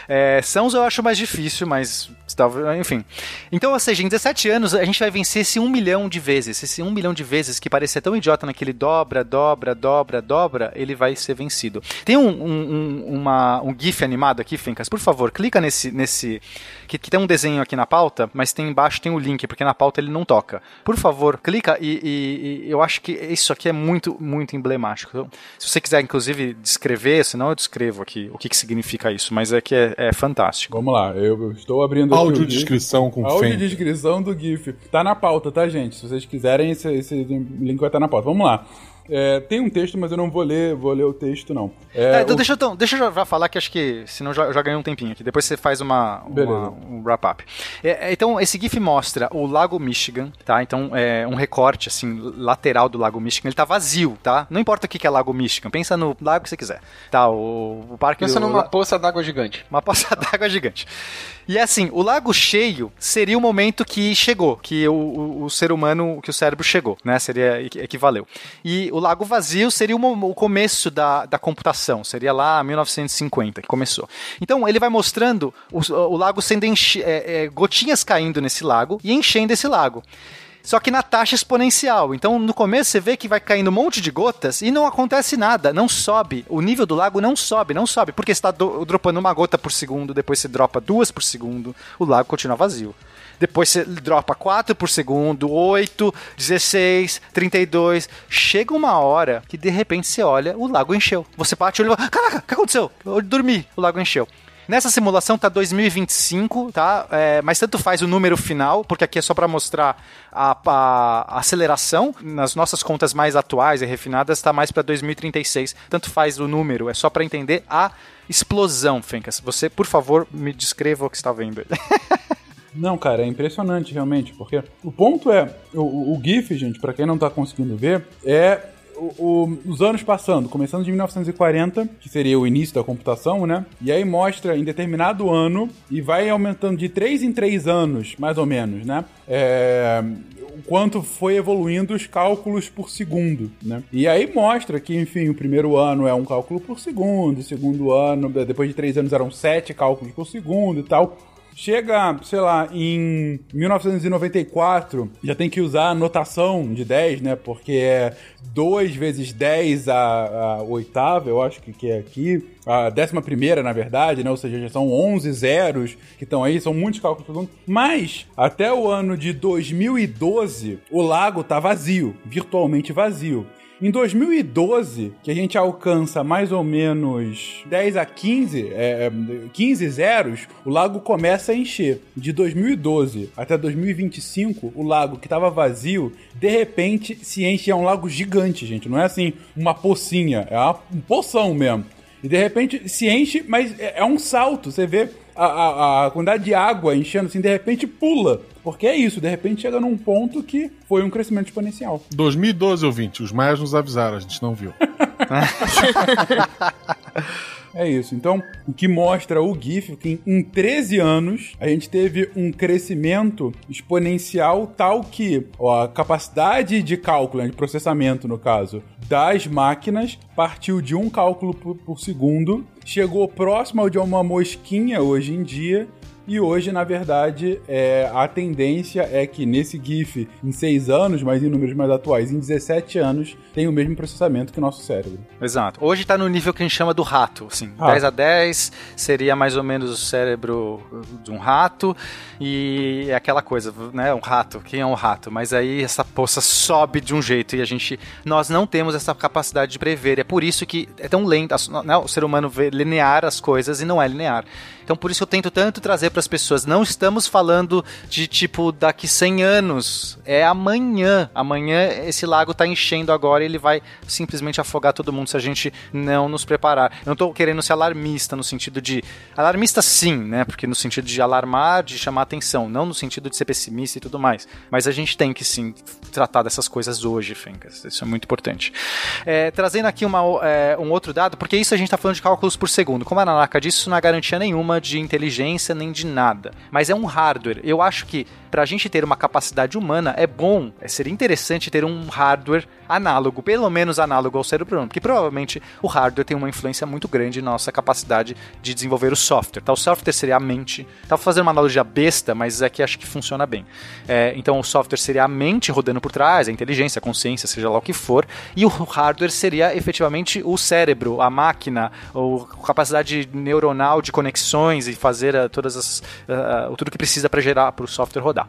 É, sãos eu acho mais difícil, mas enfim. Então, ou seja, em 17 anos a gente vai vencer esse um milhão de vezes. Esse um milhão de vezes que parecia tão idiota naquele dobra, dobra, dobra, dobra, ele vai ser vencido. Tem um, um, uma, um GIF animado aqui, Fencas, por favor, clica nesse. nesse que, que, tem um desenho aqui na pauta, mas tem embaixo tem o link, porque na pauta ele não toca. Por favor, clica e, e, e eu acho que isso aqui é muito, muito emblemático. Então, se você quiser, inclusive, descrever, senão eu descrevo aqui o que, que significa isso, mas é que é, é fantástico. Vamos lá, eu estou abrindo Audiodescrição com Audiodescrição do GIF. Tá na pauta, tá, gente? Se vocês quiserem, esse, esse link vai estar na pauta. Vamos lá. É, tem um texto, mas eu não vou ler, vou ler o texto, não. É, é, então o... deixa, eu, deixa eu já falar que acho que, senão já, eu já ganhei um tempinho aqui. Depois você faz uma, uma um wrap-up. É, é, então, esse GIF mostra o Lago Michigan, tá? Então, é um recorte, assim, lateral do Lago Michigan. Ele tá vazio, tá? Não importa o que é Lago Michigan, pensa no lago que você quiser. Tá, o, o parque... Pensa do... numa poça d'água gigante. Uma poça d'água gigante. E assim, o lago cheio seria o momento que chegou, que o, o, o ser humano, que o cérebro chegou, né? Seria equivaleu. E o lago vazio seria o, o começo da, da computação, seria lá 1950 que começou. Então ele vai mostrando o, o lago sendo enche, é, é, gotinhas caindo nesse lago e enchendo esse lago só que na taxa exponencial. Então, no começo você vê que vai caindo um monte de gotas e não acontece nada, não sobe. O nível do lago não sobe, não sobe, porque está dropando uma gota por segundo, depois você dropa duas por segundo, o lago continua vazio. Depois você dropa 4 por segundo, 8, 16, 32. Chega uma hora que de repente você olha, o lago encheu. Você bate o olho e fala: Caraca, o que aconteceu? Eu dormi, o lago encheu. Nessa simulação tá 2025, tá? É, mas tanto faz o número final, porque aqui é só para mostrar a, a, aceleração. Nas nossas contas mais atuais e refinadas, está mais para 2036. Tanto faz o número, é só para entender a explosão, Fencas. Você, por favor, me descreva o que está vendo. Não, cara, é impressionante realmente, porque o ponto é, o, o GIF, gente, para quem não tá conseguindo ver, é o, os anos passando, começando de 1940, que seria o início da computação, né? E aí mostra em determinado ano e vai aumentando de 3 em 3 anos, mais ou menos, né? É, o quanto foi evoluindo os cálculos por segundo, né? E aí mostra que, enfim, o primeiro ano é um cálculo por segundo, o segundo ano, depois de três anos eram sete cálculos por segundo e tal. Chega, sei lá, em 1994, já tem que usar a notação de 10, né? Porque é 2 vezes 10 a, a oitava, eu acho que, que é aqui. A décima primeira, na verdade, né? Ou seja, já são 11 zeros que estão aí, são muitos cálculos por segundo. Mas, até o ano de 2012, o lago tá vazio, virtualmente vazio. Em 2012, que a gente alcança mais ou menos 10 a 15, é, 15 é, zeros, o lago começa a encher. De 2012 até 2025, o lago que estava vazio, de repente se enche. É um lago gigante, gente. Não é assim uma pocinha, é uma, um poção mesmo. E de repente se enche, mas é, é um salto. Você vê a, a, a, quantidade de água enchendo assim, de repente pula. Porque é isso, de repente chega num ponto que foi um crescimento exponencial. 2012, ouvinte, os maias nos avisaram, a gente não viu. É isso. Então, o que mostra o GIF que em 13 anos a gente teve um crescimento exponencial tal que ó, a capacidade de cálculo, de processamento no caso, das máquinas partiu de um cálculo por, por segundo, chegou próximo ao de uma mosquinha hoje em dia e hoje, na verdade, é, a tendência é que nesse GIF, em 6 anos, mas em números mais atuais, em 17 anos, tem o mesmo processamento que o nosso cérebro. Exato. Hoje está no nível que a gente chama do rato. Assim, rato. 10 a 10 seria mais ou menos o cérebro de um rato. E é aquela coisa, né? Um rato. Quem é um rato? Mas aí essa poça sobe de um jeito e a gente. Nós não temos essa capacidade de prever. É por isso que é tão lento. Né, o ser humano vê linear as coisas e não é linear. Então por isso eu tento tanto trazer para as pessoas. Não estamos falando de tipo daqui 100 anos, é amanhã. Amanhã esse lago está enchendo agora e ele vai simplesmente afogar todo mundo se a gente não nos preparar. Eu não estou querendo ser alarmista no sentido de alarmista sim, né? Porque no sentido de alarmar, de chamar atenção, não no sentido de ser pessimista e tudo mais. Mas a gente tem que sim tratar dessas coisas hoje, Fencas. Isso é muito importante. É, trazendo aqui uma, é, um outro dado, porque isso a gente está falando de cálculos por segundo. Como a Nanaka disse, isso não é garantia nenhuma de inteligência nem de nada, mas é um hardware. Eu acho que para a gente ter uma capacidade humana é bom, é, seria interessante ter um hardware análogo, pelo menos análogo ao cérebro humano, porque provavelmente o hardware tem uma influência muito grande na nossa capacidade de desenvolver o software. Tá? O software seria a mente. Tava fazendo uma analogia besta, mas é que acho que funciona bem. É, então o software seria a mente rodando por trás, a inteligência, a consciência, seja lá o que for, e o hardware seria efetivamente o cérebro, a máquina, a capacidade neuronal de conexões e fazer uh, todas as uh, tudo que precisa para gerar para o software rodar.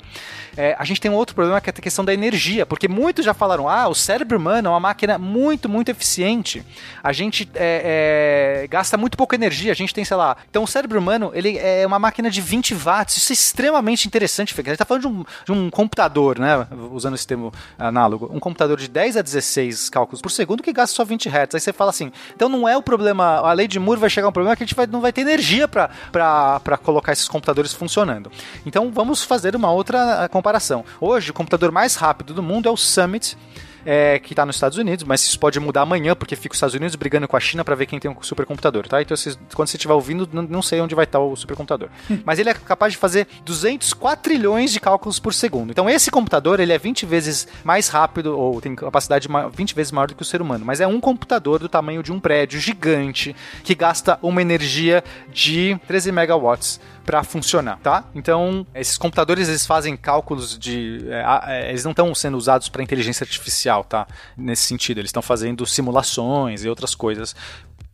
É, a gente tem um outro problema que é a questão da energia, porque muitos já falaram, ah, o cérebro humano é uma máquina muito, muito eficiente. A gente é, é, gasta muito pouca energia, a gente tem, sei lá. Então o cérebro humano, ele é uma máquina de 20 watts. Isso é extremamente interessante, Fê. A gente tá falando de um, de um computador, né? Usando esse termo análogo. Um computador de 10 a 16 cálculos por segundo que gasta só 20 Hz. Aí você fala assim, então não é o problema, a lei de Moore vai chegar um problema que a gente vai, não vai ter energia para colocar esses computadores funcionando. Então vamos fazer uma outra comparação. Hoje, o computador mais rápido do mundo é o Summit é, que está nos Estados Unidos, mas isso pode mudar amanhã, porque fica os Estados Unidos brigando com a China para ver quem tem um supercomputador, tá? Então, vocês, quando você estiver ouvindo, não, sei onde vai estar o supercomputador. mas ele é capaz de fazer 204 trilhões de cálculos por segundo. Então, esse computador, ele é 20 vezes mais rápido, ou tem capacidade 20 vezes maior do que o ser humano, mas é um computador do tamanho de um prédio gigante, que gasta uma energia de 13 megawatts para funcionar, tá? Então, esses computadores eles fazem cálculos de. É, é, eles não estão sendo usados para inteligência artificial, tá? Nesse sentido, eles estão fazendo simulações e outras coisas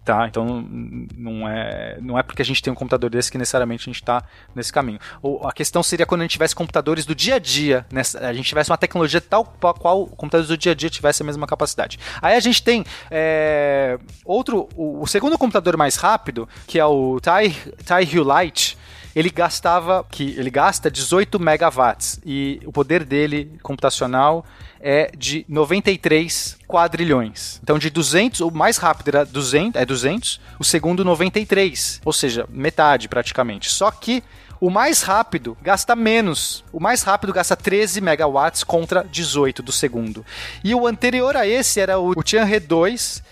Tá? Então não é, não é porque a gente tem um computador desse que necessariamente a gente está nesse caminho. Ou a questão seria quando a gente tivesse computadores do dia a dia, nessa, a gente tivesse uma tecnologia tal qual computadores do dia a dia tivesse a mesma capacidade. Aí a gente tem é, outro, o, o, segundo computador mais rápido, que é o Tai, Lite, ele gastava, que ele gasta 18 megawatts e o poder dele computacional é de 93 quadrilhões. Então de 200, o mais rápido era 200, é 200, o segundo 93, ou seja, metade praticamente. Só que o mais rápido gasta menos. O mais rápido gasta 13 megawatts contra 18 do segundo. E o anterior a esse era o Tianhe 2,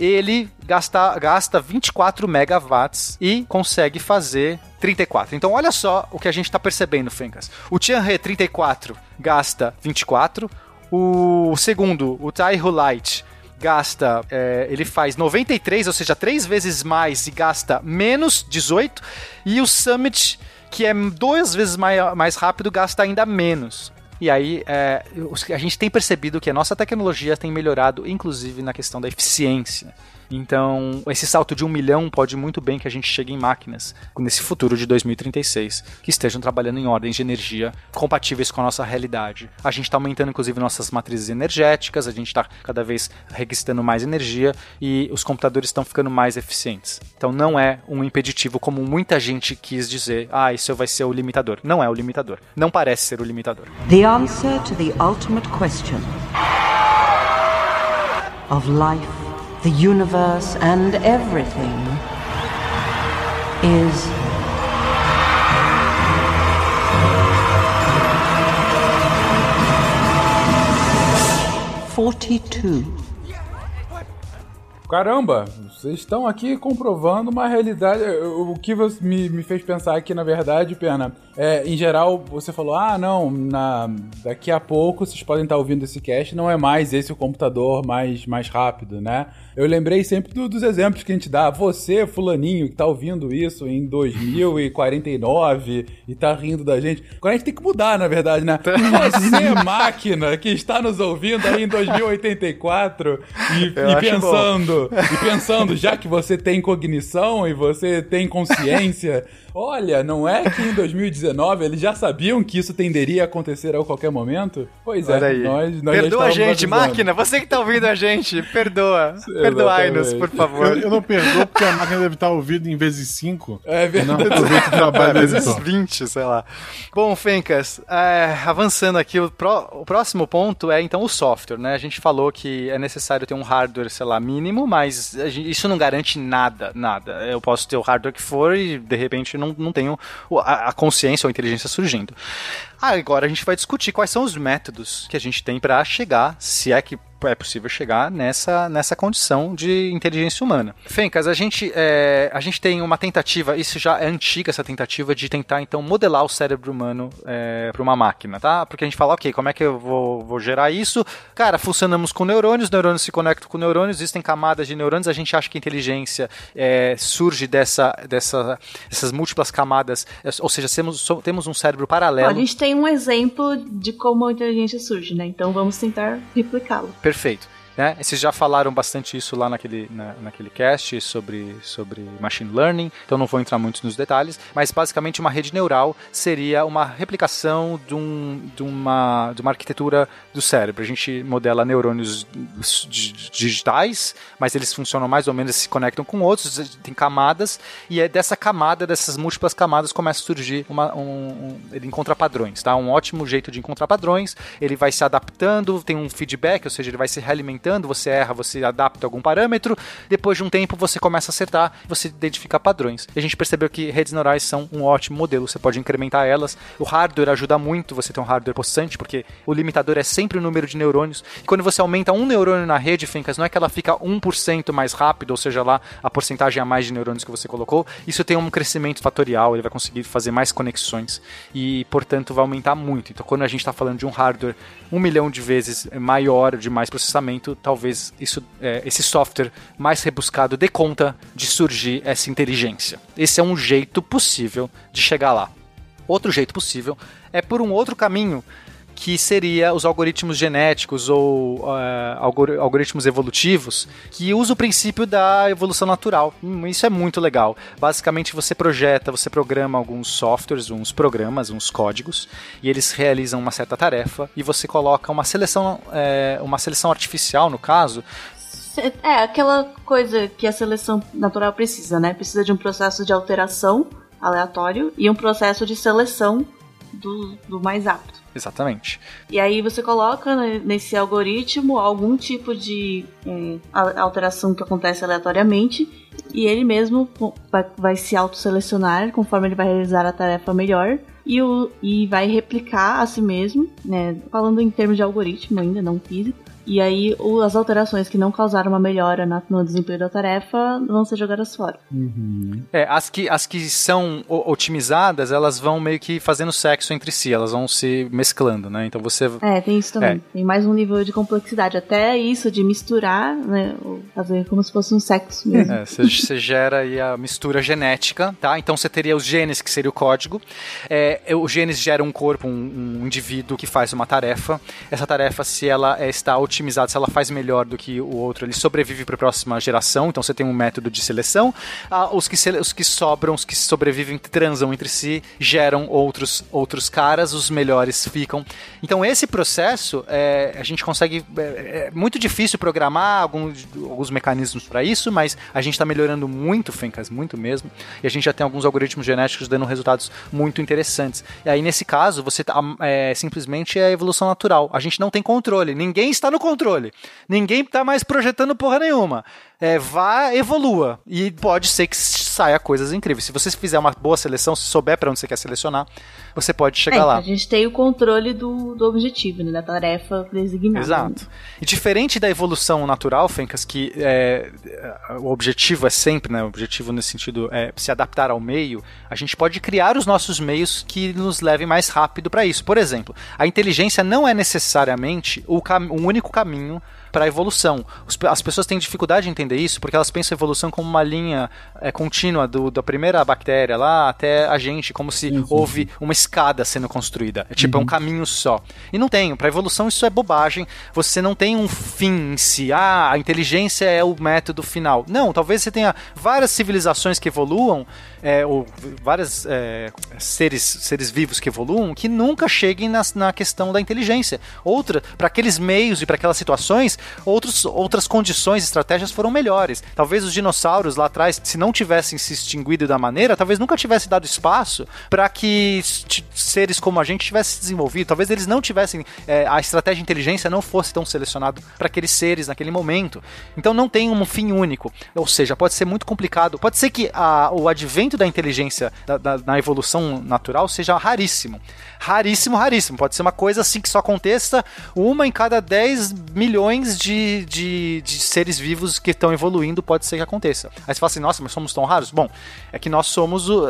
ele gasta, gasta 24 megawatts e consegue fazer 34. Então olha só o que a gente está percebendo, Fencas. O Tianhe 34 gasta 24, o segundo, o Taihu Light, gasta, é, ele faz 93, ou seja, três vezes mais e gasta menos 18, e o Summit, que é duas vezes mais, mais rápido, gasta ainda menos. E aí, é, a gente tem percebido que a nossa tecnologia tem melhorado, inclusive na questão da eficiência. Então, esse salto de um milhão pode muito bem que a gente chegue em máquinas nesse futuro de 2036 que estejam trabalhando em ordens de energia compatíveis com a nossa realidade. A gente está aumentando, inclusive, nossas matrizes energéticas, a gente está cada vez requisitando mais energia e os computadores estão ficando mais eficientes. Então, não é um impeditivo como muita gente quis dizer, ah, isso vai ser o limitador. Não é o limitador. Não parece ser o limitador. The answer to the ultimate question of life the universe, and everything is forty-two. Caramba, vocês estão aqui comprovando uma realidade. O que me, me fez pensar aqui, na verdade, Pena, é, em geral, você falou: ah, não, na, daqui a pouco vocês podem estar ouvindo esse cast, não é mais esse o computador mais, mais rápido, né? Eu lembrei sempre do, dos exemplos que a gente dá. Você, fulaninho, que tá ouvindo isso em 2049 e tá rindo da gente. Agora a gente tem que mudar, na verdade, né? Você, máquina, que está nos ouvindo aí em 2084 e, e pensando, e pensando, já que você tem cognição e você tem consciência, olha, não é que em 2019 eles já sabiam que isso tenderia a acontecer a qualquer momento? Pois é, aí. nós, nós Perdoa a gente, avisando. máquina, você que tá ouvindo a gente, perdoa. Perdoai-nos, por favor. Eu, eu, não perdoo porque a máquina deve estar ouvindo em vezes 5. É verdade. Não o trabalho é, vezes 20, sei lá. Bom, Fencas, é, avançando aqui, o, pro, o próximo ponto é então o software, né? A gente falou que é necessário ter um hardware, sei lá, mínimo, mas gente, isso não garante nada, nada. Eu posso ter o hardware que for e de repente não, não tenho a, a consciência ou a inteligência surgindo. Agora a gente vai discutir quais são os métodos que a gente tem para chegar, se é que é possível chegar nessa, nessa condição de inteligência humana. Fencas, a gente, é, a gente tem uma tentativa, isso já é antiga essa tentativa de tentar então modelar o cérebro humano é, para uma máquina, tá? Porque a gente fala, ok, como é que eu vou, vou gerar isso? Cara, funcionamos com neurônios, neurônios se conectam com neurônios, existem camadas de neurônios, a gente acha que a inteligência é, surge dessa, dessa, dessas múltiplas camadas, é, ou seja, temos, temos um cérebro paralelo. a gente tem um exemplo de como a inteligência surge, né? Então vamos tentar replicá-lo. Perfeito. Né? Vocês já falaram bastante isso lá naquele, na, naquele cast sobre, sobre machine learning, então não vou entrar muito nos detalhes, mas basicamente uma rede neural seria uma replicação de, um, de, uma, de uma arquitetura do cérebro. A gente modela neurônios digitais, mas eles funcionam mais ou menos, se conectam com outros, tem camadas, e é dessa camada, dessas múltiplas camadas, começa a surgir uma, um, um, ele encontra padrões, tá? Um ótimo jeito de encontrar padrões, ele vai se adaptando, tem um feedback, ou seja, ele vai se realimentando você erra, você adapta algum parâmetro, depois de um tempo você começa a acertar, você identifica padrões. E a gente percebeu que redes neurais são um ótimo modelo, você pode incrementar elas. O hardware ajuda muito você ter um hardware possante, porque o limitador é sempre o número de neurônios. E quando você aumenta um neurônio na rede, Fencas, não é que ela fica 1% mais rápido, ou seja lá, a porcentagem a mais de neurônios que você colocou, isso tem um crescimento fatorial, ele vai conseguir fazer mais conexões e, portanto, vai aumentar muito. Então, quando a gente está falando de um hardware um milhão de vezes maior, de mais processamento, talvez isso, é, esse software mais rebuscado dê conta de surgir essa inteligência. Esse é um jeito possível de chegar lá. Outro jeito possível é por um outro caminho que seria os algoritmos genéticos ou uh, algoritmos evolutivos, que usa o princípio da evolução natural. Hum, isso é muito legal. Basicamente, você projeta, você programa alguns softwares, uns programas, uns códigos, e eles realizam uma certa tarefa, e você coloca uma seleção, é, uma seleção artificial, no caso, é, aquela coisa que a seleção natural precisa, né? Precisa de um processo de alteração aleatório e um processo de seleção do, do mais apto. Exatamente. E aí você coloca nesse algoritmo algum tipo de é, alteração que acontece aleatoriamente e ele mesmo vai, vai se autoselecionar conforme ele vai realizar a tarefa melhor e, o, e vai replicar a si mesmo, né, falando em termos de algoritmo ainda, não físico, e aí as alterações que não causaram uma melhora no desempenho da tarefa vão ser jogadas fora. Uhum. É, as que, as que são otimizadas, elas vão meio que fazendo sexo entre si, elas vão se mesclando, né? Então você. É, tem isso também. É. Tem mais um nível de complexidade. Até isso de misturar, né? Fazer como se fosse um sexo mesmo. É, você, você gera aí a mistura genética, tá? Então você teria os genes, que seria o código. É, os genes geram um corpo, um, um indivíduo que faz uma tarefa. Essa tarefa, se ela é, está otimizada, se ela faz melhor do que o outro, ele sobrevive para a próxima geração. Então você tem um método de seleção. Ah, os, que os que sobram, os que sobrevivem, transam entre si, geram outros, outros caras, os melhores ficam. Então esse processo, é, a gente consegue. É, é muito difícil programar alguns, alguns mecanismos para isso, mas a gente está melhorando muito, Fencas, muito mesmo. E a gente já tem alguns algoritmos genéticos dando resultados muito interessantes. E aí, nesse caso, você tá, é, simplesmente é evolução natural. A gente não tem controle. Ninguém está no controle. Ninguém está mais projetando porra nenhuma. É, vá, evolua. E pode ser que saia coisas incríveis. Se você fizer uma boa seleção, se souber para onde você quer selecionar, você pode chegar é, lá. A gente tem o controle do, do objetivo, né, da tarefa designada. Exato. E diferente da evolução natural, Fencas, que é, o objetivo é sempre, né, o objetivo nesse sentido é se adaptar ao meio, a gente pode criar os nossos meios que nos levem mais rápido para isso. Por exemplo, a inteligência não é necessariamente o, o único caminho para a evolução. As pessoas têm dificuldade de entender isso porque elas pensam a evolução como uma linha é, contínua do, da primeira bactéria lá até a gente, como se uhum. houve uma escada sendo construída. É tipo, uhum. é um uhum. caminho só. E não tem. Para a evolução isso é bobagem. Você não tem um fim em si. Ah, a inteligência é o método final. Não, talvez você tenha várias civilizações que evoluam é, ou vários é, seres, seres vivos que evoluam que nunca cheguem na, na questão da inteligência. Outra, para aqueles meios e para aquelas situações, outros, outras condições, estratégias foram melhores. Talvez os dinossauros lá atrás, se não tivessem se extinguido da maneira, talvez nunca tivesse dado espaço para que seres como a gente tivessem desenvolvido. Talvez eles não tivessem é, a estratégia de inteligência não fosse tão selecionado para aqueles seres naquele momento. Então não tem um fim único. Ou seja, pode ser muito complicado. Pode ser que a, o advento da inteligência da, da, na evolução natural seja raríssimo. Raríssimo, raríssimo. Pode ser uma coisa assim que só aconteça uma em cada 10 milhões de, de, de seres vivos que estão evoluindo, pode ser que aconteça. Aí você fala assim, nossa, mas somos tão raros? Bom, é que nós somos o.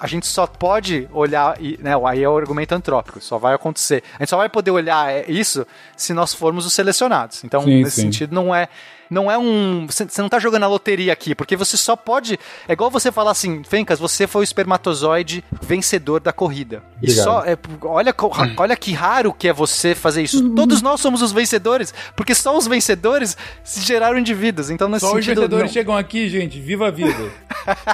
A gente só pode olhar. e, Né, aí é o argumento antrópico, só vai acontecer. A gente só vai poder olhar é, isso se nós formos os selecionados. Então, Sim, nesse sim. sentido, não é. Não é um. Você não tá jogando a loteria aqui, porque você só pode. É igual você falar assim, Fencas, você foi o espermatozoide vencedor da corrida. E Obrigado. só. é, olha, olha que raro que é você fazer isso. Todos nós somos os vencedores, porque só os vencedores se geraram indivíduos. Então, nesse Só os sentido. vencedores não. chegam aqui, gente. Viva a vida.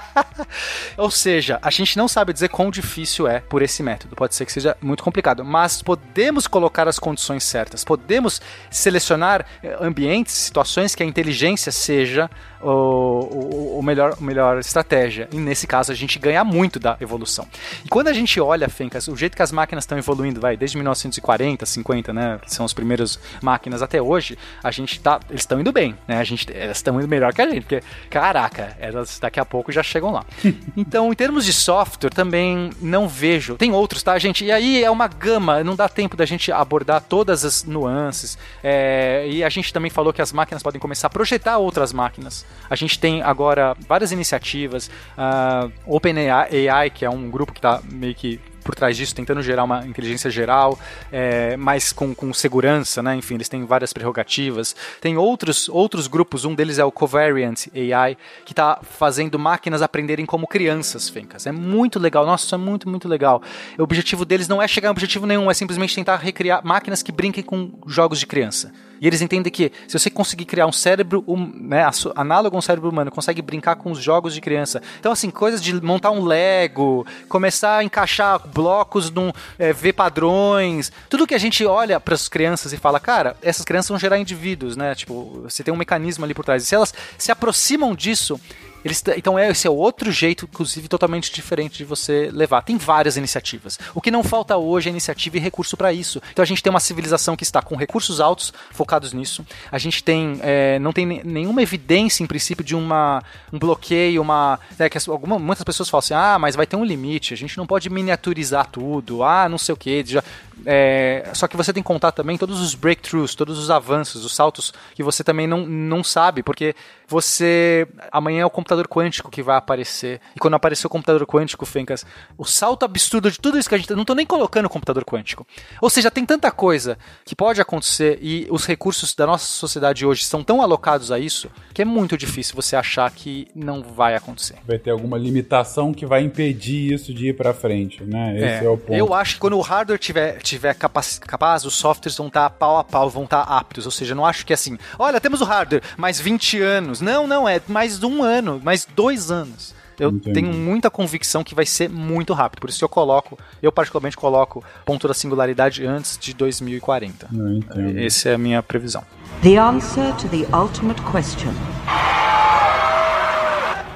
Ou seja, a gente não sabe dizer quão difícil é por esse método. Pode ser que seja muito complicado, mas podemos colocar as condições certas. Podemos selecionar eh, ambientes, situações que a inteligência seja o, o, melhor, melhor estratégia. E nesse caso a gente ganha muito da evolução. E quando a gente olha, Fencas, o jeito que as máquinas estão evoluindo, vai, desde 1940, 50, né, que são as primeiras máquinas até hoje, a gente tá, eles estão indo bem, né? A gente, elas estão indo melhor que a gente, porque caraca, elas daqui a pouco já chegam lá. então, em termos de software, também não vejo. Tem outros, tá, gente? E aí é uma gama, não dá tempo da gente abordar todas as nuances. É, e a gente também falou que as máquinas podem começar a projetar outras máquinas. A gente tem agora várias iniciativas, a OpenAI, que é um grupo que está meio que por trás disso, tentando gerar uma inteligência geral, é, mas com, com segurança, né? Enfim, eles têm várias prerrogativas. Tem outros, outros grupos, um deles é o Covariant AI, que está fazendo máquinas aprenderem como crianças, Fencas. É muito legal, nossa, isso é muito, muito legal. O objetivo deles não é chegar a objetivo nenhum, é simplesmente tentar recriar máquinas que brinquem com jogos de criança. E eles entendem que se você conseguir criar um cérebro hum, né, análogo a um cérebro humano, consegue brincar com os jogos de criança. Então, assim, coisas de montar um Lego, começar a encaixar blocos, num, é, ver padrões, tudo que a gente olha para as crianças e fala, cara, essas crianças vão gerar indivíduos, né? Tipo, você tem um mecanismo ali por trás. E se elas se aproximam disso, eles, então é, esse é outro jeito, inclusive, totalmente diferente de você levar. Tem várias iniciativas. O que não falta hoje é iniciativa e recurso para isso. Então a gente tem uma civilização que está com recursos altos focados nisso. A gente tem é, não tem ne- nenhuma evidência, em princípio, de uma, um bloqueio, uma. né, que alguma, muitas pessoas falam assim, ah, mas vai ter um limite, a gente não pode miniaturizar tudo, ah, não sei o que. Já, é, só que você tem que contar também todos os breakthroughs, todos os avanços, os saltos que você também não, não sabe, porque você. Amanhã é o computador quântico que vai aparecer. E quando aparecer o computador quântico, Fencas, o salto absurdo de tudo isso que a gente. Não tô nem colocando o computador quântico. Ou seja, tem tanta coisa que pode acontecer e os recursos da nossa sociedade hoje são tão alocados a isso que é muito difícil você achar que não vai acontecer. Vai ter alguma limitação que vai impedir isso de ir pra frente, né? Esse é, o ponto. Eu acho que quando o hardware tiver, tiver capaz, capaz, os softwares vão estar pau a pau, vão estar aptos. Ou seja, eu não acho que é assim, olha, temos o hardware, mais 20 anos. Não, não, é mais um ano, mais dois anos. Eu Entendi. tenho muita convicção que vai ser muito rápido. Por isso que eu coloco, eu particularmente coloco ponto da singularidade antes de 2040. Não entendo. Essa é a minha previsão. The answer to the ultimate question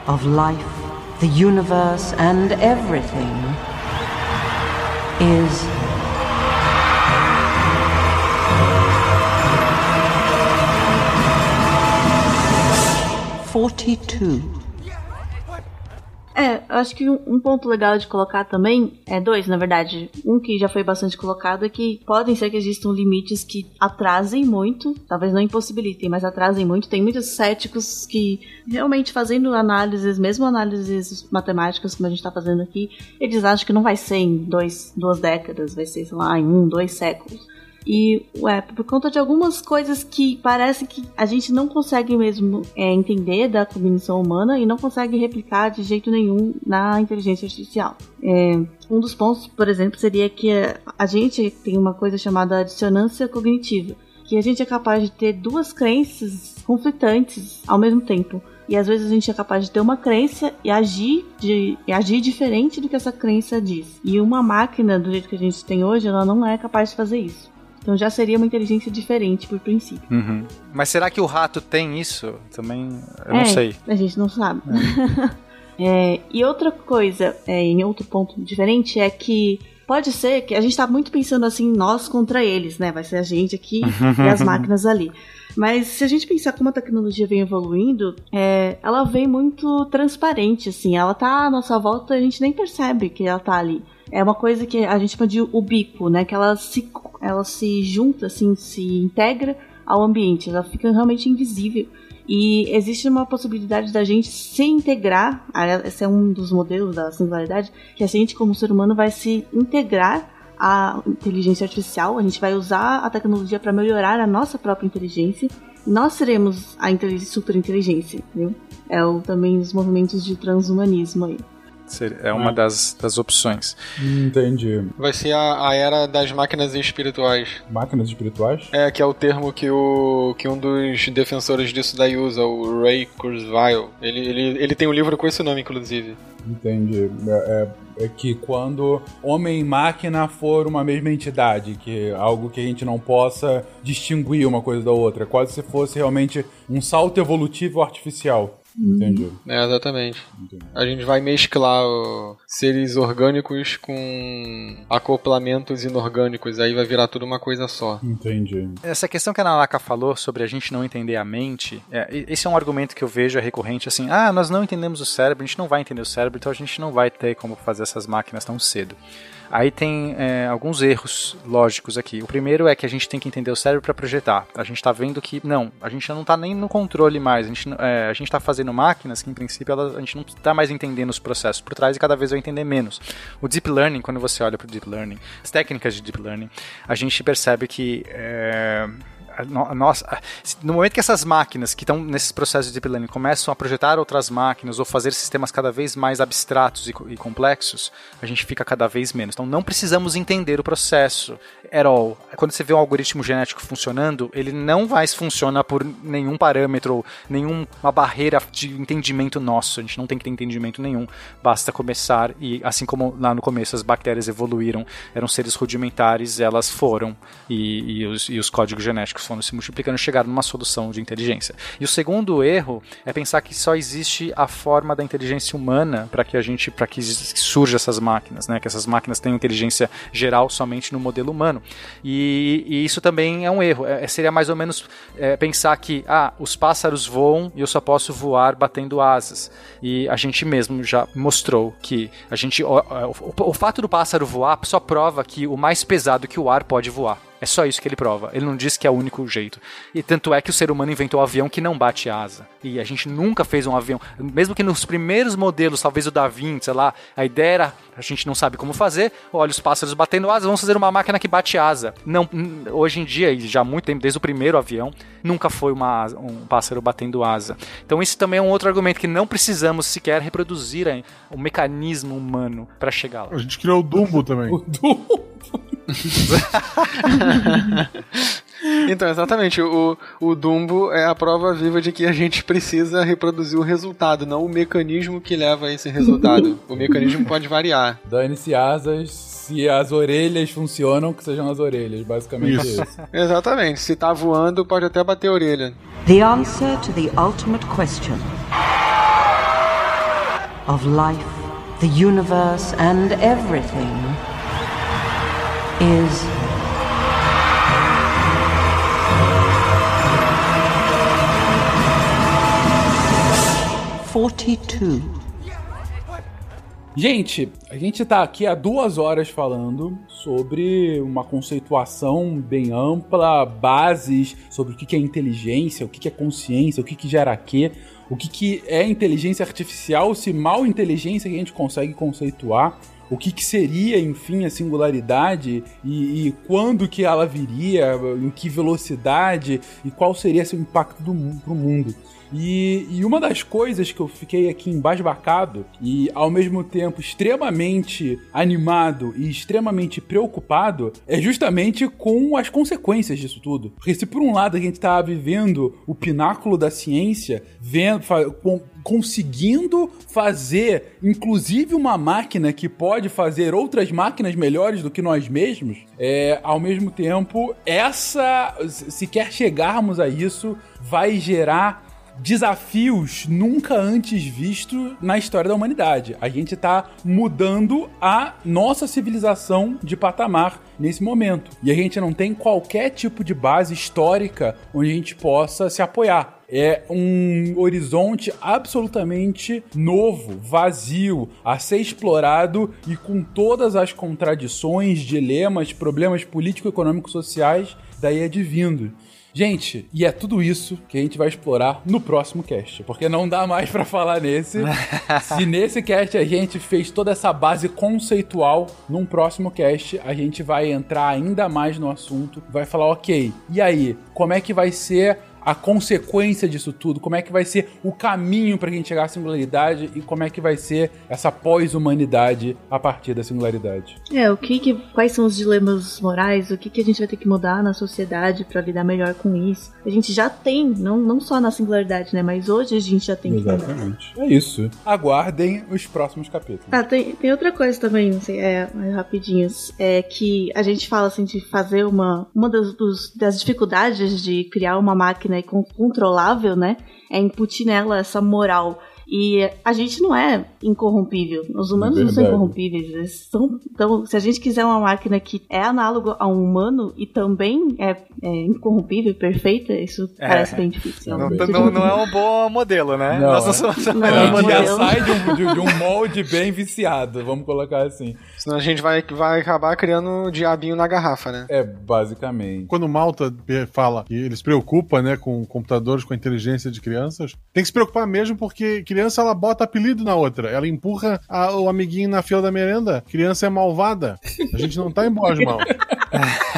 of life, the universe, and everything is forty-two. É, eu acho que um, um ponto legal de colocar também é dois, na verdade. Um que já foi bastante colocado é que podem ser que existam limites que atrasem muito, talvez não impossibilitem, mas atrasem muito. Tem muitos céticos que realmente fazendo análises, mesmo análises matemáticas como a gente está fazendo aqui, eles acham que não vai ser em dois, duas décadas, vai ser, sei lá, em um, dois séculos. E, ué, por conta de algumas coisas que parece que a gente não consegue mesmo é, entender da cognição humana e não consegue replicar de jeito nenhum na inteligência artificial. É, um dos pontos, por exemplo, seria que a gente tem uma coisa chamada dissonância cognitiva, que a gente é capaz de ter duas crenças conflitantes ao mesmo tempo. E às vezes a gente é capaz de ter uma crença e agir, de, e agir diferente do que essa crença diz. E uma máquina, do jeito que a gente tem hoje, ela não é capaz de fazer isso. Então já seria uma inteligência diferente por princípio. Uhum. Mas será que o rato tem isso? Também, eu não É, sei. A gente não sabe. É, e outra coisa, é, em outro ponto diferente, é que pode ser que a gente tá muito pensando assim, nós contra eles, né? Vai ser a gente aqui e as máquinas ali. Mas se a gente pensar como a tecnologia vem evoluindo, é, ela vem muito transparente, assim. Ela tá à nossa volta e a gente nem percebe que ela tá ali. É uma coisa que a gente chama de ubico, né? Que ela se, ela se junta, assim, se integra ao ambiente, ela fica realmente invisível. E existe uma possibilidade da gente se integrar, esse é um dos modelos da singularidade, que a gente como ser humano vai se integrar à inteligência artificial, a gente vai usar a tecnologia para melhorar a nossa própria inteligência. Nós seremos a super inteligência, viu? É o, também os movimentos de transhumanismo aí. É uma das, das opções. Entendi. Vai ser a, a era das máquinas espirituais. Máquinas espirituais? É, que é o termo que, o, que um dos defensores disso daí usa, o Ray Kurzweil. Ele, ele, ele tem um livro com esse nome, inclusive. Entendi. É, é, é que quando homem e máquina for uma mesma entidade, que é algo que a gente não possa distinguir uma coisa da outra, quase se fosse realmente um salto evolutivo artificial. Entendi. É, exatamente. Entendi. A gente vai mesclar o, seres orgânicos com acoplamentos inorgânicos, aí vai virar tudo uma coisa só. Entendi. Essa questão que a Nanaka falou sobre a gente não entender a mente, é, esse é um argumento que eu vejo recorrente assim: ah, nós não entendemos o cérebro, a gente não vai entender o cérebro, então a gente não vai ter como fazer essas máquinas tão cedo. Aí tem é, alguns erros lógicos aqui. O primeiro é que a gente tem que entender o cérebro para projetar. A gente está vendo que, não, a gente não está nem no controle mais. A gente é, está fazendo máquinas que, em princípio, ela, a gente não está mais entendendo os processos por trás e cada vez vai entender menos. O Deep Learning, quando você olha para o Deep Learning, as técnicas de Deep Learning, a gente percebe que. É, nossa, no momento que essas máquinas que estão nesses processos de deep learning começam a projetar outras máquinas ou fazer sistemas cada vez mais abstratos e, e, complexos, a gente fica cada vez menos. Então não precisamos entender o processo at all. Quando você vê um algoritmo genético funcionando, ele não vai funcionar por nenhum parâmetro, nenhuma barreira de entendimento nosso. A gente não tem que ter entendimento nenhum. Basta começar e assim como lá no começo as bactérias evoluíram, eram seres rudimentares, elas foram e, e, os, e os códigos genéticos se multiplicando chegaram numa solução de inteligência. E o segundo erro é pensar que só existe a forma da inteligência humana para que a gente, para que surja essas máquinas, né? Que essas máquinas tenham inteligência geral somente no modelo humano. E, e isso também é um erro. É, seria mais ou menos é, pensar que ah, os pássaros voam e eu só posso voar batendo asas. E a gente mesmo já mostrou que a gente o, o, o fato do pássaro voar só prova que o mais pesado que o ar pode voar. É só isso que ele prova. Ele não diz que é o único jeito. E tanto é que o ser humano inventou um avião que não bate asa. E a gente nunca fez um avião. Mesmo que nos primeiros modelos, talvez o da Vinci, sei lá, a ideia era, a gente não sabe como fazer, olha os pássaros batendo asa, vamos fazer uma máquina que bate asa. Não, hoje em dia, e já há muito tempo, desde o primeiro avião, nunca foi uma, um pássaro batendo asa. Então isso também é um outro argumento que não precisamos sequer reproduzir o mecanismo humano para chegar lá. A gente criou o Dumbo também. O Dumbo. então, exatamente. O, o Dumbo é a prova viva de que a gente precisa reproduzir o resultado, não o mecanismo que leva a esse resultado. o mecanismo pode variar. Dane-se asas, se as orelhas funcionam, que sejam as orelhas. Basicamente isso. isso. exatamente. Se tá voando, pode até bater a orelha. The answer to the ultimate question of life, the universe and everything is forty-two. Gente, a gente está aqui há duas horas falando sobre uma conceituação bem ampla, bases sobre o que é inteligência, o que é consciência, o que gera quê, o que é inteligência artificial, se mal inteligência que a gente consegue conceituar o que, que, seria, enfim, a singularidade e, e, quando que ela viria, em que velocidade e qual seria seu impacto para o mundo. E, e, uma das coisas que eu fiquei aqui embasbacado e ao mesmo tempo extremamente animado e extremamente preocupado é justamente com as consequências disso tudo. Porque se por um lado a gente está vivendo o pináculo da ciência, vendo, com, conseguindo fazer, inclusive, uma máquina que pode fazer outras máquinas melhores do que nós mesmos, é, ao mesmo tempo, essa, se quer chegarmos a isso, vai gerar desafios nunca antes vistos na história da humanidade. A gente está mudando a nossa civilização de patamar nesse momento. E a gente não tem qualquer tipo de base histórica onde a gente possa se apoiar. É um horizonte absolutamente novo, vazio, a ser explorado e com todas as contradições, dilemas, problemas político-econômicos sociais daí advindo. Gente, e é tudo isso que a gente vai explorar no próximo cast, porque não dá mais pra falar nesse. Se nesse cast a gente fez toda essa base conceitual, num próximo cast a gente vai entrar ainda mais no assunto, vai falar, ok, e aí, como é que vai ser a consequência disso tudo, como é que vai ser o caminho para a gente chegar à singularidade e como é que vai ser essa pós-humanidade a partir da singularidade. É, o que, que quais são os dilemas morais, o que, que a gente vai ter que mudar na sociedade para lidar melhor com isso. A gente já tem, não, não só na singularidade, né, mas hoje a gente já tem Exatamente. Que é isso. Aguardem os próximos capítulos. Ah, tem, tem outra coisa também, não sei, é, mais rapidinhos, é que a gente fala assim de fazer uma uma das, dos, das dificuldades de criar uma máquina controlável, né? É incutir nela essa moral e a gente não é incorrompível. Os humanos não são incorrompíveis. Eles são, então, se a gente quiser uma máquina que é análogo a um humano e também é, é incorrompível, perfeita, isso é. parece bem difícil. Não, não, não, é um bom modelo, né? Não, Nós não somos não, é um já sai de um, de, de um molde bem viciado, vamos colocar assim. Senão a gente vai, vai acabar criando o diabinho na garrafa, né? É, basicamente. Quando o Malta preocupam que ele se preocupa né, com computadores, com a inteligência de crianças, tem que se preocupar mesmo porque criança ela bota apelido na outra. Ela empurra a, o amiguinho na fila da merenda. Criança é malvada. A gente não tá em boas mãos.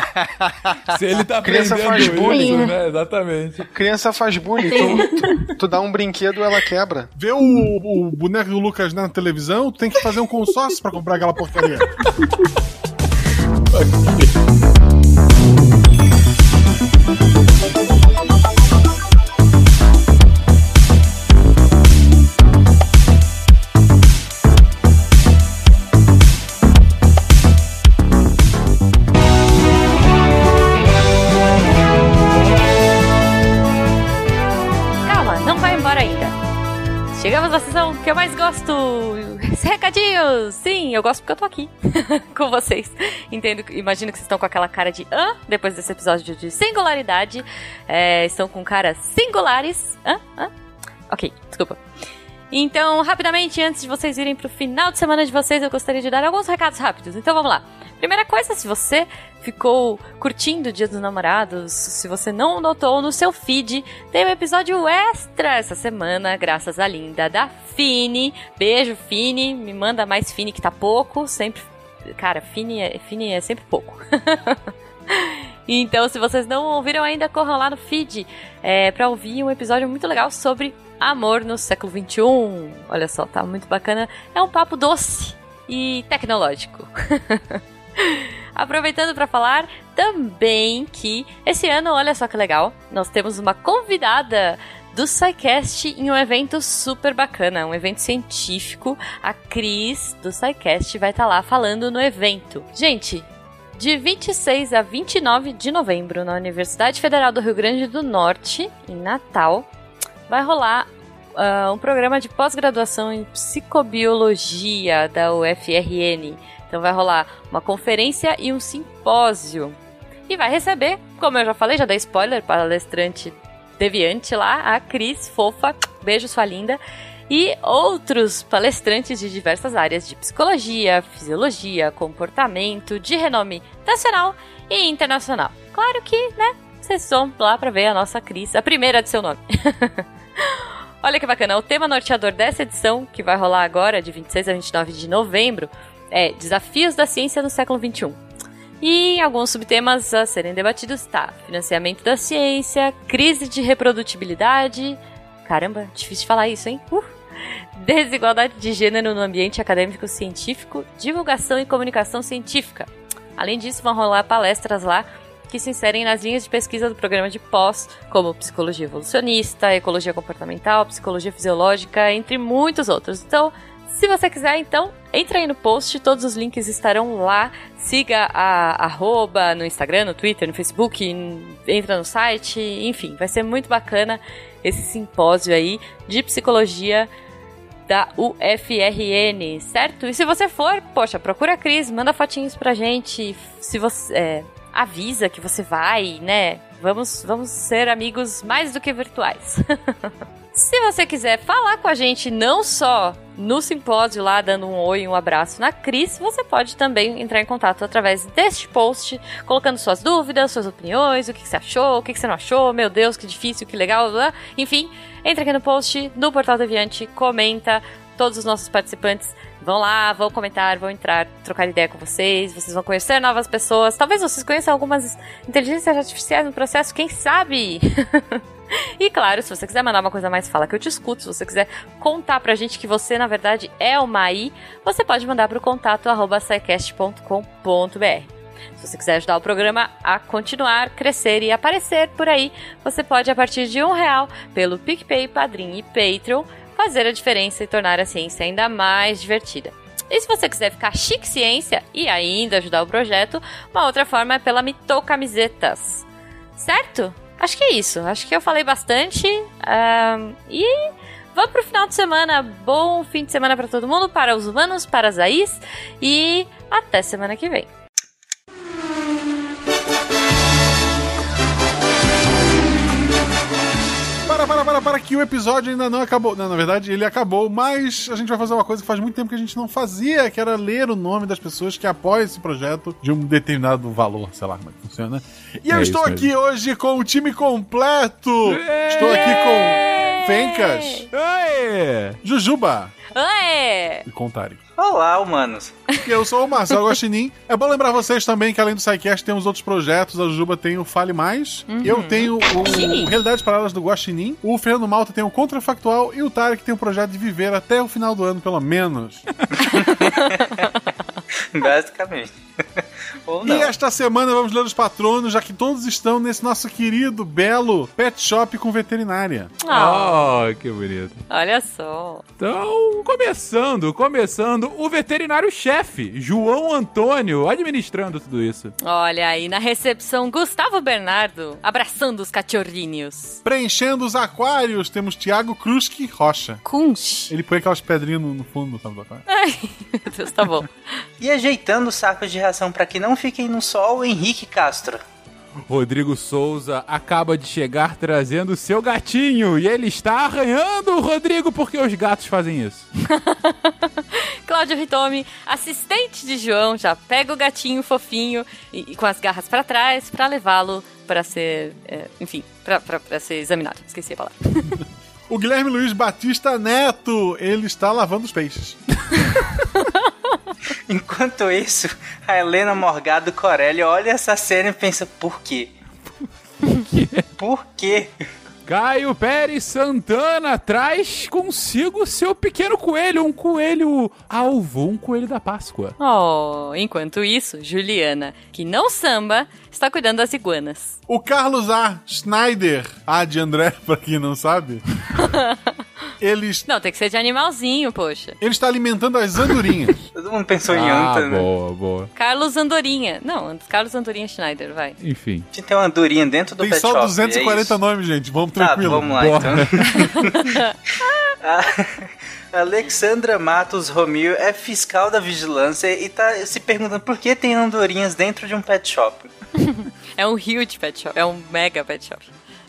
Se ele tá Criança faz bullying, isso, né? Exatamente. Criança faz bullying. Tu, tu, tu, dá um brinquedo, ela quebra. Vê o, o boneco do Lucas na televisão, tu tem que fazer um consórcio para comprar aquela porcaria. Chegamos na sessão que eu mais gosto. Recadinhos! Sim, eu gosto porque eu tô aqui com vocês. Entendo, imagino que vocês estão com aquela cara de hã? Depois desse episódio de singularidade. É, estão com caras singulares. Hã? Hã? Ok, desculpa. Então, rapidamente, antes de vocês irem pro final de semana de vocês, eu gostaria de dar alguns recados rápidos. Então vamos lá. Primeira coisa, se você ficou curtindo o Dia dos Namorados, se você não notou no seu feed, tem um episódio extra essa semana, graças à linda da Fini. Beijo, Fini. Me manda mais Fini que tá pouco. Sempre. Cara, Fini é, Fini é sempre pouco. então, se vocês não ouviram ainda, corram lá no feed é, pra ouvir um episódio muito legal sobre amor no século XXI. Olha só, tá muito bacana. É um papo doce e tecnológico. Aproveitando para falar também que esse ano, olha só que legal, nós temos uma convidada do SciCast em um evento super bacana, um evento científico. A Cris do SciCast vai estar tá lá falando no evento. Gente, de 26 a 29 de novembro, na Universidade Federal do Rio Grande do Norte, em Natal, vai rolar uh, um programa de pós-graduação em psicobiologia da UFRN. Então vai rolar uma conferência e um simpósio. E vai receber, como eu já falei, já dei spoiler, palestrante deviante lá, a Cris Fofa. Beijo, sua linda. E outros palestrantes de diversas áreas de psicologia, fisiologia, comportamento, de renome nacional e internacional. Claro que, né, vocês vão lá para ver a nossa Cris, a primeira de seu nome. Olha que bacana, o tema norteador dessa edição, que vai rolar agora, de 26 a 29 de novembro, é Desafios da Ciência no Século XXI. E alguns subtemas a serem debatidos tá: financiamento da ciência, crise de reprodutibilidade. Caramba, difícil de falar isso, hein? Uh! Desigualdade de gênero no ambiente acadêmico científico, divulgação e comunicação científica. Além disso, vão rolar palestras lá que se inserem nas linhas de pesquisa do programa de pós, como psicologia evolucionista, ecologia comportamental, psicologia fisiológica, entre muitos outros. Então, se você quiser, então, entra aí no post, todos os links estarão lá. Siga a arroba no Instagram, no Twitter, no Facebook, entra no site, enfim, vai ser muito bacana esse simpósio aí de psicologia da UFRN, certo? E se você for, poxa, procura a Cris, manda fotinhos pra gente. Se você é, avisa que você vai, né? Vamos, vamos ser amigos mais do que virtuais. Se você quiser falar com a gente não só no simpósio lá, dando um oi e um abraço na Cris, você pode também entrar em contato através deste post, colocando suas dúvidas, suas opiniões, o que, você achou, o que, você não achou, meu Deus, que difícil, que legal, enfim, entra aqui no post do Portal Deviante, comenta, todos os nossos participantes vão lá, vão comentar, vão entrar, trocar ideia com vocês, vocês vão conhecer novas pessoas, talvez vocês conheçam algumas inteligências artificiais no processo, quem sabe? E claro, se você quiser mandar uma coisa mais, fala que eu te escuto. Se você quiser contar pra gente que você, na verdade, é uma AI, você pode mandar pro contato arroba Se você quiser ajudar o programa a continuar, crescer e aparecer por aí, você pode, a partir de um real, pelo PicPay, Padrim e Patreon, fazer a diferença e tornar a ciência ainda mais divertida. E se você quiser ficar chique ciência e ainda ajudar o projeto, uma outra forma é pela Mitou Camisetas. Certo? Acho que é isso. Acho que eu falei bastante. Um, e vamos pro final de semana. Bom fim de semana para todo mundo, para os humanos, para as AIs. E até semana que vem. Para, para, para, que o episódio ainda não acabou. Não, na verdade, ele acabou, mas a gente vai fazer uma coisa que faz muito tempo que a gente não fazia, que era ler o nome das pessoas que apoiam esse projeto de um determinado valor, sei lá como é que funciona. E É eu estou aqui hoje com o time completo! Estou aqui com Fencas, Oi! Jujuba Aê! e Contari. Olá, humanos. Eu sou o Marcelo Guaxinim. É bom lembrar vocês também que além do SciCast tem os outros projetos. A Jujuba tem o Fale Mais. Eu tenho o Realidades Paralelas do Guaxinim. O Fernando Malta tem o Contrafactual. E o Tarek tem o projeto de viver até o final do ano, pelo menos. Basicamente. Ou E esta semana vamos ler os patronos, já que todos estão nesse nosso querido, belo pet shop com veterinária. Ah, Oh, que bonito. olha só. Então, começando, começando, o veterinário-chefe, João Antônio, administrando tudo isso. Olha aí, na recepção, Gustavo Bernardo, abraçando os cachorrinhos. Preenchendo os aquários, temos Thiago Kruski Rocha. Kunch. Ele põe aquelas pedrinhas no, no fundo sabe, do aquário. Ai, meu Deus, tá bom. E ajeitando os sacos de ração para que não fiquem no sol, Henrique Castro. Rodrigo Souza acaba de chegar trazendo seu gatinho e ele está arranhando o Rodrigo porque os gatos fazem isso. Cláudio Ritomi, assistente de João, já pega o gatinho fofinho e, e com as garras pra trás pra levá-lo para ser, é, enfim, pra ser examinado. Esqueci a palavra. O Guilherme Luiz Batista Neto, ele está lavando os peixes. Enquanto isso, a Helena Morgado Corelli olha essa cena e pensa: por quê? Por quê? Caio Pérez Santana traz consigo seu pequeno coelho, um coelho alvo, um coelho da Páscoa. Oh, enquanto isso, Juliana, que não samba, está cuidando das iguanas. O Carlos A. Schneider, A de André, pra quem não sabe, ele, es- Não, tem que ser de animalzinho, poxa. ele está alimentando as andorinhas. Todo mundo pensou em ah, anta, né? boa, boa. Carlos Andorinha. Não, Carlos Andorinha Schneider, vai. Enfim. A gente tem uma andorinha dentro do Tem pet só shop, 240 é nomes, gente. Vamos Tá, tranquilo. vamos lá Boa. então. Alexandra Matos Romil é fiscal da vigilância e tá se perguntando por que tem andorinhas dentro de um pet shop. É um huge pet shop. É um mega pet shop.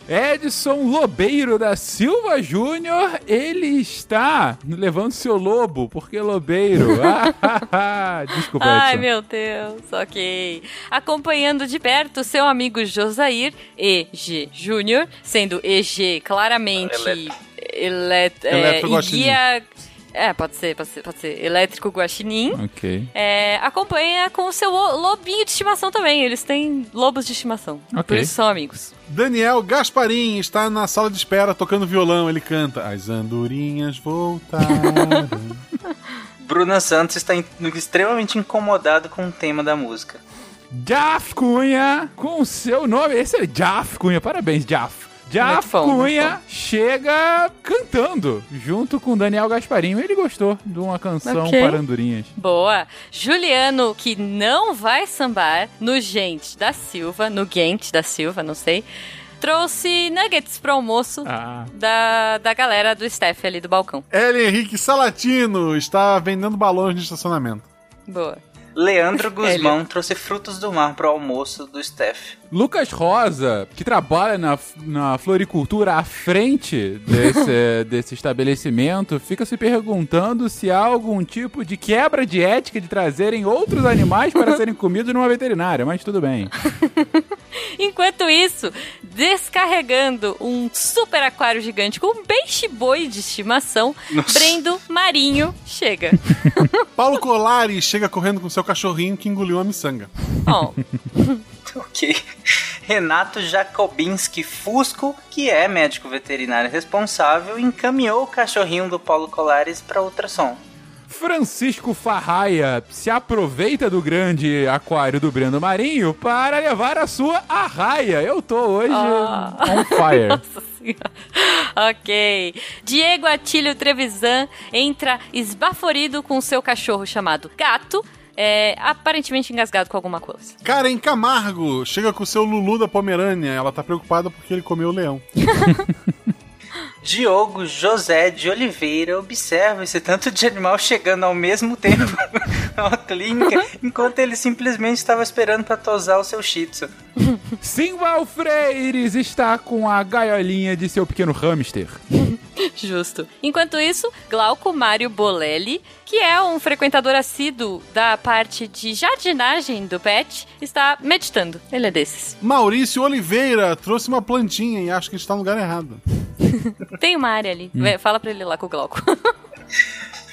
Edson Lobeiro da Silva Júnior, ele está levando seu lobo, porque Lobeiro. Ah, Desculpa, Ai, Edson. meu Deus, ok. Acompanhando de perto seu amigo Josair, EG Júnior, sendo EG claramente elet é, Eletro e Guaxinim. guia... É, pode ser, pode ser, pode ser. Elétrico Guaxinim. Ok. É, acompanha com o seu lo- lobinho de estimação também. Eles têm lobos de estimação. Ok. Por isso são amigos. Daniel Gasparim está na sala de espera tocando violão. Ele canta: As andorinhas voltaram. Bruna Santos está extremamente incomodado com o tema da música. Jaf Cunha, com seu nome. Esse é Jaf Cunha, parabéns, Jaf. Jaf Muito bom, muito Cunha chega cantando junto com Daniel Gasparinho. Ele gostou de uma canção Ok. para andorinhas. Boa. Juliano, que não vai sambar no Gente da Silva, no Gente da Silva, não sei, trouxe nuggets pro almoço Ah, da, da galera do staff ali do balcão. Ellen Henrique Salatino está vendendo balões no estacionamento. Boa. Leandro Guzmão trouxe frutos do mar pro almoço do Steph. Lucas Rosa, que trabalha na, na floricultura à frente desse, desse estabelecimento, fica se perguntando se há algum tipo de quebra de ética de trazerem outros animais para serem comidos numa veterinária, mas tudo bem. Enquanto isso, descarregando um super aquário gigante com um peixe boi de estimação, Brendo Marinho chega. Paulo Colari chega correndo com seu cachorrinho que engoliu uma miçanga. Oh, Ok. Renato Jakobinski Fusco, que é médico veterinário responsável, encaminhou o cachorrinho do Paulo Colares para ultrassom. Francisco Farraia se aproveita do grande aquário do Brendo Marinho para levar a sua arraia. Eu tô hoje Ah. on fire. Nossa senhora. ok. Diego Atílio Trevisan entra esbaforido com seu cachorro chamado Gato, é, aparentemente engasgado com alguma coisa. Karen Camargo chega com seu Lulu da Pomerânia. Ela tá preocupada porque ele comeu o leão. Diogo José de Oliveira observa esse tanto de animal chegando ao mesmo tempo na clínica, enquanto ele simplesmente estava esperando para tosar o seu shih tzu. Simval Freires está com a gaiolinha de seu pequeno hamster. Justo. Enquanto isso, Glauco Mário Bolelli, que é um frequentador assíduo da parte de jardinagem do pet, está meditando. Ele é desses. Maurício Oliveira trouxe uma plantinha e acho que está no lugar errado. Tem uma área ali. Vai, Fala pra ele lá com o Glauco.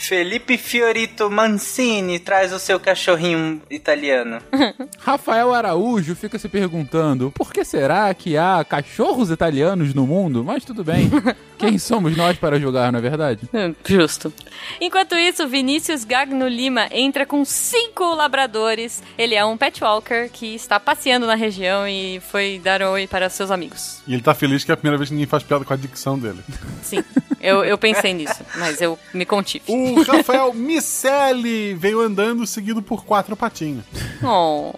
Felipe Fiorito Mancini traz o seu cachorrinho italiano. Rafael Araújo fica se perguntando por que será que há cachorros italianos no mundo? Mas tudo bem. Quem somos nós para julgar, não é verdade? Hum, Justo. Enquanto isso, Vinícius Gagno Lima entra com cinco labradores. Ele é um pet walker que está passeando na região e foi dar oi para seus amigos. E ele tá feliz que é a primeira vez que ninguém faz piada com a dicção dele. Sim, eu, eu pensei nisso, mas eu me contive. O Rafael Micelli veio andando seguido por quatro patinhos. Oh.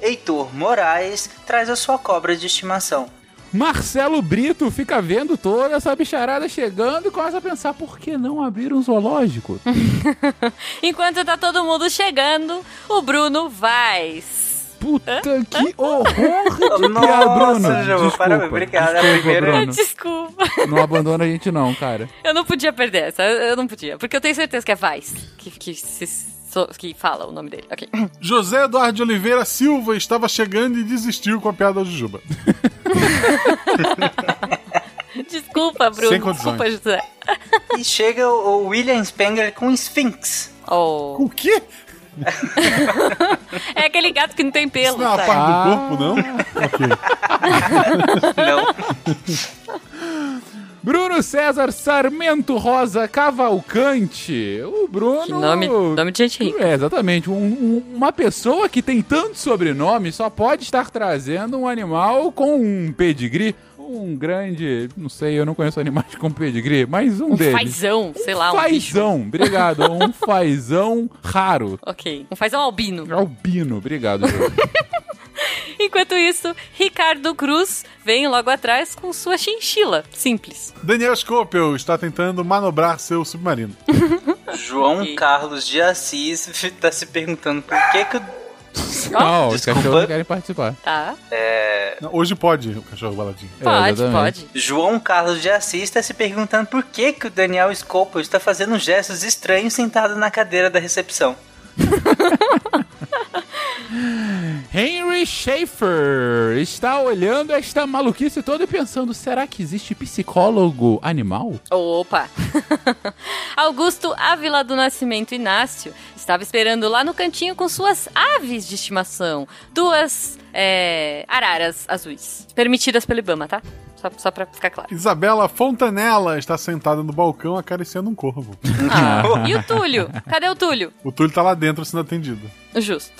Heitor Moraes traz a sua cobra de estimação. Marcelo Brito fica vendo toda essa bicharada chegando e começa a pensar por que não abrir um zoológico? Enquanto tá todo mundo chegando, o Bruno vai. Puta que horror de Nossa, piada, Bruno. João, Desculpa, parabéns, obrigado. É a Desculpa, Bruno. Desculpa. Não abandona a gente não, cara. Eu não podia perder essa, eu não podia. Porque eu tenho certeza que é Vais que, que, que fala o nome dele. Ok. José Eduardo de Oliveira Silva estava chegando e desistiu com a piada da Jujuba. Desculpa, Bruno. Sem condições. Desculpa, José. E chega o o William Spengler com Sphinx. Oh. O quê? É aquele gato que não tem pelo, Isso não é uma sabe? parte Ah. do corpo, não? Não. Bruno César Sarmento Rosa Cavalcante. O Bruno. Que nome, nome de gente rica. É, exatamente. Um- um- uma pessoa que tem tanto sobrenome só pode estar trazendo um animal com um pedigree. Um grande. Não sei, eu não conheço animais com pedigree, mas um, Um deles. fazão, sei lá, um bicho. Fazão, obrigado. Um fazão raro. Ok. Um fazão albino. Albino, obrigado. Enquanto isso, Ricardo Cruz vem logo atrás com sua chinchila. Simples. Daniel Scopel está tentando manobrar seu submarino. João. Carlos de Assis tá se perguntando por que que o... Não, os cachorros não querem participar. Tá? É, Não, Hoje pode o cachorro baladinho. É, Pode, exatamente. pode. João Carlos de Assis está se perguntando por que que o Daniel Scopel está fazendo gestos estranhos sentado na cadeira da recepção. Henry Schaefer está olhando esta maluquice toda e pensando: será que existe psicólogo animal? Opa! Augusto Ávila do Nascimento Inácio estava esperando lá no cantinho com suas aves de estimação. Duas é, araras azuis. Permitidas pelo Ibama, tá? Só, só pra ficar claro. Isabela Fontanella está sentada no balcão acariciando um corvo. Ah, e o Túlio? Cadê o Túlio? O Túlio tá lá dentro sendo atendido. Justo.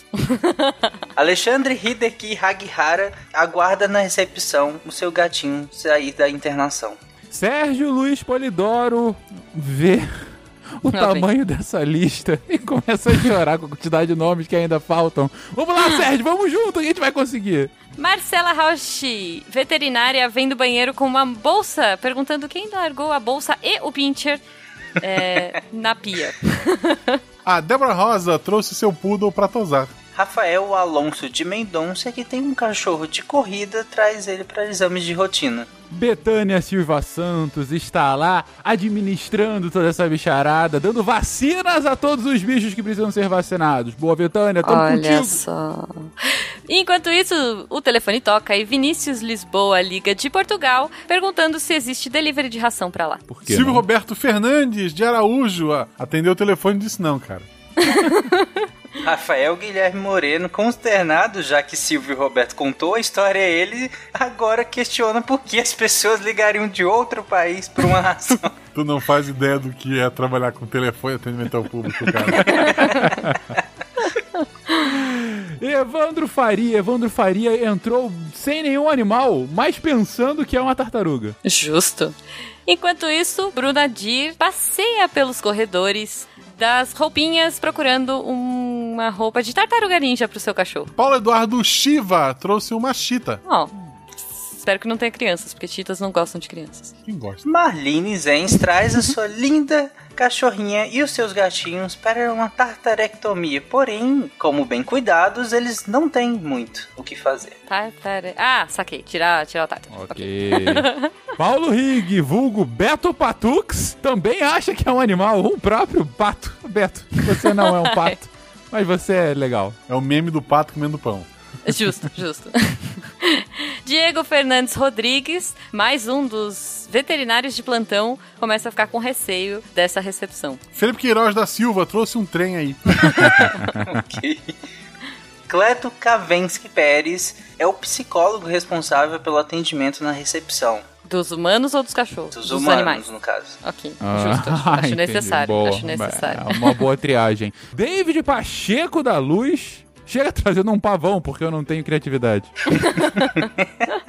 Alexandre Hideki Hagihara aguarda na recepção o seu gatinho sair da internação. Sérgio Luiz Polidoro vê o Não, tamanho dessa lista e começa a chorar com a quantidade de nomes que ainda faltam. Vamos lá, Sérgio, vamos junto, a gente vai conseguir. Marcela Rauchi, veterinária, vem do banheiro com uma bolsa, perguntando quem largou a bolsa e o pincher é, na pia. A Débora Rosa trouxe seu poodle pra tosar. Rafael Alonso de Mendonça, que tem um cachorro de corrida, traz ele para exames de rotina. Betânia Silva Santos está lá administrando toda essa bicharada, dando vacinas a todos os bichos que precisam ser vacinados. Boa, Betânia, tamo Olha contigo. só. Enquanto isso, o telefone toca e Vinícius Lisboa liga de Portugal, perguntando se existe delivery de ração pra lá. Por quê? Silvio não? Roberto Fernandes, de Araújo, atendeu o telefone e disse não, cara. Rafael Guilherme Moreno, consternado, já que Silvio Roberto contou a história a ele, agora questiona por que as pessoas ligariam de outro país por uma ração. Tu não faz ideia do que é trabalhar com telefone e atendimento ao público, cara. Evandro Faria, Evandro Faria entrou sem nenhum animal, mas pensando que é uma tartaruga. Justo. Enquanto isso, Bruna Dir passeia pelos corredores das roupinhas procurando uma roupa de tartaruga ninja pro seu cachorro. Paulo Eduardo Shiva trouxe uma chita. Ó, espero que não tenha crianças, porque cheetahs não gostam de crianças. Quem gosta? Marlene Zenz traz a sua linda cachorrinha e os seus gatinhos para uma tartarectomia. Porém, como bem cuidados, eles não têm muito o que fazer. Tartare... Ah, saquei. Tirar, tirar o tartar. Ok. Paulo Rig, vulgo Beto Patux, também acha que é um animal, o próprio pato. Beto, você não é um pato, mas você é legal. É o meme do pato comendo pão. Justo, justo. Diego Fernandes Rodrigues, mais um dos veterinários de plantão, começa a ficar com receio dessa recepção. Felipe Queiroz da Silva trouxe um trem aí. ok. Cleto Kavensky Pérez é o psicólogo responsável pelo atendimento na recepção. Dos humanos ou dos cachorros? Dos, dos humanos, animais. no caso. Ok, Ah, justo. Acho entendi. necessário. Boa. Acho necessário. É uma boa triagem. David Pacheco da Luz chega trazendo um pavão, porque eu não tenho criatividade.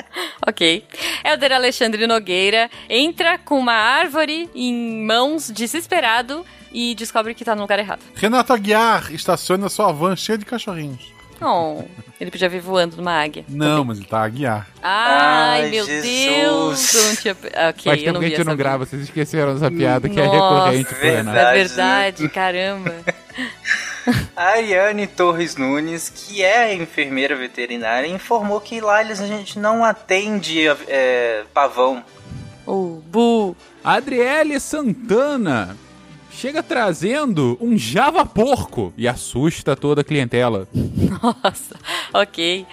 Ok. Helder Alexandre Nogueira entra com uma árvore em mãos, desesperado, e descobre que tá no lugar errado. Renato Aguiar estaciona sua van cheia de cachorrinhos. Oh, ele podia vir voando numa águia. Não, mas ele tá Aguiar. Ai, Ai, meu Jesus. Deus! Eu não tinha... Ok, Faz eu tempo não que a gente não grava, vocês esqueceram dessa piada que é Nossa, recorrente Renato. É Verdade. verdade, caramba. Ariane Torres Nunes, que é enfermeira veterinária, informou que lá eles, a gente não atende é, pavão. O Bu. Adriele Santana chega trazendo um Java porco e assusta toda a clientela. Nossa, ok.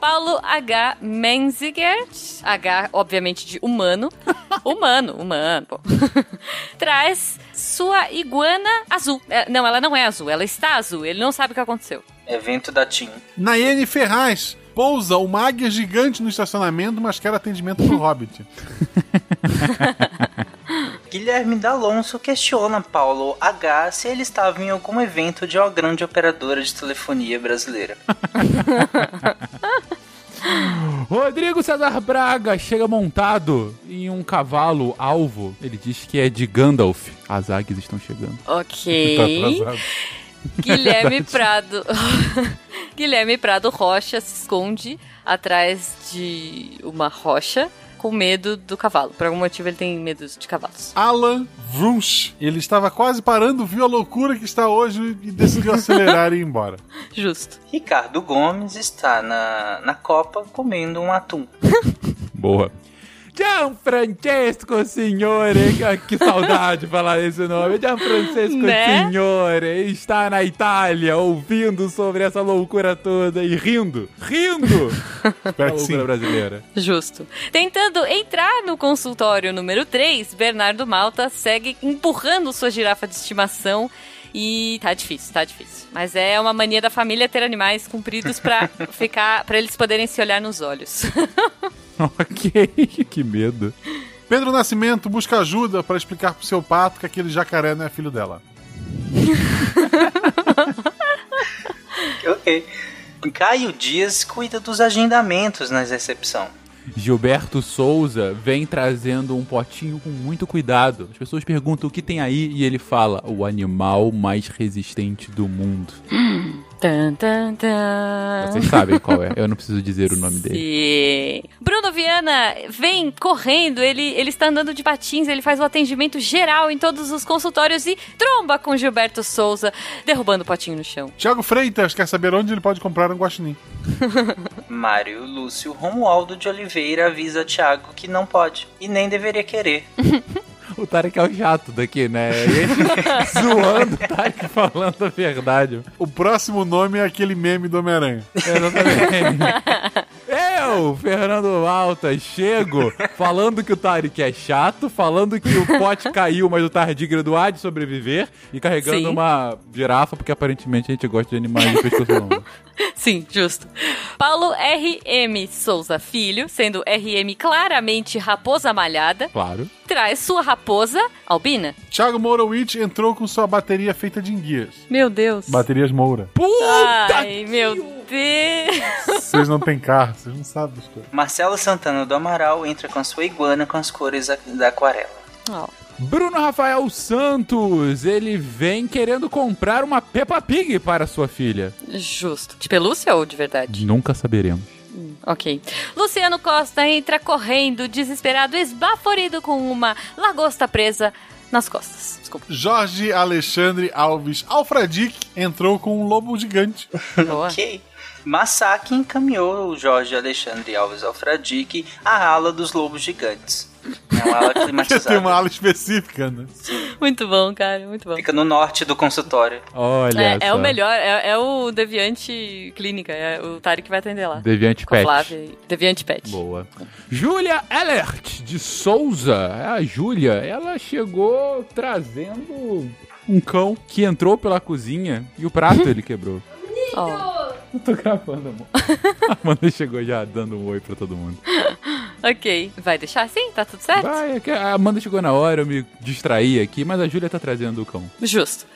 Paulo H. Menziger, H, obviamente, de humano. humano, humano, pô. Traz sua iguana azul. É, não, ela não é azul, ela está azul. Ele não sabe o que aconteceu. Evento da TIM. Nayene Ferraz pousa uma águia gigante no estacionamento, mas quer atendimento pro Hobbit. Guilherme D'Alonso questiona Paulo H se ele estava em algum evento de uma grande operadora de telefonia brasileira. Rodrigo César Braga chega montado em um cavalo alvo. Ele diz que é de Gandalf. As águias estão chegando. Ok. Tá atrasado. Guilherme Prado. Guilherme Prado Rocha se esconde atrás de uma rocha com medo do cavalo. Por algum motivo ele tem medo de cavalos. Alan Vrunch. Ele estava quase parando, viu a loucura que está hoje e decidiu acelerar e ir embora. Justo. Ricardo Gomes está na, na Copa comendo um atum. Boa. Gianfrancesco Signore, que- saudade falar esse nome. Gianfrancesco Né? Signore está na Itália ouvindo sobre essa loucura toda e rindo, rindo da loucura brasileira. Justo. Tentando entrar no consultório número 3, Bernardo Malta segue empurrando sua girafa de estimação. E tá difícil, tá difícil. Mas é uma mania da família ter animais compridos pra ficar, para eles poderem se olhar nos olhos. ok, que medo. Pedro Nascimento busca ajuda para explicar pro seu pato que aquele jacaré não é filho dela. Ok. Caio Dias cuida dos agendamentos na recepção. Gilberto Souza vem trazendo um potinho com muito cuidado. As pessoas perguntam o que tem aí e ele fala: o animal mais resistente do mundo. Tan, tan, tan. Vocês sabem qual é, eu não preciso dizer o nome dele. Bruno Viana vem correndo, ele, ele está andando de patins, ele faz o atendimento geral em todos os consultórios e tromba com Gilberto Souza, derrubando o potinho no chão. Tiago Freitas quer saber onde ele pode comprar um guaxinim. Mário Lúcio Romualdo de Oliveira avisa Thiago que não pode e nem deveria querer. O Tarek é o chato daqui, né? E ele zoando o Tarek falando a verdade. O próximo nome é aquele meme do Homem-Aranha. Exatamente. Eu, Fernando Malta, chego falando que o Tarek é chato, falando que o pote caiu, mas o tardigrado há de sobreviver, e carregando Sim. uma girafa, porque aparentemente a gente gosta de animais de pescoço longo. Sim, justo. Paulo RM Souza Filho, sendo RM claramente raposa malhada, Claro. traz sua raposa albina. Thiago Mourowitz entrou com sua bateria feita de enguias. Meu Deus. Baterias Moura. Puta! Ai, meu Deus. Vocês não têm carro, vocês não sabem das coisas. Marcelo Santana do Amaral entra com sua iguana com as cores da- aquarela. Ó. Bruno Rafael Santos, ele vem querendo comprar uma Peppa Pig para sua filha. Justo. De pelúcia ou de verdade? Nunca saberemos. Ok. Luciano Costa entra correndo, desesperado, esbaforido com uma lagosta presa nas costas. Desculpa. Jorge Alexandre Alves Alfradic entrou com um lobo gigante. Boa. Ok. Massacre encaminhou o Jorge Alexandre Alves Alfradique à ala dos lobos gigantes. É uma ala climatizada. tem uma ala específica, né? Muito bom, cara. Muito bom. Fica no norte do consultório. Olha É, é o melhor, é, é o Deviante Clínica, é o Tarek que vai atender lá. Deviante Pet. Flávia. Deviante Pet. Boa. Júlia Ellert, de Souza. A Júlia, ela chegou trazendo um cão que entrou pela cozinha e o prato ele quebrou. Ó. Eu tô gravando, amor. A Amanda chegou já dando um oi pra todo mundo. Ok. Vai deixar assim? Tá tudo certo? Vai, é que a Amanda chegou na hora, eu me distraí aqui, mas a Júlia tá trazendo o cão. Justo.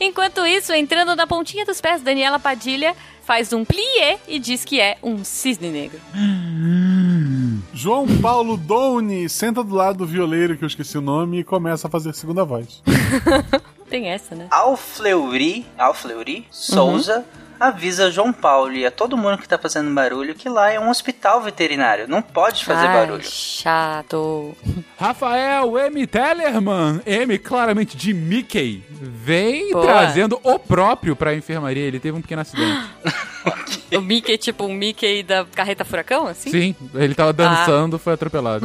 Enquanto isso, entrando na pontinha dos pés, Daniela Padilha faz um plié e diz que é um cisne negro. João Paulo Douni senta do lado do violeiro, que eu esqueci o nome, e começa a fazer segunda voz. Tem essa, né? Alfleury, Alfleury Souza avisa João Paulo e a todo mundo que tá fazendo barulho que lá é um hospital veterinário. Não pode fazer Ai, barulho. chato. Rafael M. Tellerman, M claramente de Mickey, vem Boa. trazendo o próprio pra enfermaria. Ele teve um pequeno acidente. O Mickey, tipo um Mickey da carreta furacão, assim? Sim, ele tava dançando, foi atropelado.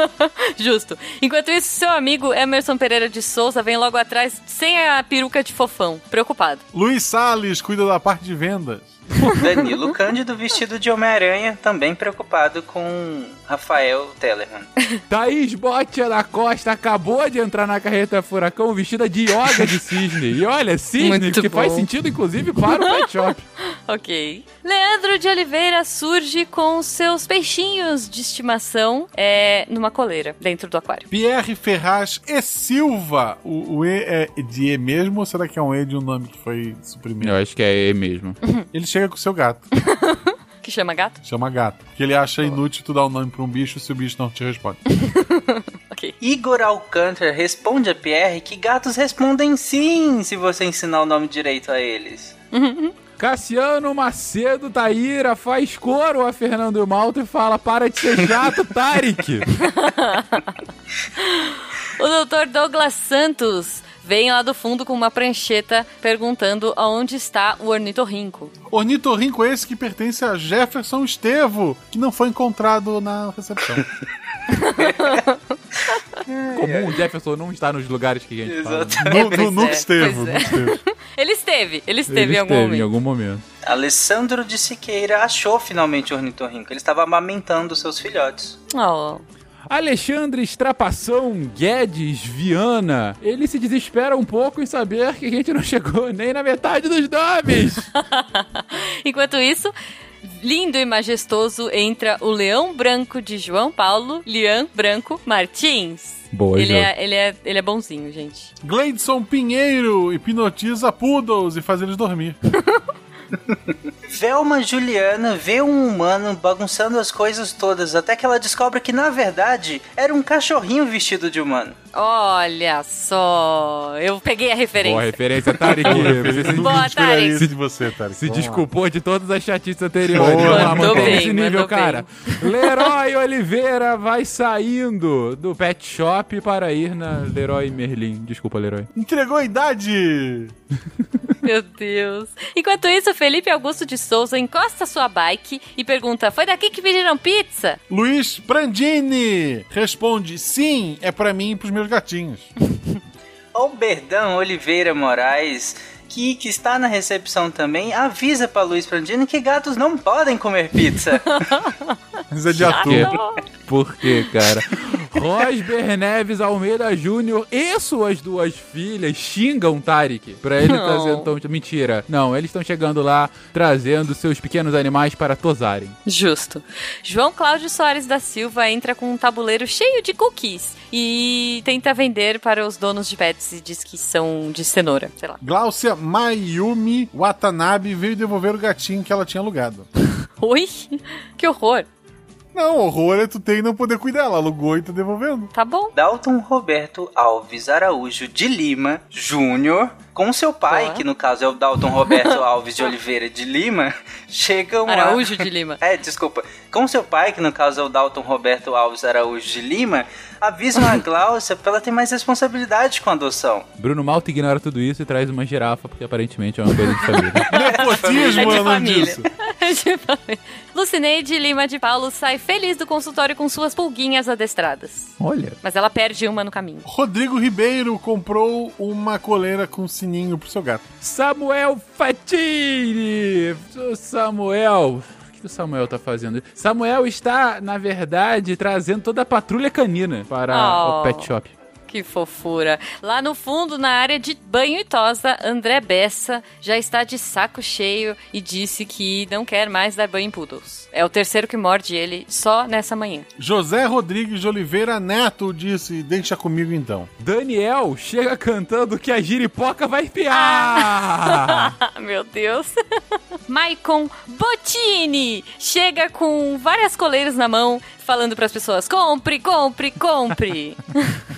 Justo. Enquanto isso, seu amigo Emerson Pereira de Souza vem logo atrás sem a peruca de fofão, preocupado. Luiz Salles cuida da parte de vendas. Danilo Cândido vestido de Homem-Aranha, também preocupado com Rafael Tellerman. Thaís Botia da Costa acabou de entrar na carreta furacão vestida de yoga de cisne. E olha, cisne, Muito que faz bom. sentido inclusive para o pet shop. Ok. Leandro de Oliveira surge com seus peixinhos de estimação é, numa coleira, dentro do aquário. Pierre Ferraz e Silva. O, o E é de E mesmo ou será que é um E de um nome que foi suprimido? Eu acho que é mesmo. Ele chega com o seu gato. Que chama gato? Chama gato. Porque ele acha inútil tu dar o nome pra um bicho se o bicho não te responde. Igor Alcântara responde a Pierre que gatos respondem sim se você ensinar o nome direito a eles. Cassiano Macedo Taíra faz coro a Fernando Malta e fala: para de ser chato, Tarek. O doutor Douglas Santos vem lá do fundo com uma prancheta perguntando aonde está o ornitorrinco. Ornitorrinco esse que pertence a Jefferson Estevo, que não foi encontrado na recepção. Comum o Jefferson não estar nos lugares que a gente fala. né? Nu- nu- pois nunca é, esteve, é. esteve. Ele esteve, ele esteve Ele em algum esteve momento. em algum momento. Alessandro de Siqueira achou finalmente o ornitorrinco. Ele estava amamentando seus filhotes. Oh. Alexandre Estrapação Guedes Viana, ele se desespera um pouco em saber que a gente não chegou nem na metade dos nomes. Enquanto isso, lindo e majestoso entra o leão branco de João Paulo, Lian Branco Martins. Boa, ele é, ele, é, ele é bonzinho, gente. Gleidson Pinheiro hipnotiza poodles e faz eles dormir. Velma Juliana vê um humano bagunçando as coisas todas, até que ela descobre que na verdade era um cachorrinho vestido de humano. Olha só, eu peguei a referência. Boa referência, Tarek. Se, Boa, Tarek. isso de você, Tarek. se lá. desculpou de todas as chatices anteriores. Boa, lá, mandou bem, esse nível, mandou cara. Leroy Oliveira vai saindo do pet shop para ir na Leroy Merlin. Desculpa, Leroy. Entregou a idade! Meu Deus. Enquanto isso, Felipe Augusto de Souza encosta sua bike e pergunta: Foi daqui que pediram pizza? Luiz Brandini responde: sim, é pra mim e pros meus gatinhos. O Berdão Oliveira Moraes, que, que está na recepção também, avisa para Luiz Prandino que gatos não podem comer pizza. Mas é de ator. Por quê, cara? Rosber Neves Almeida Júnior e suas duas filhas xingam Tarek pra ele Não. trazer. Então, mentira. Não, eles estão chegando lá trazendo seus pequenos animais para tosarem. Justo. João Cláudio Soares da Silva entra com um tabuleiro cheio de cookies e tenta vender para os donos de pets e diz que são de cenoura, sei lá. Glaucia Mayumi Watanabe veio devolver o gatinho que ela tinha alugado. Oi? Que horror. Não, horror é tu ter e não poder cuidar. Ela alugou e tá devolvendo. Tá bom. Dalton Roberto Alves Araújo de Lima Júnior, com seu pai, Boa. que no caso é o Dalton Roberto Alves de Oliveira de Lima, chegam a... Araújo de Lima. É, desculpa. Com seu pai, que no caso é o Dalton Roberto Alves Araújo de Lima, avisam a Glaucia pra ela ter mais responsabilidade com a adoção. Bruno Malta ignora tudo isso e traz uma girafa, porque aparentemente é uma coisa de família. Nepotismo, É de é o nome família. disso. Lucineide Lima de Paulo sai feliz do consultório com suas pulguinhas adestradas. Olha. Mas ela perde uma no caminho. Rodrigo Ribeiro comprou uma coleira com sininho pro seu gato. Samuel Fatini! O Samuel. O que o Samuel tá fazendo? Samuel está, na verdade, trazendo toda a patrulha canina para Oh. o pet shop. Que fofura. Lá no fundo, na área de banho e tosa, André Bessa já está de saco cheio e disse que não quer mais dar banho em poodles. É o terceiro que morde ele só nessa manhã. José Rodrigues de Oliveira Neto disse: Deixa comigo então. Daniel chega cantando que a giripoca vai piar! Ah, meu Deus. Maicon Bottini chega com várias coleiras na mão, falando para as pessoas: compre, compre, compre.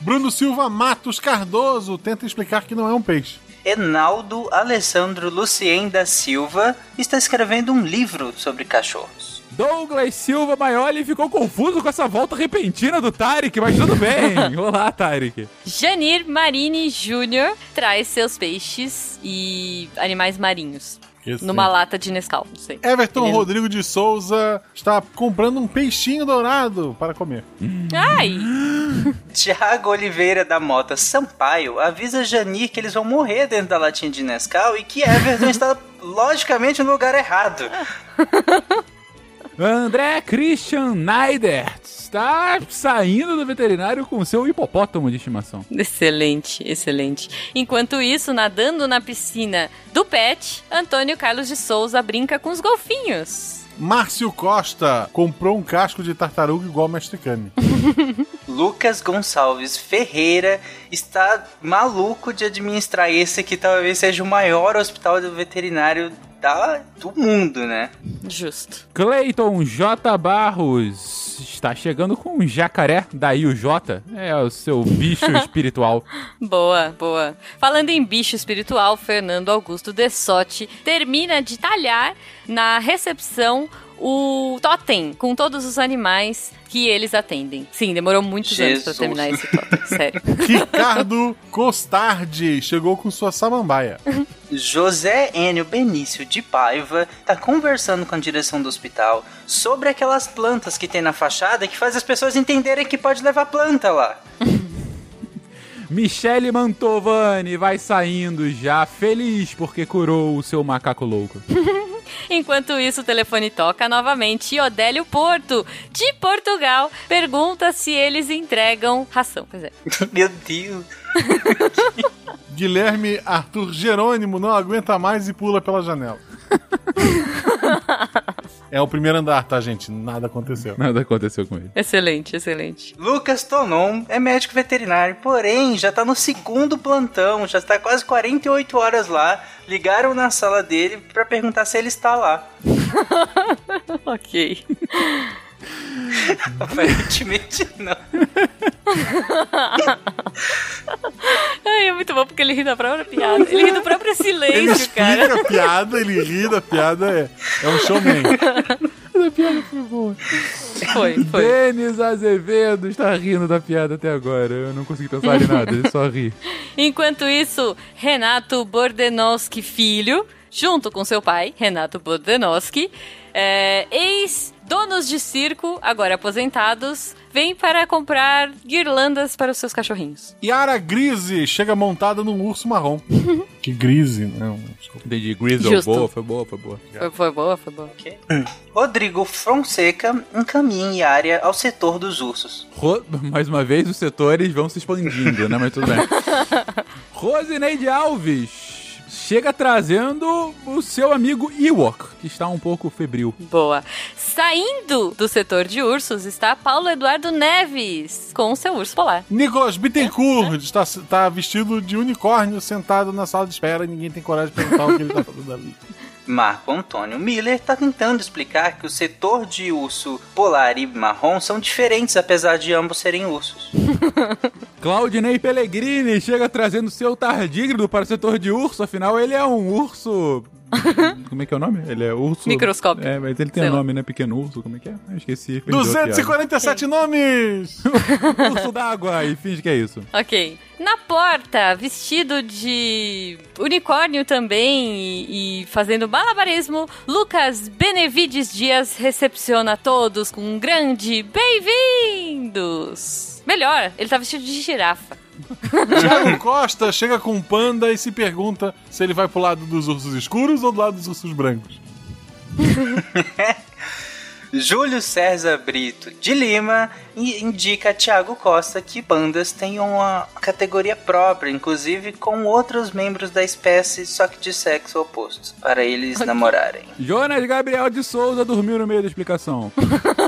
Bruno Silva Matos Cardoso tenta explicar que não é um peixe. Enaldo Alessandro Lucien da Silva está escrevendo um livro sobre cachorros. Douglas Silva Maioli ficou confuso com essa volta repentina do Tarek, mas tudo bem. Olá, Tarek. Janir Marini Jr. traz seus peixes e animais marinhos. Esse- Numa lata de Nescau, não sei. Everton Ele- Rodrigo de Souza está comprando um peixinho dourado para comer. Ai! Tiago Oliveira da Mota Sampaio avisa Janir que eles vão morrer dentro da latinha de Nescau e que Everton está logicamente no lugar errado. André Christian Neidert está saindo do veterinário com seu hipopótamo de estimação. Excelente, excelente. Enquanto isso, nadando na piscina do pet, Antônio Carlos de Souza brinca com os golfinhos. Márcio Costa comprou um casco de tartaruga igual ao Mestre Kami. Lucas Gonçalves Ferreira está maluco de administrar esse que talvez seja o maior hospital veterinário da, do mundo, né? Justo. Clayton J. Barros está chegando com um jacaré, daí o J. É o seu bicho espiritual. Boa, boa. Falando em bicho espiritual, Fernando Augusto Dessotti termina de talhar na recepção o totem com todos os animais que eles atendem. Sim, demorou muitos anos pra Jesus. terminar esse totem, sério. Ricardo Costardi chegou com sua samambaia. José Enio Benício de Paiva tá conversando com a direção do hospital sobre aquelas plantas que tem na fachada que faz as pessoas entenderem que pode levar planta lá. Michele Mantovani vai saindo já, feliz porque curou o seu macaco louco. Enquanto isso, o telefone toca novamente e Odélio Porto, de Portugal, pergunta se eles entregam ração. Pois é. Meu Deus. Guilherme Arthur Jerônimo não aguenta mais e pula pela janela. É o primeiro andar, tá, gente? Nada aconteceu. Nada aconteceu com ele. Excelente, excelente. Lucas Tonon é médico veterinário, porém já tá no segundo plantão, já está quase 48 horas lá. Ligaram na sala dele pra perguntar se ele está lá. ok. Aparentemente não. Ai, é muito bom porque ele ri da própria piada. Ele ri do próprio Ele silêncio, explica cara. a piada, ele ri da piada, é, é um showman. A piada foi boa. Foi, foi. Denis Azevedo está rindo da piada até agora. Eu não consegui pensar em nada, ele só ri. Enquanto isso, Renato Bordenowski Filho, junto com seu pai, Renato Bordenowski, é, ex-donos de circo, agora aposentados, vêm para comprar guirlandas para os seus cachorrinhos. Yara Grise chega montada num urso marrom. que grise, não. Desculpa. Entendi. Grizzle, Justo. boa, foi boa, foi boa. Foi, foi boa, foi boa. Rodrigo Fonseca encaminha Yária ao setor dos ursos. Ro- Mais uma vez, os setores vão se expandindo, né? Mas tudo bem. Rosineide Alves chega trazendo o seu amigo Ewok, que está um pouco febril. Boa. Saindo do setor de ursos está Paulo Eduardo Neves, com seu urso polar. Nicolas Bittencourt está, está vestido de unicórnio sentado na sala de espera e ninguém tem coragem de perguntar o que ele está fazendo ali. Marco Antônio Miller está tentando explicar que o setor de urso polar e marrom são diferentes, apesar de ambos serem ursos. Claudinei Pellegrini chega trazendo seu tardígrado para o setor de urso, afinal ele é um urso... Como é que é o nome? Ele é urso... Microscópio. É, mas ele tem Sei um lá. nome, né? Pequeno urso, como é que é? Eu esqueci. perdi a piada. 247 nomes! urso d'água, e finge que é isso. Ok. Na porta, vestido de unicórnio também e, e fazendo malabarismo, Lucas Benevides Dias recepciona todos com um grande bem-vindos. Melhor, ele tá vestido de girafa. Thiago Costa chega com um panda e se pergunta se ele vai pro lado dos ursos escuros ou do lado dos ursos brancos. Júlio César Brito de Lima indica a Thiago Costa que pandas têm uma categoria própria, inclusive com outros membros da espécie, só que de sexo oposto, para eles namorarem. Jonas Gabriel de Souza dormiu no meio da explicação.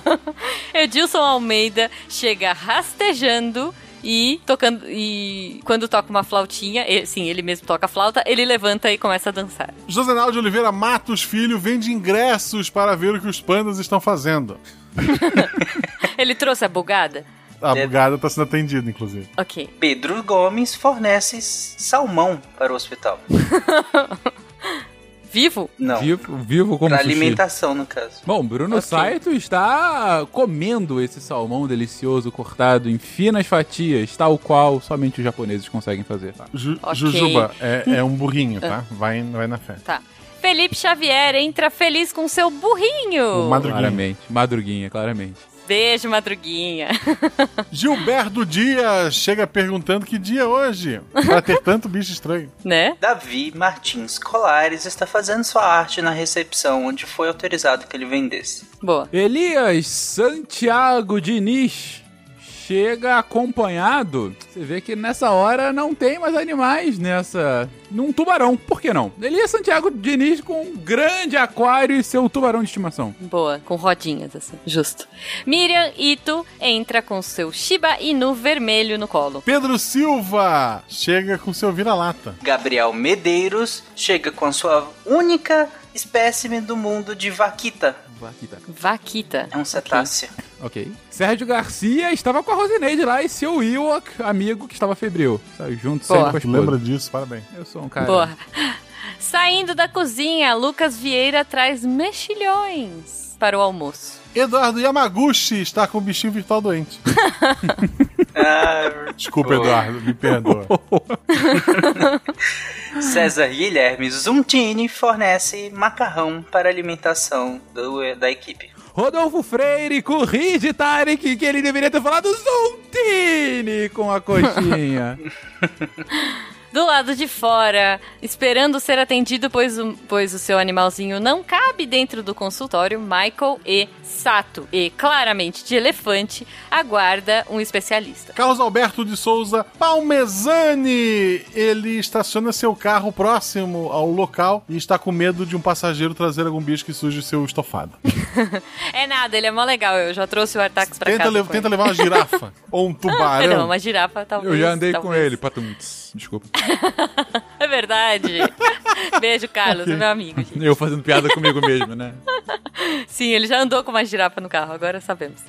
Edilson Almeida chega rastejando e tocando e quando toca uma flautinha, ele, sim, ele mesmo toca a flauta, ele levanta e começa a dançar. Josenal de Oliveira Matos Filho vende ingressos para ver o que os pandas estão fazendo. Ele trouxe a bugada? A bugada está sendo atendida, inclusive. Ok. Pedro Gomes fornece salmão para o hospital. Vivo? Não, Vivo, vivo como para sushi. alimentação no caso. Bom, Bruno Ok. Saito está comendo esse salmão delicioso cortado em finas fatias, tal qual somente os japoneses conseguem fazer. Tá? Ju- Ok. Jujuba é, é um burrinho, tá? Vai, vai na fé. Tá. Felipe Xavier entra feliz com seu burrinho. Madruguinha. Claramente. Madruguinha, claramente. Beijo, madruguinha. Gilberto Dias chega perguntando que dia é hoje, para ter tanto bicho estranho. né? Davi Martins Colares está fazendo sua arte na recepção, onde foi autorizado que ele vendesse. Boa. Elias Santiago Diniz chega acompanhado. Você vê que nessa hora não tem mais animais nessa. Num tubarão, por que não? Elias Santiago Diniz com um grande aquário e seu tubarão de estimação. Boa, com rodinhas assim, justo. Miriam Ito entra com seu Shiba Inu vermelho no colo. Pedro Silva chega com seu vira-lata. Gabriel Medeiros chega com a sua única espécime do mundo de vaquita. Aqui tá. Vaquita. É um cetáceo. Ok. Sérgio Garcia estava com a Rosineide lá e seu Ewok, amigo que estava febril. Sabe, junto sempre Boa. com a esposa. Lembra disso? Parabéns. Eu sou um cara. Boa. Saindo da cozinha, Lucas Vieira traz mexilhões para o almoço. Eduardo Yamaguchi está com o bichinho virtual doente. Ah, Desculpa. Eduardo, me perdoa. César Guilherme Zuntini fornece macarrão para alimentação do- da equipe. Rodolfo Freire corrige Tarek que ele deveria ter falado Zontini com a coxinha. Do lado de fora, esperando ser atendido, pois o, pois o seu animalzinho não cabe dentro do consultório, Michael e Sato, e claramente de elefante, aguarda um especialista. Carlos Alberto de Souza Palmezani. Ele estaciona seu carro próximo ao local e está com medo de um passageiro trazer algum bicho que suje seu estofado. é nada, ele é mó legal. Eu já trouxe o Artax pra tenta casa. Le tenta levar uma girafa ou um tubarão. Não, uma girafa talvez. Eu já andei talvez. com ele, Desculpa. É verdade. Beijo, Carlos, é meu amigo. Gente. Eu fazendo piada comigo mesmo, né? Sim, ele já andou com uma girafa no carro, agora sabemos.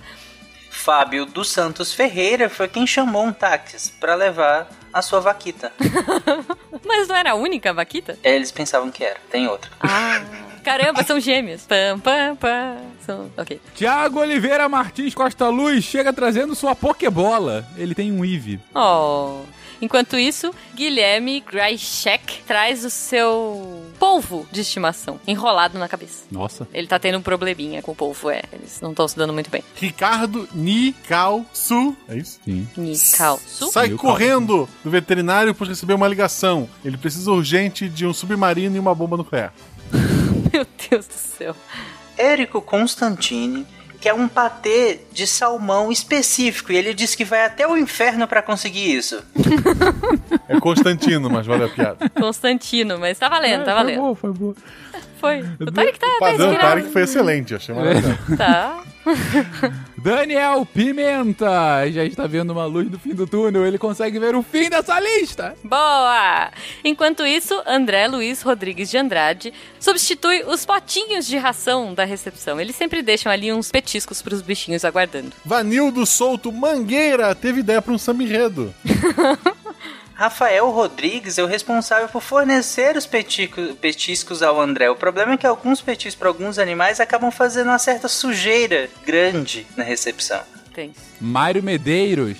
Fábio dos Santos Ferreira foi quem chamou um táxi para levar a sua vaquita. Mas não era a única vaquita? É, Eles pensavam que era, tem outra. Ah, caramba, são gêmeos. Pam, pam, pam. São... Ok. Tiago Oliveira Martins Costa Luz chega trazendo sua Pokébola. Ele tem um Eevee. Oh. Enquanto isso, Guilherme Graichek traz o seu polvo de estimação enrolado na cabeça. Nossa. Ele tá tendo um probleminha com o polvo, é. Eles não estão se dando muito bem. Ricardo Nikalsu. É isso? Sim. Nikalsu? Sai correndo do veterinário por receber uma ligação. Ele precisa urgente de um submarino e uma bomba nuclear. Meu Deus do céu. Érico Constantini quer um patê de salmão específico e ele disse que vai até o inferno para conseguir isso. É Constantino, mas valeu a piada. Constantino, mas tá valendo, tá É, Foi valendo. boa, foi boa. Foi. O Tarek tá, O tá padrão inspirado. Tarek foi excelente, achei maravilhoso. Tá. Daniel Pimenta já está vendo uma luz no fim do túnel. Ele consegue ver o fim dessa lista. Boa! Enquanto isso, André Luiz Rodrigues de Andrade substitui os potinhos de ração da recepção. Eles sempre deixam ali uns petiscos pros bichinhos aguardando. Vanildo Souto Mangueira teve ideia para um samba enredo. Rafael Rodrigues é o responsável por fornecer os petico- petiscos ao André. O problema é que alguns petiscos para alguns animais acabam fazendo uma certa sujeira grande na recepção. Tem. Mário Medeiros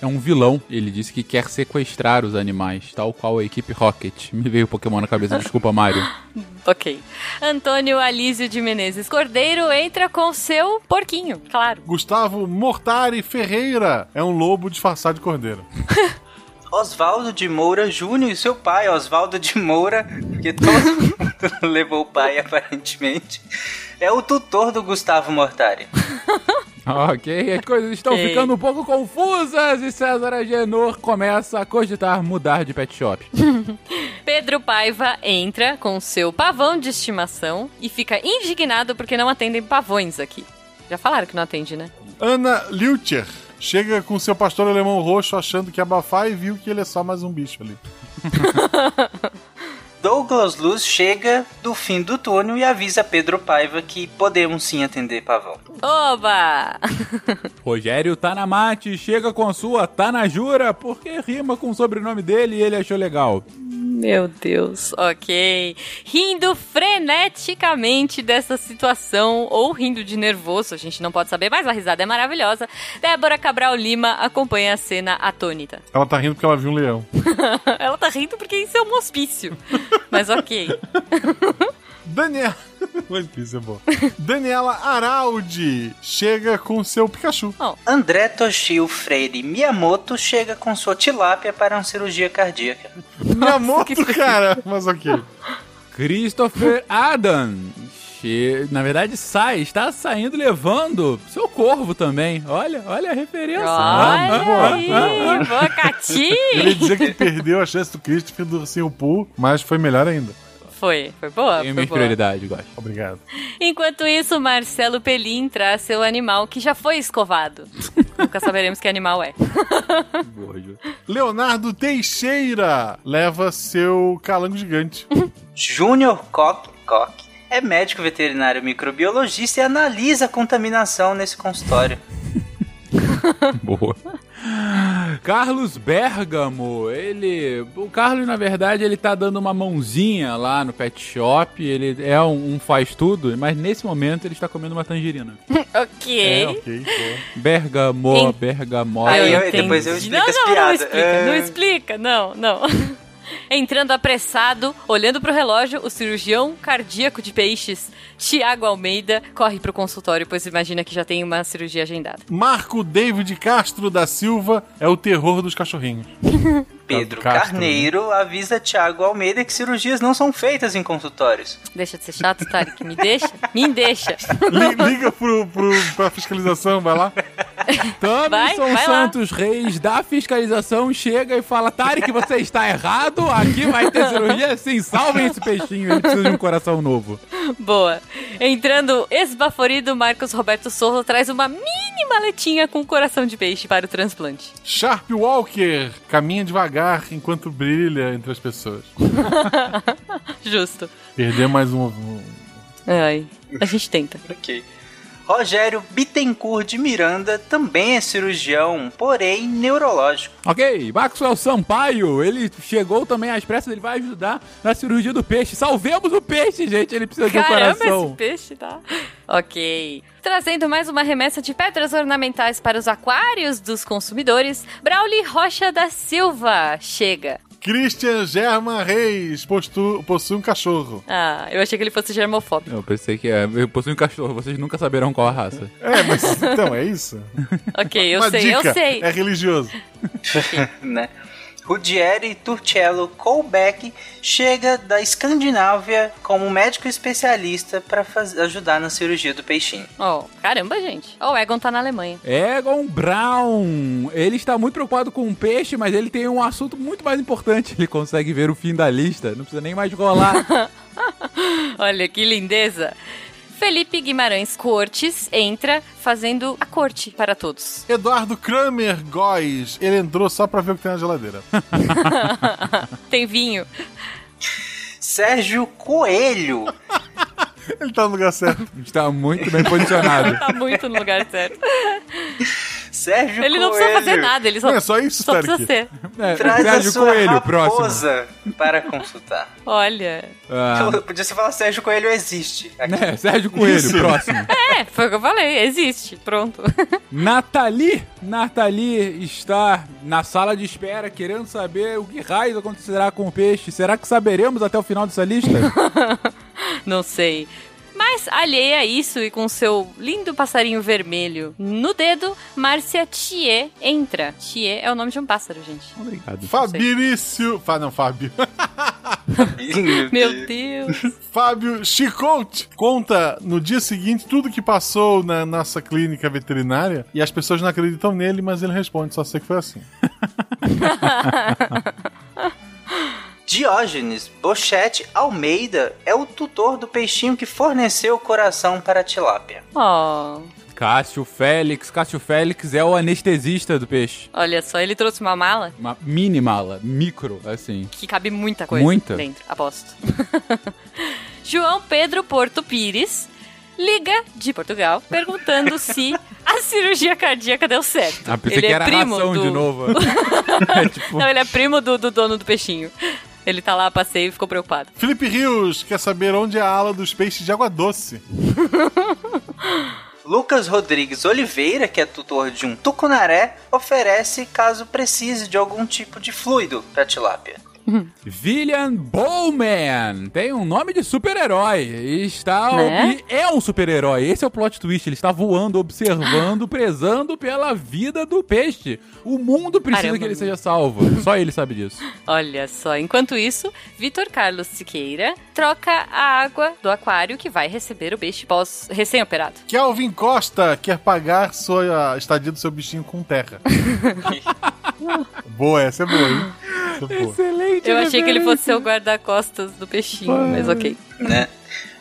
é um vilão. Ele disse que quer sequestrar os animais, tal qual a equipe Rocket. Me veio o Pokémon na cabeça, desculpa, Mário. Ok. Antônio Alísio de Menezes Cordeiro entra com seu porquinho, claro. Gustavo Mortari Ferreira é um lobo disfarçado de cordeiro. Oswaldo de Moura Júnior e seu pai, Oswaldo de Moura, porque todo mundo levou o pai aparentemente, é o tutor do Gustavo Mortari. ok, as coisas estão Ok. ficando um pouco confusas e César Agenor começa a cogitar mudar de pet shop. Pedro Paiva entra com seu pavão de estimação e fica indignado porque não atendem pavões aqui. Já falaram que não atende, né? Ana Lutcher chega com seu pastor alemão roxo achando que abafar e viu que ele é só mais um bicho ali. Douglas Luz chega do fim do túnel e avisa Pedro Paiva que podemos sim atender pavão. Oba! Rogério Tanamate chega com sua Tanajura porque rima com o sobrenome dele e ele achou legal. Meu Deus, ok. Rindo freneticamente dessa situação, ou rindo de nervoso, a gente não pode saber, mas a risada é maravilhosa. Débora Cabral Lima acompanha a cena atônita. Ela tá rindo porque ela viu um leão. Ela tá rindo porque isso é um hospício. Mas ok. Daniela. Isso é bom. Daniela Araldi chega com seu Pikachu. André Toshio Freire Miyamoto chega com sua tilápia para uma cirurgia cardíaca. Miyamoto, cara. Mas ok. Christopher Adam. Che- Na verdade, sai, está saindo levando seu corvo também. Olha, olha a referência. Olha Ah, aí, ah, ah, ah. boa Cati. Ele dizia que perdeu a chance do Christopher do Ursinho Poo, mas foi melhor ainda. Foi, foi boa, Tem minha boa. prioridade, gosto. Obrigado. Enquanto isso, Marcelo Pelim traz seu animal que já foi escovado. Nunca saberemos que animal é. Leonardo Teixeira leva seu calango gigante. Júnior Koch é médico veterinário microbiologista e analisa a contaminação nesse consultório. Boa. Carlos Bergamo, ele. O Carlos, na verdade, ele tá dando uma mãozinha lá no pet shop. Ele é um, um faz tudo, mas nesse momento ele está comendo uma tangerina. ok. É, ok. pô. Bergamo, Em- Bergamo. Aí eu- depois eu explico não, as não, não explica, É. não explica, não, não. Entrando apressado, olhando pro relógio, o cirurgião cardíaco de peixes, Tiago Almeida, corre pro consultório, pois imagina que já tem uma cirurgia agendada. Marco David Castro da Silva é o terror dos cachorrinhos. Pedro Castro, Carneiro avisa Tiago Almeida que cirurgias não são feitas em consultórios. Deixa de ser chato, Tarek. Me deixa? Me deixa. Li- liga pro, pro, pra fiscalização, vai lá. Thomson. Santos Reis da fiscalização chega e fala: Tarek, você está errado, aqui vai ter cirurgia. Sim, salvem esse peixinho, ele precisa de um coração novo. Boa. Entrando esbaforido, Marcos Roberto Sorro traz uma mini maletinha com coração de peixe para o transplante. Sharp Walker caminha devagar enquanto brilha entre as pessoas. Justo. Perder mais um. um- Ai, a gente tenta. Ok. Rogério Bittencourt de Miranda também é cirurgião, porém neurológico. Ok, Maxwell Sampaio, ele chegou também às pressas, ele vai ajudar na cirurgia do peixe. Salvemos o peixe, gente, ele precisa de um Caramba, coração. esse peixe tá. Ok. Trazendo mais uma remessa de pedras ornamentais para os aquários dos consumidores, Brauli Rocha da Silva chega. Christian Germa Reis postu- possui um cachorro. Ah, eu achei que ele fosse germofóbico. Eu pensei que é, eu possui um cachorro, vocês nunca saberão qual a raça. É, mas então, é isso? Ok, eu Uma sei, dica, eu sei. É religioso. né? Rudieri Turcello Colbeck chega da Escandinávia como médico especialista para ajudar na cirurgia do peixinho. Oh, caramba, gente. Oh, o Egon tá na Alemanha. Egon Brown, ele está muito preocupado com o peixe, mas ele tem um assunto muito mais importante. Ele consegue ver o fim da lista, não precisa nem mais rolar. Olha que lindeza. Felipe Guimarães Cortes entra fazendo a corte para todos. Eduardo Kramer Góes, ele entrou só pra ver o que tem na geladeira. Tem vinho. Sérgio Coelho. Ele tá no lugar certo. Está muito bem posicionado. Tá muito no lugar certo. Sérgio Ele não Coelho. precisa fazer nada, ele só, Não, é só isso, só precisa ser. É, Traz Sérgio a sua Coelho, próximo. para consultar. Olha. Ah, Podia você falar Sérgio Coelho existe. Aqui. né, Sérgio Coelho, Isso. próximo. É, foi o que eu falei, existe. Pronto. Nathalie, Nathalie está na sala de espera querendo saber o que raios acontecerá com o peixe. Será que saberemos até o final dessa lista? Não sei. Mas, alheia a isso e com seu lindo passarinho vermelho no dedo, Márcia Thier entra. Thier é o nome de um pássaro, gente. Obrigado. Fabrício. Fá, não, Fábio. Meu Deus. Fábio Chicote conta no dia seguinte tudo que passou na nossa clínica veterinária e as pessoas não acreditam nele, mas ele responde, só sei que foi assim. Diógenes Bochete Almeida é o tutor do peixinho que forneceu o coração para a tilápia. Oh, Cássio Félix. Cássio Félix é o anestesista do peixe. olha só, ele trouxe uma mala Uma mini mala, micro, assim. que cabe muita coisa Muita? dentro, aposto. João Pedro Porto Pires liga de Portugal perguntando se a cirurgia cardíaca deu certo. Ah, pensei ele que é era primo ração do... de novo. é tipo, Não, ele é primo do, do dono do peixinho. Ele tá lá a passeio e ficou preocupado. Felipe Rios quer saber onde é a ala dos peixes de água doce. Lucas Rodrigues Oliveira, que é tutor de um tucunaré, oferece caso precise de algum tipo de fluido para tilápia. William Bowman tem um nome de super-herói. Está Né? e é um super-herói. Esse é o plot twist. Ele está voando, observando, prezando pela vida do peixe. O mundo precisa Caramba, que ele seja salvo. Só ele sabe disso. Olha só, enquanto isso, Vitor Carlos Siqueira troca a água do aquário que vai receber o peixe pós recém-operado. Kelvin Costa quer pagar sua estadia do seu bichinho com terra. boa, essa é boa, hein? Essa é boa. Excelente. Eu achei que ele fosse ser o guarda-costas do peixinho, mas ok. né?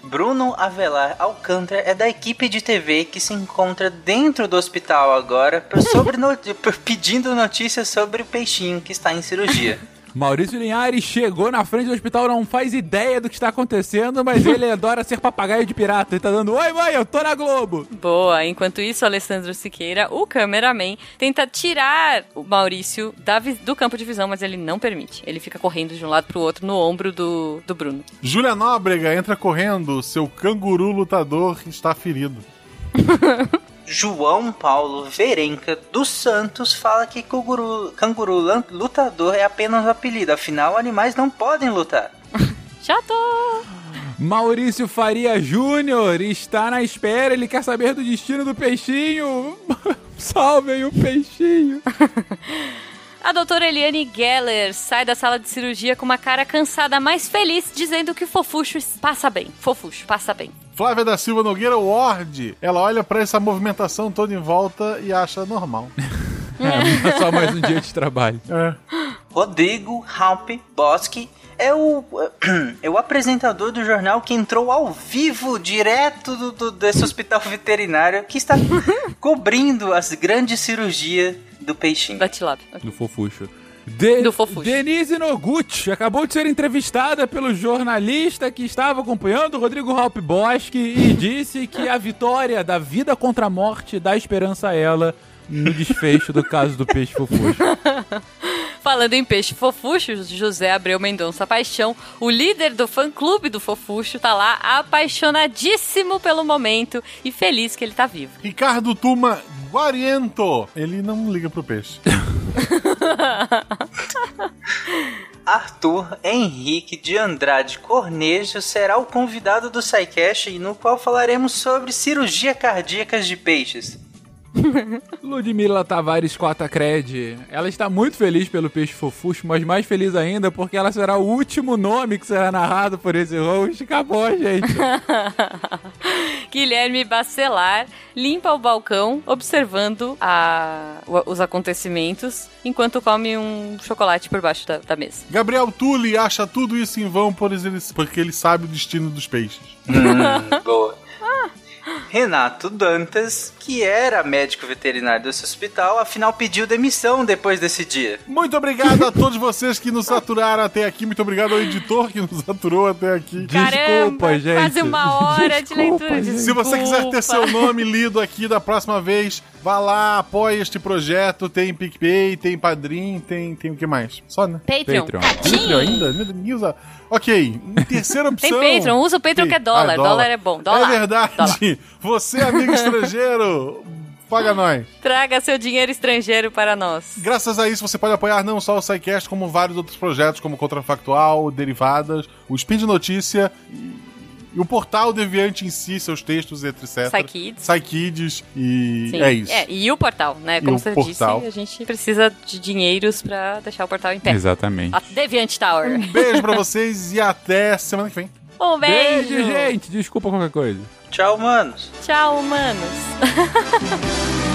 Bruno Avelar Alcântara é da equipe de TV que se encontra dentro do hospital agora por- sobre no- por- pedindo notícias sobre o peixinho que está em cirurgia. Maurício Linhares chegou na frente do hospital, não faz ideia do que está acontecendo, mas ele adora ser papagaio de pirata. Ele tá dando, oi mãe, eu tô na Globo. Boa, enquanto isso, Alessandro Siqueira, o cameraman, tenta tirar o Maurício da do campo de visão, mas ele não permite. Ele fica correndo de um lado pro outro no ombro do, do Bruno. Júlia Nóbrega entra correndo, seu canguru lutador está ferido. João Paulo Verenca dos Santos fala que canguru, canguru lutador é apenas um apelido, afinal animais não podem lutar. Chato! Maurício Faria Júnior está na espera, ele quer saber do destino do peixinho. Salvem o peixinho. A doutora Eliane Geller sai da sala de cirurgia com uma cara cansada, mas feliz, dizendo que o fofucho passa bem. Fofucho, passa bem. Flávia da Silva Nogueira Ward. Ela olha pra essa movimentação toda em volta e acha normal. É, só mais um dia de trabalho. É. Rodrigo Halpe Bosque é o, é o apresentador do jornal que entrou ao vivo, direto do, do- desse hospital veterinário, que está cobrindo as grandes cirurgias do peixinho. Da tilápia. Do fofucho. De- Do fofucho. Denise Noguchi acabou de ser entrevistada pelo jornalista que estava acompanhando o Rodrigo Halp Bosque e disse que a vitória da vida contra a morte dá esperança a ela no desfecho do caso do peixe fofucho. Falando em peixe fofucho, José Abreu Mendonça Paixão, o líder do fã-clube do fofucho, tá lá apaixonadíssimo pelo momento e feliz que ele tá vivo. Ricardo Tuma Guariento. Ele não liga pro peixe. Arthur Henrique de Andrade Cornejo será o convidado do SciCast, no qual falaremos sobre cirurgia cardíacas de peixes. Ludmila Tavares Cota Cred. Ela está muito feliz pelo peixe fofucho, mas mais feliz ainda porque ela será o último nome que será narrado por esse host. Acabou, gente. Guilherme Bacelar limpa o balcão observando a- os acontecimentos enquanto come um chocolate por baixo da, da mesa. Gabriel Tulli acha tudo isso em vão porque ele sabe o destino dos peixes. Boa. Renato Dantas, que era médico veterinário desse hospital, afinal pediu demissão depois desse dia. Muito obrigado a todos vocês que nos aturaram até aqui. Muito obrigado ao editor que nos aturou até aqui. Caramba, quase uma hora de leitura. Se você quiser ter seu nome lido aqui da próxima vez, vá lá, apoie este projeto. Tem PicPay, tem Padrim, tem, tem o que mais? Só, né? Patreon. Patreon. Patreon ainda? Meu Deus, Ok, terceira Tem opção. Patreon, usa o Patreon que é dólar. Ah, dólar. é bom. Dólar. É verdade. Você, amigo estrangeiro, paga nós. Traga seu dinheiro estrangeiro para nós. Graças a isso, você pode apoiar não só o SciCast, como vários outros projetos, como Contrafactual, Derivadas, o Spin de Notícia e, e o portal Deviante em si, seus textos, etc. Psykids. Psykids, e Sim. é isso. e o portal, né? Como o você portal. disse, a gente precisa de dinheiros pra deixar o portal em pé. Exatamente. A Deviant Tower. Um beijo pra vocês e até semana que vem. Um beijo. Beijo, gente. Desculpa qualquer coisa. Tchau, manos. Tchau, humanos.